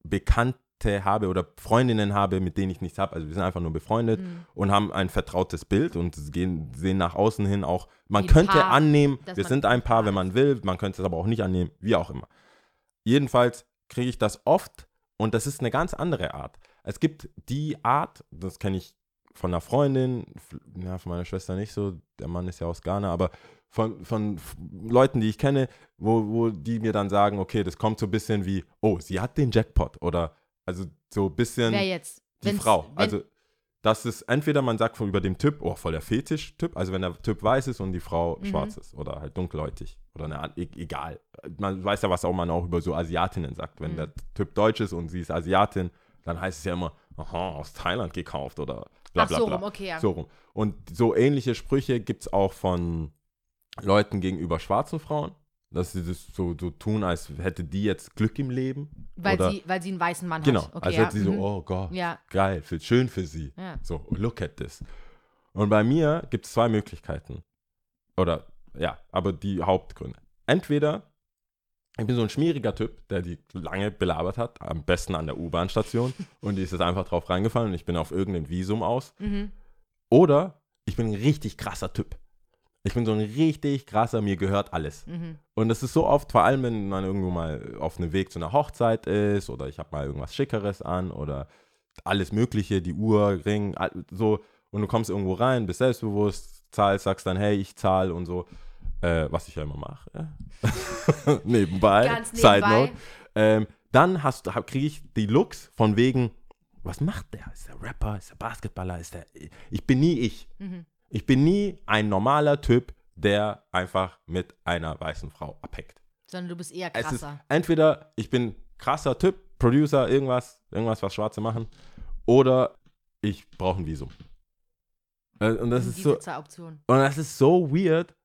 Bekannte habe oder Freundinnen habe, mit denen ich nichts habe. Also wir sind einfach nur befreundet Mhm. und haben ein vertrautes Bild und gehen, sehen nach außen hin auch, man Wie könnte Paar, annehmen, wir sind ein Paar, wenn man will, man könnte es aber auch nicht annehmen, wie auch immer. Jedenfalls kriege ich das oft und das ist eine ganz andere Art. Es gibt die Art, das kenne ich von einer Freundin, ja, von meiner Schwester nicht so, der Mann ist ja aus Ghana, aber von, von Leuten, die ich kenne, wo, wo die mir dann sagen, okay, das kommt so ein bisschen wie, oh, sie hat den Jackpot oder also so ein bisschen Wer jetzt? die Wenn's- Frau. wenn- also das ist entweder man sagt von über dem Typ, oh, voll der Fetisch-Typ, also wenn der Typ weiß ist und die Frau Mhm. schwarz ist oder halt dunkelhäutig oder eine, an- e egal. Man weiß ja, was auch man auch über so Asiatinnen sagt. Wenn Mhm. der Typ deutsch ist und sie ist Asiatin, dann heißt es ja immer, aha, aus Thailand gekauft oder bla Ach bla so bla. rum, okay, ja. So rum. Und so ähnliche Sprüche gibt es auch von Leuten gegenüber schwarzen Frauen, dass sie das so, so tun, als hätte die jetzt Glück im Leben. Weil oder, sie, weil sie einen weißen Mann Genau, hat. Okay, als ja. hätte sie so, mhm. oh Gott, Ja, geil, für, schön für sie. ja. So, look at this. Und bei mir gibt es zwei Möglichkeiten. Oder, ja, aber die Hauptgründe. Entweder, ich bin so ein schmieriger Typ, der die lange belabert hat, am besten an der U-Bahn-Station, und die ist jetzt einfach drauf reingefallen und ich bin auf irgendein Visum aus. Mhm. Oder ich bin ein richtig krasser Typ. Ich bin so ein richtig krasser, mir gehört alles. Mhm. Und das ist so oft, vor allem wenn man irgendwo mal auf einem Weg zu einer Hochzeit ist oder ich habe mal irgendwas Schickeres an oder alles Mögliche, die Uhr, Ring, so. Und du kommst irgendwo rein, bist selbstbewusst, zahlst, sagst dann, hey, ich zahle und so. Äh, was ich ja immer mache. Ja. nebenbei. Ganz Side nebenbei. note. Ähm, dann kriege ich die Looks von wegen, was macht der? Ist der Rapper? Ist der Basketballer? Ist der. Ich bin nie ich. Mhm. Ich bin nie ein normaler Typ, der einfach mit einer weißen Frau abhängt. Sondern du bist eher krasser. entweder ich bin krasser Typ, Producer, irgendwas, irgendwas, was Schwarze machen, oder ich brauche ein Visum. Äh, Und das ist so, und das ist so weird,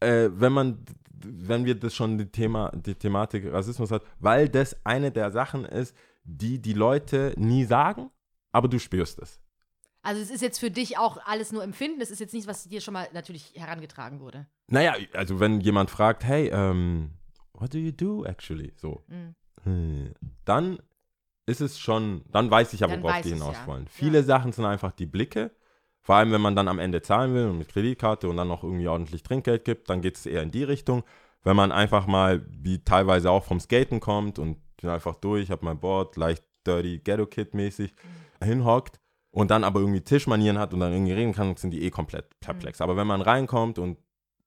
äh, wenn man, wenn wir das schon die Thema, die Thematik Rassismus hat, weil das eine der Sachen ist, die die Leute nie sagen, aber du spürst es. Also es ist jetzt für dich auch alles nur Empfinden. Das ist jetzt nicht, was dir schon mal natürlich herangetragen wurde. Naja, also wenn jemand fragt, hey, ähm, what do you do actually? So, Mhm. hm, dann ist es schon, dann weiß ich ja, Dann worauf die es, hinaus ja. wollen. Viele Sachen sind einfach die Blicke. Vor allem, wenn man dann am Ende zahlen will und mit Kreditkarte und dann noch irgendwie ordentlich Trinkgeld gibt, dann geht es eher in die Richtung. Wenn man einfach mal, wie teilweise auch vom Skaten kommt und bin einfach durch, habe mein Board, leicht dirty Ghetto Kid mäßig hinhockt und dann aber irgendwie Tischmanieren hat und dann irgendwie reden kann, sind die eh komplett perplex. Aber wenn man reinkommt und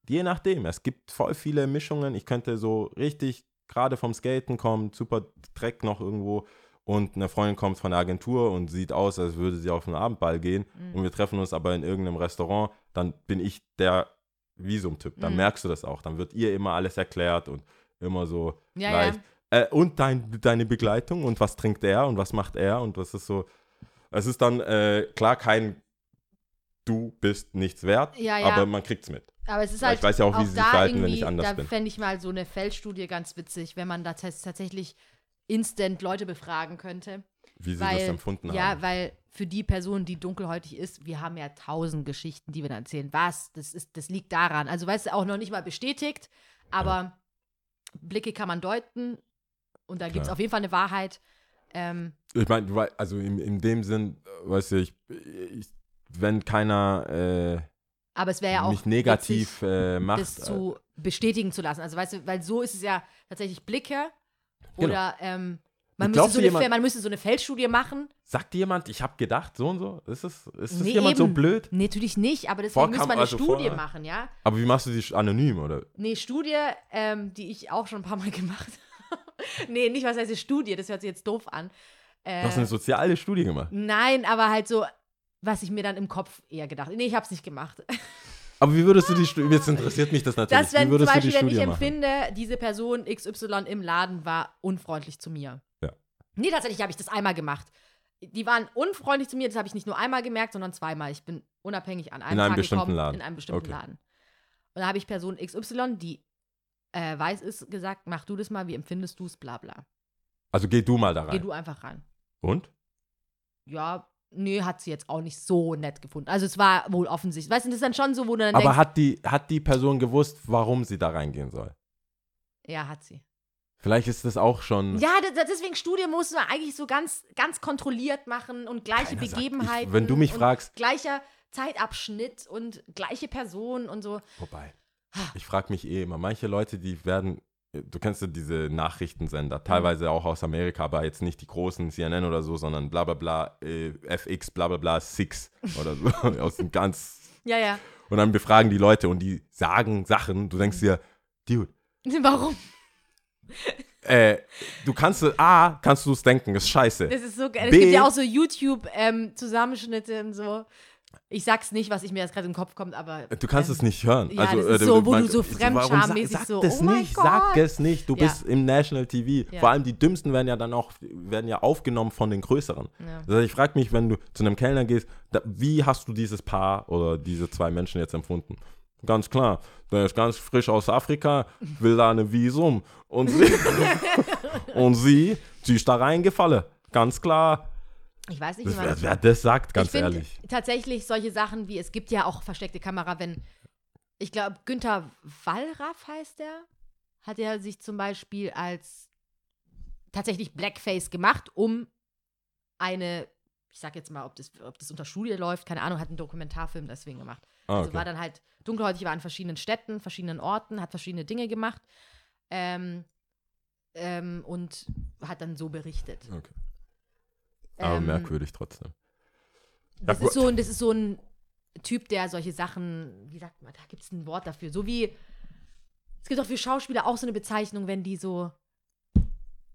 je nachdem, es gibt voll viele Mischungen. Ich könnte so richtig gerade vom Skaten kommen, super Dreck noch irgendwo und eine Freundin kommt von der Agentur und sieht aus, als würde sie auf einen Abendball gehen Mhm. und wir treffen uns aber in irgendeinem Restaurant, dann bin ich der Visumtyp. Dann Mhm. merkst du das auch. Dann wird ihr immer alles erklärt und immer so Ja, leicht. Äh, und dein, deine Begleitung und was trinkt er und was macht er und das ist so. Es ist dann äh, klar kein Du bist nichts wert, Ja, ja. aber man kriegt's mit. Aber es ist Weil halt ich weiß ja auch, wie sie sich da verhalten, wenn ich anders da bin. fände ich mal so eine Feldstudie ganz witzig, wenn man da tats- tatsächlich instant Leute befragen könnte. Wie sie weil, das empfunden ja, haben. weil für die Person, die dunkelhäutig ist, wir haben ja tausend Geschichten, die wir dann erzählen. Was? Das, ist, das liegt daran. Also, weißt du, auch noch nicht mal bestätigt, aber Blicke kann man deuten und da gibt es auf jeden Fall eine Wahrheit. Ähm, Ich meine, also in, in dem Sinn, äh, weißt du, ich, ich wenn keiner äh, aber es wäre ja auch mich negativ witzig, äh, macht, das zu bestätigen zu lassen. Also weißt du, weil so ist es ja tatsächlich Blicke Genau. oder ähm, man, müsste so jemand- man müsste so eine Feldstudie machen. sagt dir jemand, ich habe gedacht, so und so? Ist es ist das Nee, jemand so eben. blöd? Nee, natürlich nicht, aber deswegen müsste man eine also Studie vorher. machen, ja. Aber wie machst du die anonym, oder? Nee, Studie, ähm, die ich auch schon ein paar Mal gemacht habe. nee, nicht was heißt Studie, das hört sich jetzt doof an. Äh, Du hast eine soziale Studie gemacht. nein, aber halt so, was ich mir dann im Kopf eher gedacht Nee, ich habe es nicht gemacht. Aber wie würdest du die Studie, jetzt interessiert mich das natürlich, Das, wenn wie zum würdest du Beispiel, die wenn ich Studie machen? empfinde, diese Person XY im Laden war unfreundlich zu mir. Ja. Nee, tatsächlich habe ich das einmal gemacht. Die waren unfreundlich zu mir, das habe ich nicht nur einmal gemerkt, sondern zweimal. Ich bin unabhängig an einem In einem Tag bestimmten gekommen, Laden. in einem bestimmten Okay. Laden. Und da habe ich Person XY, die äh, weiß ist, gesagt, mach du das mal, wie empfindest du es, bla bla. Also geh du mal da Geh rein. du einfach ran. Und? Ja, nee, hat sie jetzt auch nicht so nett gefunden. Also es war wohl offensichtlich. Weißt du, das ist dann schon so, wo du dann Aber denkst, hat die, hat die Person gewusst, warum sie da reingehen soll? ja, hat sie. Vielleicht ist das auch schon. Ja, deswegen Studie musst du eigentlich so ganz, ganz kontrolliert machen und gleiche Keiner sagt- Begebenheiten. ich- wenn du mich fragst- Gleicher Zeitabschnitt und gleiche Person und so. Vorbei. Ich frage mich eh immer, manche Leute, die werden, du kennst ja diese Nachrichtensender, teilweise auch aus Amerika, aber jetzt nicht die großen CNN oder so, sondern bla bla bla, äh, FX bla bla bla, Six oder so, aus dem ganz. Ja, ja. Und dann befragen die Leute und die sagen Sachen, du denkst dir, Dude, Warum? äh, du kannst, A, kannst du es denken, ist scheiße. Das ist so geil. Es gibt ja auch so YouTube-Zusammenschnitte und so. Ich sag's nicht, was ich mir jetzt gerade im Kopf kommt, aber. Du kannst ähm, es nicht hören. ja, also, das ist äh, so, wo man- du so fremdschammäßig sag, so, Sag das oh mein nicht, sag es nicht. Du Ja. bist im National TV. Ja. Vor allem die Dümmsten werden ja dann auch, werden ja aufgenommen von den Größeren. Also ich frage mich, wenn du zu einem Kellner gehst, da, wie hast du dieses Paar oder diese zwei Menschen jetzt empfunden? Ganz klar, der ist ganz frisch aus Afrika, will da eine Visum und sie, und sie, sie ist da reingefallen. Ganz klar. Ich weiß nicht, wie Das, man wer, das wer das sagt, ganz ich ehrlich. tatsächlich solche Sachen wie, es gibt ja auch versteckte Kamera, wenn, ich glaube, Günther Wallraff heißt der, hat er sich zum Beispiel als tatsächlich Blackface gemacht, um eine, ich sag jetzt mal, ob das, ob das unter Studie läuft, keine Ahnung, hat einen Dokumentarfilm deswegen gemacht. Ah, Also okay. war dann halt dunkelhäutig, war an verschiedenen Städten, verschiedenen Orten, hat verschiedene Dinge gemacht ähm, ähm, und hat dann so berichtet. Okay. Aber Ähm, merkwürdig trotzdem. Das Ja, ist, so, ein- das ist so ein Typ, der solche Sachen, wie sagt man, da gibt es ein Wort dafür. So wie, es gibt auch für Schauspieler auch so eine Bezeichnung, wenn die so,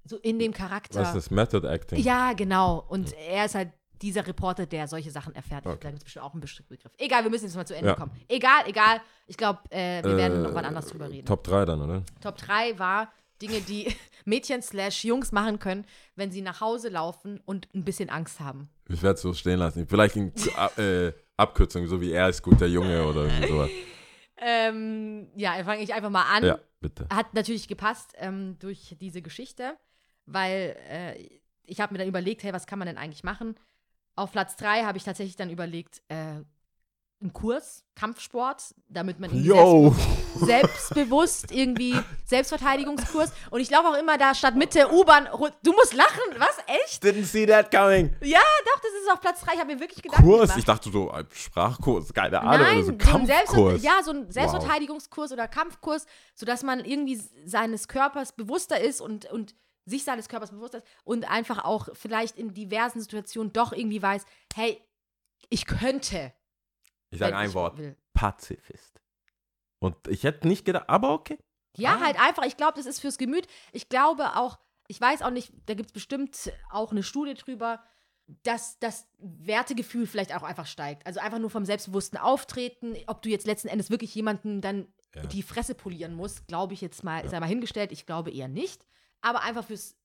so in dem Charakter. Was ist das? Method Acting? Ja, genau. Und er ist halt dieser Reporter, der solche Sachen erfährt. Okay. Da gibt es bestimmt auch einen Be- Begriff. Egal, wir müssen jetzt mal zu Ende Ja. kommen. Egal, egal. Ich glaube, äh, wir werden Äh, noch wann anders drüber reden. Top 3 dann, oder? Top 3 war Dinge, die Mädchen slash Jungs machen können, wenn sie nach Hause laufen und ein bisschen Angst haben. Ich werde es so stehen lassen. Vielleicht in äh, Abkürzung, so wie er ist guter Junge oder sowas. Ähm, ja, fange ich einfach mal an. Ja, bitte. Hat natürlich gepasst ähm, durch diese Geschichte, weil äh, ich habe mir dann überlegt, hey, was kann man denn eigentlich machen? Auf Platz 3 habe ich tatsächlich dann überlegt, äh, einen Kurs, Kampfsport, damit man Yo! selbstbe- selbstbewusst irgendwie Selbstverteidigungskurs. Und ich laufe auch immer da statt Mitte U-Bahn. Du musst lachen, was? Echt? Didn't see that coming. Ja, doch, das ist auf Platz 3. Ich habe mir wirklich Gedanken Kurs? gemacht. Ich dachte so, ein Sprachkurs, keine Ahnung, Nein, oder so so Kampfkurs. ja, so ein Selbstverteidigungskurs oder Kampfkurs, sodass man irgendwie seines Körpers bewusster ist und, und sich seines Körpers bewusster ist und einfach auch vielleicht in diversen Situationen doch irgendwie weiß, hey, ich könnte. Ich sage ein ich Wort. Will. Pazifist. Und ich hätte nicht gedacht, aber okay. Ja, Ah. halt einfach, ich glaube, das ist fürs Gemüt. Ich glaube auch, ich weiß auch nicht, da gibt es bestimmt auch eine Studie drüber, dass das Wertegefühl vielleicht auch einfach steigt. Also einfach nur vom selbstbewussten Auftreten, ob du jetzt letzten Endes wirklich jemanden dann Ja. die Fresse polieren musst, glaube ich jetzt mal, ist einmal hingestellt. Ich glaube eher nicht. Aber einfach fürs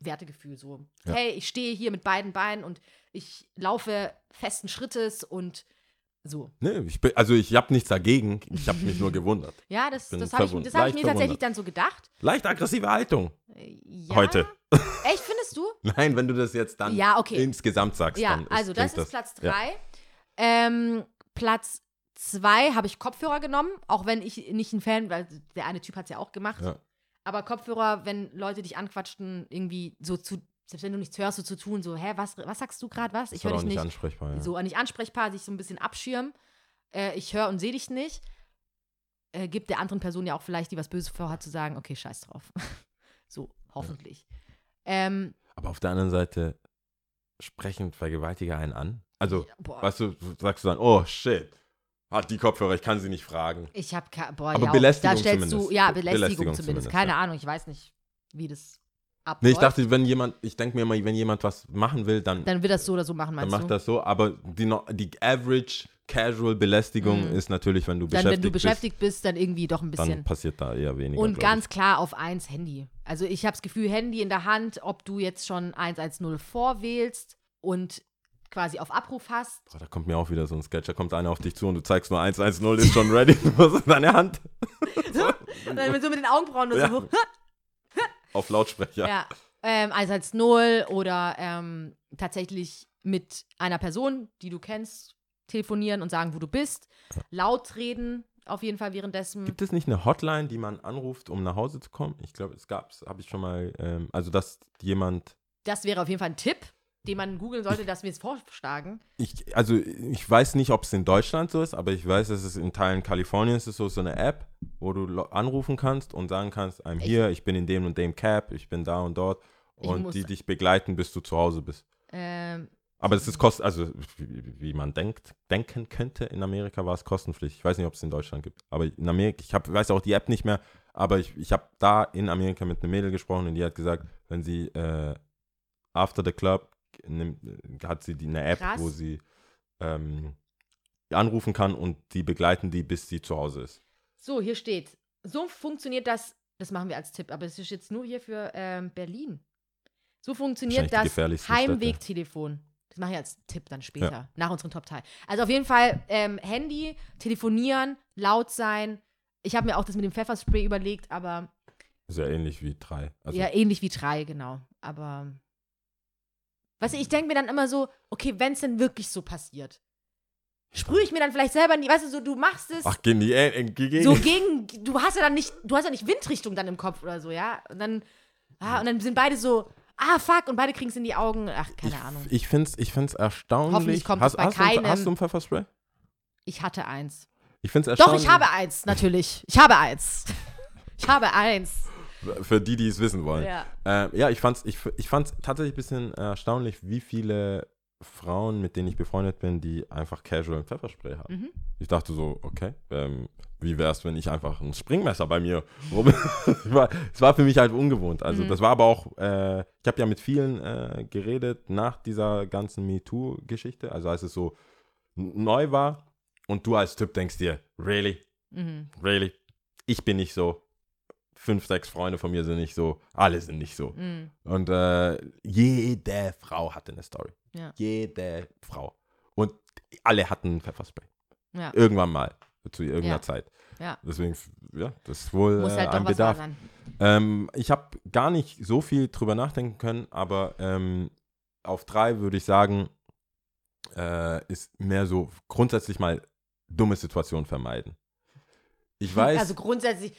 Wertegefühl so. Ja. Hey, ich stehe hier mit beiden Beinen und ich laufe festen Schrittes und so. Nee, ich bin, also ich habe nichts dagegen. Ich habe mich nur gewundert. Ja, das, das habe ich, das hab ich mir tatsächlich verwundert. dann so gedacht. Leicht aggressive Haltung. Äh, Ja. Heute. Echt, findest du? Nein, wenn du das jetzt dann Ja, okay. insgesamt sagst, Ja, dann ist, also das ist Platz ja. drei. Ähm, Platz zwei habe ich Kopfhörer genommen, auch wenn ich nicht ein Fan, weil der eine Typ hat es ja auch gemacht. Ja. Aber Kopfhörer, wenn Leute dich anquatschten, irgendwie so zu, selbst wenn du nichts hörst, so zu tun, so, hä, was, was sagst du gerade, was? Ich höre halt dich nicht ansprechbar. Ja. So, nicht ansprechbar, sich so ein bisschen abschirmen. Äh, ich höre und sehe dich nicht. Äh, gibt der anderen Person ja auch vielleicht, die was Böses vorhat, zu sagen, okay, scheiß drauf. so, hoffentlich. Ähm, Aber auf der anderen Seite sprechen Vergewaltiger einen an. Also, boah, weißt du, sagst du dann, oh shit, hat die Kopfhörer, ich kann sie nicht fragen. Ich habe boah, Aber ja, Belästigung da stellst zumindest. du ja Be- Belästigung, Belästigung zumindest. zumindest, Keine ja. Ahnung, ich weiß nicht, wie das abläuft. Nee, ich dachte, wenn jemand, ich denke mir immer, wenn jemand was machen will, dann, dann wird das so oder so machen, dann meinst macht du? das so. Aber die, die average casual Belästigung Mhm. ist natürlich, wenn du dann, beschäftigt, wenn du beschäftigt bist, dann irgendwie doch ein bist, dann bisschen. passiert da eher weniger. Und ganz klar auf eins Handy. Also ich habe das Gefühl, Handy in der Hand, ob du jetzt schon 110 vorwählst und quasi auf Abruf hast. Boah, da kommt mir auch wieder so ein Sketch, da kommt einer auf dich zu und du zeigst nur 110, ist schon ready, du hast in deine Hand Und dann so mit den Augenbrauen nur Ja. so. auf Lautsprecher. Ja. Ähm, 110 oder ähm, tatsächlich mit einer Person, die du kennst, telefonieren und sagen, wo du bist. Laut reden, auf jeden Fall währenddessen. Gibt es nicht eine Hotline, die man anruft, um nach Hause zu kommen? Ich glaube, es gab es, habe ich schon mal, ähm, also dass jemand, Das wäre auf jeden Fall ein Tipp, den man googeln sollte, dass wir es vorschlagen. ich, also ich weiß nicht, ob es in Deutschland so ist, aber ich weiß, dass es in Teilen Kaliforniens ist so, so eine App, wo du anrufen kannst und sagen kannst, I'm Ich- here, ich bin in dem und dem Cab, ich bin da und dort und die dich begleiten, bis du zu Hause bist. Ähm, Aber es ist kost, also wie, wie man denkt, denken könnte, in Amerika war es kostenpflichtig. Ich weiß nicht, ob es in Deutschland gibt. Aber in Amerika, ich hab, weiß auch die App nicht mehr, aber ich, ich habe da in Amerika mit einem Mädel gesprochen und die hat gesagt, wenn sie äh, after the club nimmt, hat sie die, eine App, Krass. wo sie ähm, anrufen kann und die begleiten die, bis sie zu Hause ist. so, hier steht. So funktioniert das, das machen wir als Tipp, aber es ist jetzt nur hier für ähm, Berlin. So funktioniert das. Heimwegtelefon. Das mache ich als Tipp dann später, nach unserem Top Teil. Also auf jeden Fall ähm, Handy, telefonieren, laut sein. Ich habe mir auch das mit dem Pfefferspray überlegt, aber Ist ja ähnlich wie drei. Also, ja, ähnlich wie drei, genau. Aber weißt du, ich denke mir dann immer so, okay, wenn es denn wirklich so passiert, sprühe ich mir dann vielleicht selber in die, weißt du, so, du machst es Ach, gegen die, äh, gegen, so gegen, du hast ja dann nicht, du hast ja nicht Windrichtung dann im Kopf oder so, ja? Und dann, ah, und dann sind beide so, ah, fuck, und beide kriegen es in die Augen. Ach, keine ich, Ahnung. Ich finde es ich find's erstaunlich. Hoffentlich kommt hast, es bei hast, du, ein- keinem. hast du ein Pfefferspray? Ich hatte eins. Ich finde es Doch, erstaunlich. ich habe eins, natürlich. Ich habe eins. Ich habe eins. Für die, die es wissen wollen. Ja. Äh, ja, ich fand's, ich, ich fand's tatsächlich ein bisschen erstaunlich, wie viele Frauen, mit denen ich befreundet bin, die einfach casual ein Pfefferspray haben. Mhm. Ich dachte so, okay, ähm, wie wär's, wenn ich einfach ein Springmesser bei mir rum. es, war, es war für mich halt ungewohnt. Also Mhm. das war aber auch, äh, ich habe ja mit vielen äh, geredet nach dieser ganzen MeToo-Geschichte, also als es so neu war und du als Typ denkst dir, really, Mhm. really, ich bin nicht so. Fünf, sechs Freunde von mir sind nicht so, alle sind nicht so. Mhm. Und äh, jede Frau hatte eine Story. Ja. Jede Frau. Und alle hatten ein Pfefferspray. Ja. Irgendwann mal. Zu irgendeiner Ja. Zeit. Ja. Deswegen, ja, das ist wohl Muss äh, halt ein was wahr Bedarf. Ähm, ich habe gar nicht so viel drüber nachdenken können, aber ähm, auf drei würde ich sagen, äh, ist mehr so grundsätzlich mal dumme Situationen vermeiden. Ich weiß, Also grundsätzlich,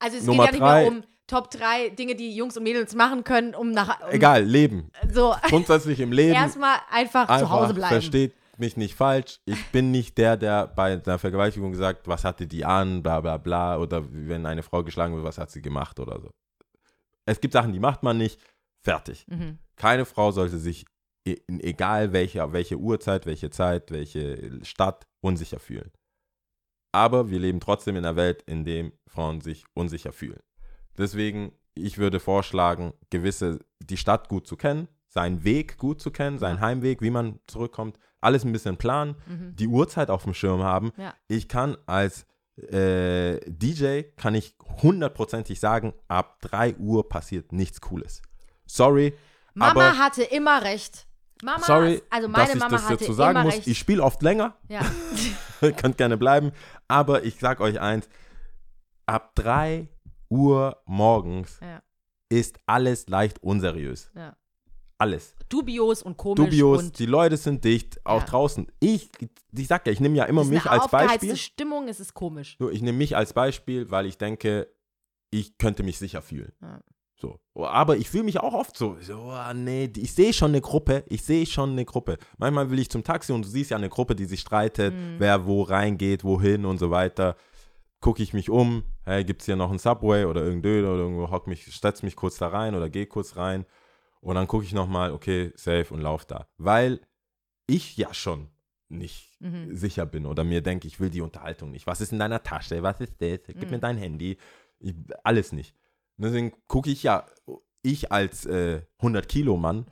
also es Nummer geht ja nicht drei. mehr um Top 3 Dinge, die Jungs und Mädels machen können, um nach. Um, egal, Leben. So, Grundsätzlich im Leben. erstmal einfach, einfach zu Hause bleiben. versteht mich nicht falsch. Ich bin nicht der, der bei einer Vergewaltigung sagt, was hatte die an, bla bla bla. Oder wenn eine Frau geschlagen wird, was hat sie gemacht oder so. Es gibt Sachen, die macht man nicht. Fertig. Mhm. Keine Frau sollte sich, e- egal welche, welche Uhrzeit, welche Zeit, welche Stadt, unsicher fühlen. Aber wir leben trotzdem in einer Welt, in der Frauen sich unsicher fühlen. Deswegen, ich würde vorschlagen, gewisse, die Stadt gut zu kennen, seinen Weg gut zu kennen, seinen Ja. Heimweg, wie man zurückkommt, alles ein bisschen planen, Mhm. die Uhrzeit auf dem Schirm haben. Ja. Ich kann als äh, DJ, kann ich hundertprozentig sagen, ab 3 Uhr passiert nichts Cooles. Sorry, Mama hatte immer recht. Mama, sorry, also dass meine ich Mama das hatte dazu sagen muss. recht. Ich spiele oft länger, ja. Könnt gerne bleiben. Aber ich sag euch eins: Ab 3 Uhr morgens Ja. ist alles leicht unseriös. Ja. Alles. Dubios und komisch Dubios, und die Leute sind dicht, auch Ja. draußen. Ich, ich sag ja, ich nehme ja immer es mich als Beispiel. Stimmung, es ist komisch. So, ich nehme mich als Beispiel, weil ich denke, ich könnte mich sicher fühlen. Ja. So. Aber ich fühle mich auch oft so, so ah, nee, ich sehe schon eine Gruppe, ich sehe schon eine Gruppe. Manchmal will ich zum Taxi und du siehst ja eine Gruppe, die sich streitet, Mhm. wer wo reingeht, wohin und so weiter. Gucke ich mich um, hey, gibt es hier noch einen Subway oder irgendein oder irgendwo, hock mich, setz mich kurz da rein oder geh kurz rein. Und dann gucke ich nochmal, okay, safe und lauf da. Weil ich ja schon nicht Mhm. sicher bin oder mir denke, ich will die Unterhaltung nicht. Was ist in deiner Tasche? Was ist das? Gib Mhm. mir dein Handy. Ich, alles nicht. Deswegen gucke ich ja, ich als äh, 100 Kilo Mann,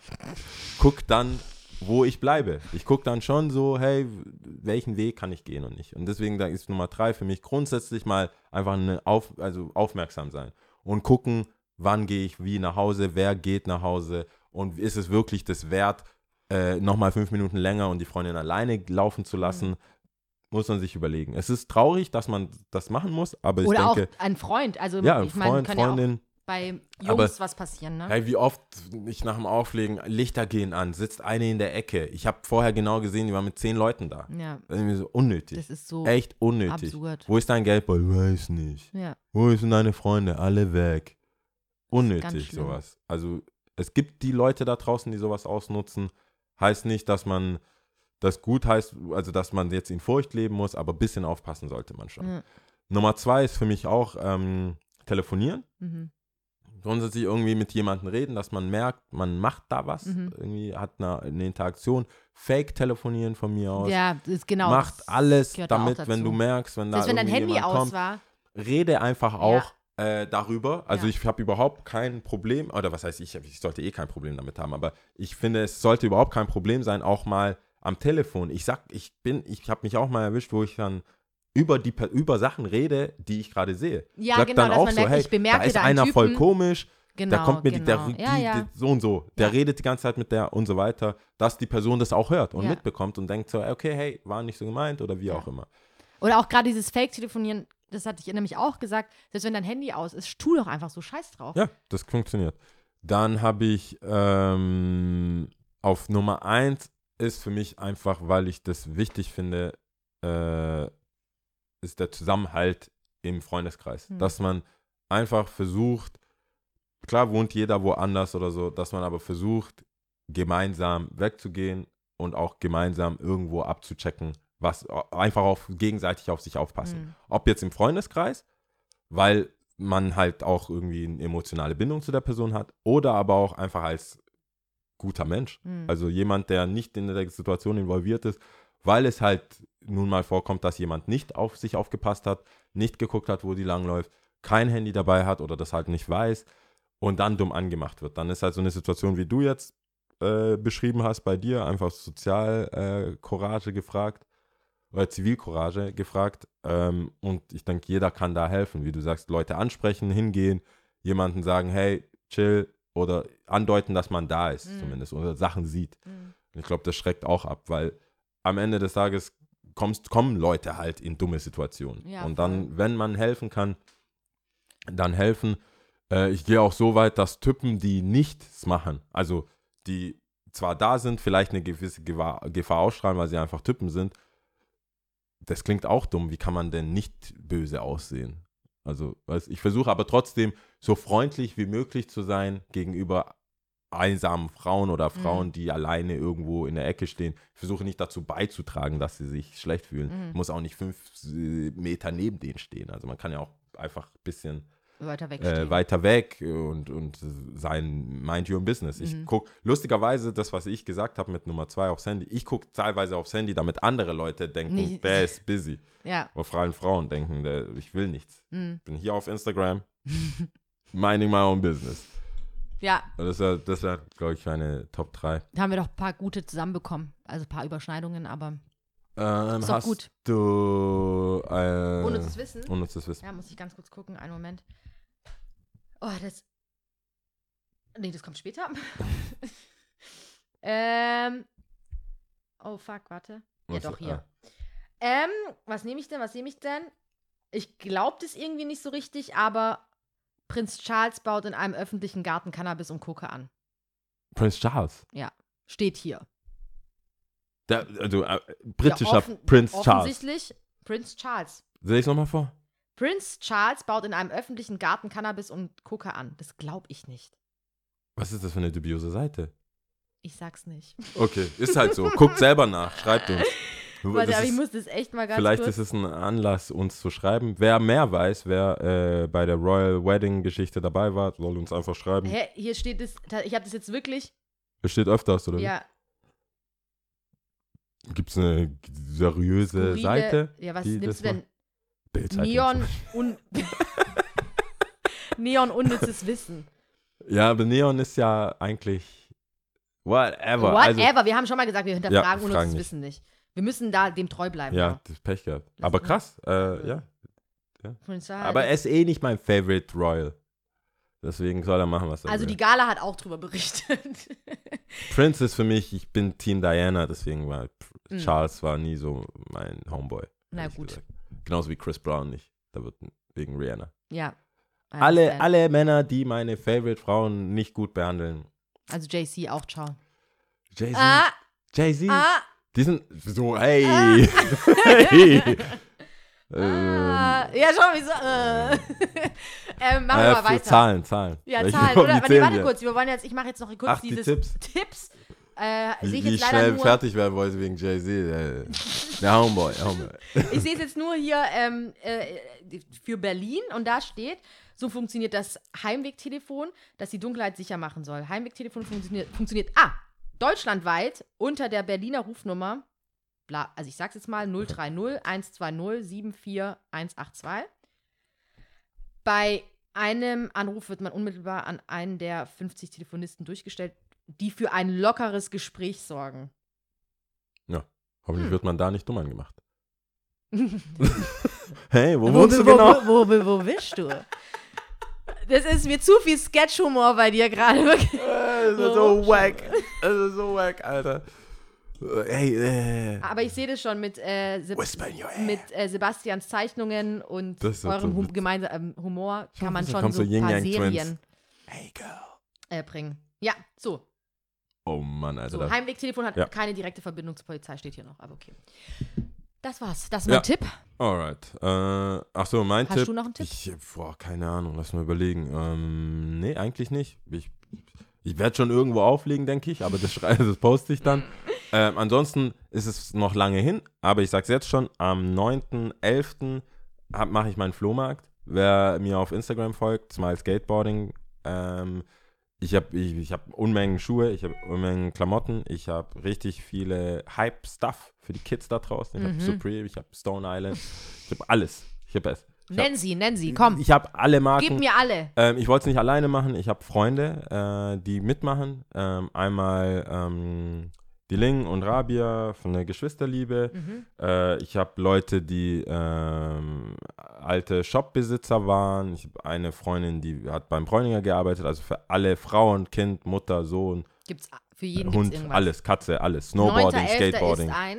guck dann, wo ich bleibe. Ich gucke dann schon so, hey, welchen Weg kann ich gehen und nicht. Und deswegen da ist Nummer drei für mich grundsätzlich mal einfach eine auf, also aufmerksam sein und gucken, wann gehe ich wie nach Hause, wer geht nach Hause und ist es wirklich das wert, äh, nochmal fünf Minuten länger und die Freundin alleine laufen zu lassen, muss man sich überlegen. Es ist traurig, dass man das machen muss, aber ich Oder denke, auch ein Freund. Also ja, ich meine, kann ja auch Freundin, bei Jungs Aber- was passieren, ne? Hey, wie oft ich nach dem Auflegen, Lichter gehen an, sitzt eine in der Ecke. Ich habe vorher genau gesehen, die war mit zehn Leuten da. Ja, Irgendwie so unnötig. das ist so Echt unnötig. absurd. Wo ist dein Geldbeutel? Weiß nicht. Ja, Wo sind deine Freunde? Alle weg. Unnötig, sowas. Also, es gibt die Leute da draußen, die sowas ausnutzen. Heißt nicht, dass man das gut heißt, also dass man jetzt in Furcht leben muss, aber ein bisschen aufpassen sollte man schon. Ja. Nummer zwei ist für mich auch ähm, telefonieren. mhm. grundsätzlich irgendwie mit jemandem reden, dass man merkt, man macht da was, Mhm. irgendwie hat eine, eine Interaktion. Fake telefonieren von mir aus. ja das ist genau. Macht alles damit, wenn du merkst, wenn da Selbst wenn dein Handy jemand aus kommt, war. rede einfach Ja. auch äh, darüber. Also Ja. ich habe überhaupt kein Problem, oder was heißt ich, ich sollte eh kein Problem damit haben, aber ich finde, es sollte überhaupt kein Problem sein, auch mal am Telefon. Ich sag, ich bin, ich habe mich auch mal erwischt, wo ich dann über die über Sachen rede, die ich gerade sehe. Ja, Sag genau, dann dass auch man so, merkt, hey, ich bemerke da ist da einer voll Typen. komisch, Genau, da kommt mir die- genau. der, die, ja, ja. die, so und so, der Ja. redet die ganze Zeit mit der und so weiter, dass die Person das auch hört und Ja. mitbekommt und denkt so, okay, hey, war nicht so gemeint oder wie auch immer. Oder auch gerade dieses Fake-Telefonieren, das hatte ich nämlich auch gesagt, selbst wenn dein Handy aus ist, tu doch einfach so Scheiß drauf. Ja, das funktioniert. Dann habe ich ähm, auf Nummer eins ist für mich einfach, weil ich das wichtig finde, äh, ist der Zusammenhalt im Freundeskreis. Hm. Dass man einfach versucht, klar wohnt jeder woanders oder so, dass man aber versucht, gemeinsam wegzugehen und auch gemeinsam irgendwo abzuchecken, was einfach auf, gegenseitig auf sich aufpassen. Mhm. Ob jetzt im Freundeskreis, weil man halt auch irgendwie eine emotionale Bindung zu der Person hat, oder aber auch einfach als guter Mensch. Mhm. Also jemand, der nicht in der Situation involviert ist, weil es halt nun mal vorkommt, dass jemand nicht auf sich aufgepasst hat, nicht geguckt hat, wo die langläuft, kein Handy dabei hat oder das halt nicht weiß und dann dumm angemacht wird. Dann ist halt so eine Situation, wie du jetzt äh, beschrieben hast bei dir, einfach Sozialcourage äh, gefragt oder Zivilcourage gefragt. Ähm, und ich denke, jeder kann da helfen, wie du sagst, Leute ansprechen, hingehen, jemanden sagen, hey, chill oder andeuten, dass man da ist Mhm. zumindest oder Sachen sieht. Mhm. Und ich glaube, das schreckt auch ab, weil am Ende des Tages kommst, kommen Leute halt in dumme Situationen. Ja, und dann, wenn man helfen kann, dann helfen. Äh, ich gehe auch so weit, dass Typen, die nichts machen, also die zwar da sind, vielleicht eine gewisse Gewahr, Gefahr ausstrahlen, weil sie einfach Typen sind, das klingt auch dumm. Wie kann man denn nicht böse aussehen? Also, ich versuche aber trotzdem so freundlich wie möglich zu sein gegenüber einsamen Frauen oder Frauen, Mhm. die alleine irgendwo in der Ecke stehen. Ich versuche nicht dazu beizutragen, dass sie sich schlecht fühlen. Mhm. Ich muss auch nicht fünf äh, Meter neben denen stehen. Also man kann ja auch einfach ein bisschen Weiter weg. äh, weiter weg und, und sein Mind Your Business. Ich Mhm. gucke, lustigerweise, das, was ich gesagt habe mit Nummer zwei aufs Handy, ich gucke teilweise aufs Handy, damit andere Leute denken, Nicht- der ist busy. Ja. Oder vor allem Frauen denken, der, ich will nichts. Mhm. Bin hier auf Instagram, Minding my own business. Ja, Das wäre, das wär, glaube ich, meine Top 3. da haben wir doch ein paar gute zusammenbekommen. Also ein paar Überschneidungen, aber Ähm, Ist doch hast gut. du äh, unnützes Wissen. unnützes Wissen? Ja, muss ich ganz kurz gucken. Einen Moment. Oh, das. Nee, das kommt später. ähm. Oh, fuck, warte. Ja, Was- doch, hier. ah. Ähm, was nehme ich denn? Was nehme ich denn? Ich glaube das irgendwie nicht so richtig, aber Prinz Charles baut in einem öffentlichen Garten Cannabis und Koke an. Prince Charles. Steht hier. Der, also, äh, britischer Ja, offen- Prince Charles. Offensichtlich Prinz Charles. Sehe ich nochmal vor? Prinz Charles baut in einem öffentlichen Garten Cannabis und Koke an. Das glaube ich nicht. Was ist das für eine dubiose Seite? Ich sag's nicht. Okay, ist halt so. Guckt selber nach, schreibt uns. Warte, aber ich muss das echt mal ganz Vielleicht kurz. ist es ein Anlass, uns zu schreiben. Wer mehr weiß, wer äh, bei der Royal Wedding Geschichte dabei war, soll uns einfach schreiben. Hä, hier steht es, ich habe das jetzt wirklich, Es steht öfters, oder? ja, Gibt es eine seriöse skurrile- Seite? Ja, was nimmst du denn? Bildzeitung. Neon, un Neon unnützes Wissen. Ja, aber Neon ist ja eigentlich whatever. Whatever, Also, wir haben schon mal gesagt, wir hinterfragen Ja, unnützes nicht. Wissen nicht. Wir müssen da dem treu bleiben. ja, das ist Pech gehabt. Lass Aber krass, äh, ja. Polizei- Aber er ist eh nicht mein Favorite Royal. Deswegen soll er machen, was er also will. die Gala hat auch drüber berichtet. Prince ist für mich, ich bin Team Diana, deswegen war Mhm. Charles war nie so mein Homeboy. Na gut. gesagt. Genauso wie Chris Brown nicht. Da wird wegen Rihanna. ja. Alle, alle Männer, die meine Favorite Frauen nicht gut behandeln. Also JC auch, ciao. Jay-Z. Ah, Jay-Z. ah, Die sind so, hey. hey. ah. Ähm, Ja, schau, wieso. Äh. ähm, machen wir äh, mal weiter. Zahlen, Zahlen. Ja, Zahlen. Oder, warte, warte kurz, wir wollen jetzt, ich mache jetzt noch kurz Ach, die dieses Tipps. Tipps. Äh, Wie, ich wie schnell nur, fertig werden wollte wegen Jay-Z. Äh, der Homeboy, Homeboy. ich sehe es jetzt nur hier ähm, äh, für Berlin und da steht, so funktioniert das Heimwegtelefon, das die Dunkelheit sicher machen soll. Heimwegtelefon funktioniert, funktioniert, ah, deutschlandweit unter der Berliner Rufnummer, bla, also ich sag's jetzt mal, 030 120 74 182. Bei einem Anruf wird man unmittelbar an einen der 50 Telefonisten durchgestellt, die für ein lockeres Gespräch sorgen. Hoffentlich Hm. wird man da nicht dumm angemacht. hey, wo, Wo, wohnst du wo, genau? wo, wo, wo bist du? Das ist mir zu viel Sketch-Humor bei dir gerade. wirklich. Äh, Das ist Wo so wack. Das ist so wack, Alter. Äh, Hey, äh. Aber ich sehe das schon mit, äh, Seb mit äh, Sebastians Zeichnungen und ist eurem hum gemeinsamen Humor kann man schon so ein paar. Serien Hey, äh, bringen. Ja, so. Oh Mann, Alter. so. Heimwegtelefon hat Ja. keine direkte Verbindung zur Polizei, steht hier noch, aber okay. Das war's. Das ist mein Ja. Tipp. Alright. Äh, ach so, mein Hast Tipp. du noch einen Tipp? Ich, boah, keine Ahnung, lass mal überlegen. Ähm, nee, eigentlich nicht. Ich, ich werde schon irgendwo auflegen, denke ich, aber das, das poste ich dann. Ähm, ansonsten ist es noch lange hin, aber ich sag's jetzt schon, am 9.11. mache ich meinen Flohmarkt. Wer mir auf Instagram folgt, Smile Skateboarding, ähm, ich habe ich, ich hab Unmengen Schuhe, ich habe Unmengen Klamotten, ich habe richtig viele Hype-Stuff für die Kids da draußen. Ich Mhm. habe Supreme, ich habe Stone Island, ich habe alles. Ich habe es. Ich hab- Nenn sie, nenn sie, komm. Ich habe alle Marken. Gib mir alle. Ähm, ich wollte es nicht alleine machen. Ich habe Freunde, äh, die mitmachen. Ähm, einmal ähm, die Ling und Rabia von der Geschwisterliebe. Mhm. Äh, ich habe Leute, die ähm, alte Shopbesitzer waren. Ich habe eine Freundin, die hat beim Bräuninger gearbeitet. Also für alle Frauen, Kind, Mutter, Sohn, Gibt's für jeden Hund, irgendwas. alles, Katze, alles. Snowboarding, 9.11. Skateboarding ist ein.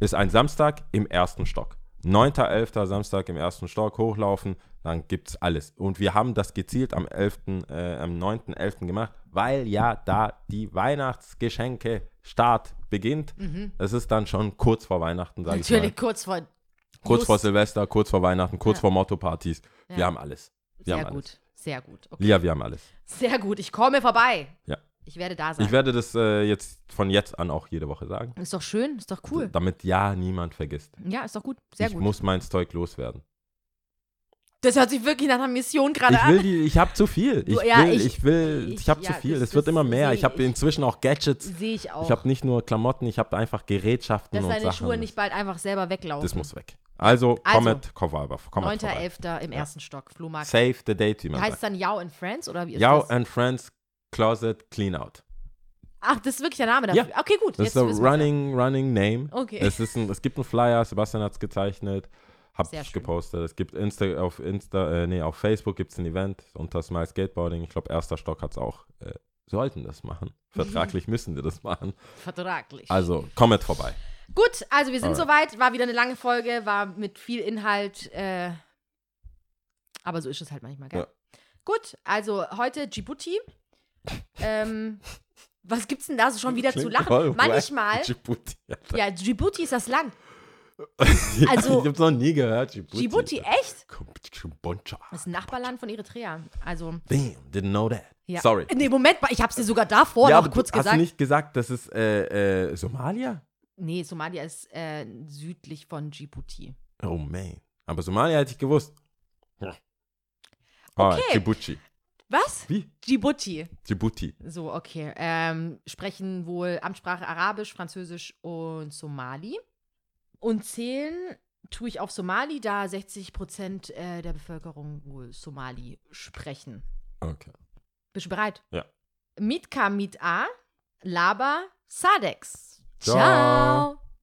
ist ein Samstag im ersten Stock. 9.11. Samstag im ersten Stock hochlaufen, dann gibt's alles. Und wir haben das gezielt am 11., äh, am 9.11. gemacht, weil ja da die Weihnachtsgeschenke Start beginnt. Es ist dann schon kurz vor Weihnachten, sage ich mal. Mhm. Natürlich kurz vor. Kurz vor just- Silvester, kurz vor Weihnachten, kurz Ja. vor Motto-Partys. Wir Ja. haben alles. Wir Sehr haben gut, alles. sehr gut. Okay. Lia, wir haben alles. Sehr gut, ich komme vorbei. Ja. Ich werde da sein. Ich werde das äh, jetzt von jetzt an auch jede Woche sagen. ist doch schön, ist doch cool. Damit ja niemand vergisst. Ja, ist doch gut, sehr ich gut. muss mein Zeug loswerden. Das hört sich wirklich nach einer Mission gerade Ich will an. die, ich habe zu viel. Ich ja, will, ich- ich, will, ich, habe ja, zu viel. Es wird immer mehr. Ich habe inzwischen auch Gadgets. Sehe ich auch. Ich habe nicht nur Klamotten, ich habe einfach Gerätschaften dass und deine Sachen. Schuhe nicht bald einfach selber weglaufen. das muss weg. Also, Also, komm mal vorbei. 9.11. im ersten Stock, Flohmarkt. Save the date, wie man Heißt sagt. dann Yao and Friends oder wie ist Yao das? and Friends Closet Cleanout. Ach, das ist wirklich der Name dafür. Okay, gut. Das ist wir's running, running Name. Okay. Es, ist ein, es gibt einen Flyer, Sebastian hat es gezeichnet, hab Sehr gepostet. Es gibt Insta, auf Insta, äh, nee, auf Facebook gibt es ein Event unter Smile Skateboarding. Ich glaube, erster Stock hat es auch. Äh, sollten das machen. Vertraglich müssen wir das machen. Vertraglich. Also, kommt vorbei. Gut, also wir sind Alright. soweit. War wieder eine lange Folge, war mit viel Inhalt. Äh, aber so ist es halt manchmal, gell? Ja. Gut, also heute Djibouti. ähm, was gibt's denn da so schon wieder zu Klingt lachen? voll Manchmal. Djibouti. Ja, Djibouti ist das Land. Ja, Also- ich hab's noch nie gehört. Djibouti. Djibouti, echt? Das ist ein Nachbarland von Eritrea. Also, Damn, didn't know that. ja. Sorry. Nee, Moment mal, ich hab's dir sogar davor ja, noch kurz du, hast gesagt. du nicht gesagt, das ist äh, äh, Somalia? nee, Somalia ist äh, südlich von Djibouti. Oh man. Aber Somalia hätte ich gewusst. Ah, Okay. Djibouti. Was? Wie? Djibouti. Djibouti. So, okay. Ähm, sprechen wohl Amtssprache Arabisch, Französisch und Somali. Und zählen tue ich auf Somali, da 60 Prozent äh, der Bevölkerung wohl Somali sprechen. Okay. Bist du bereit? Ja. Mitka mit A, Laba, Sadex. Ciao. Ciao.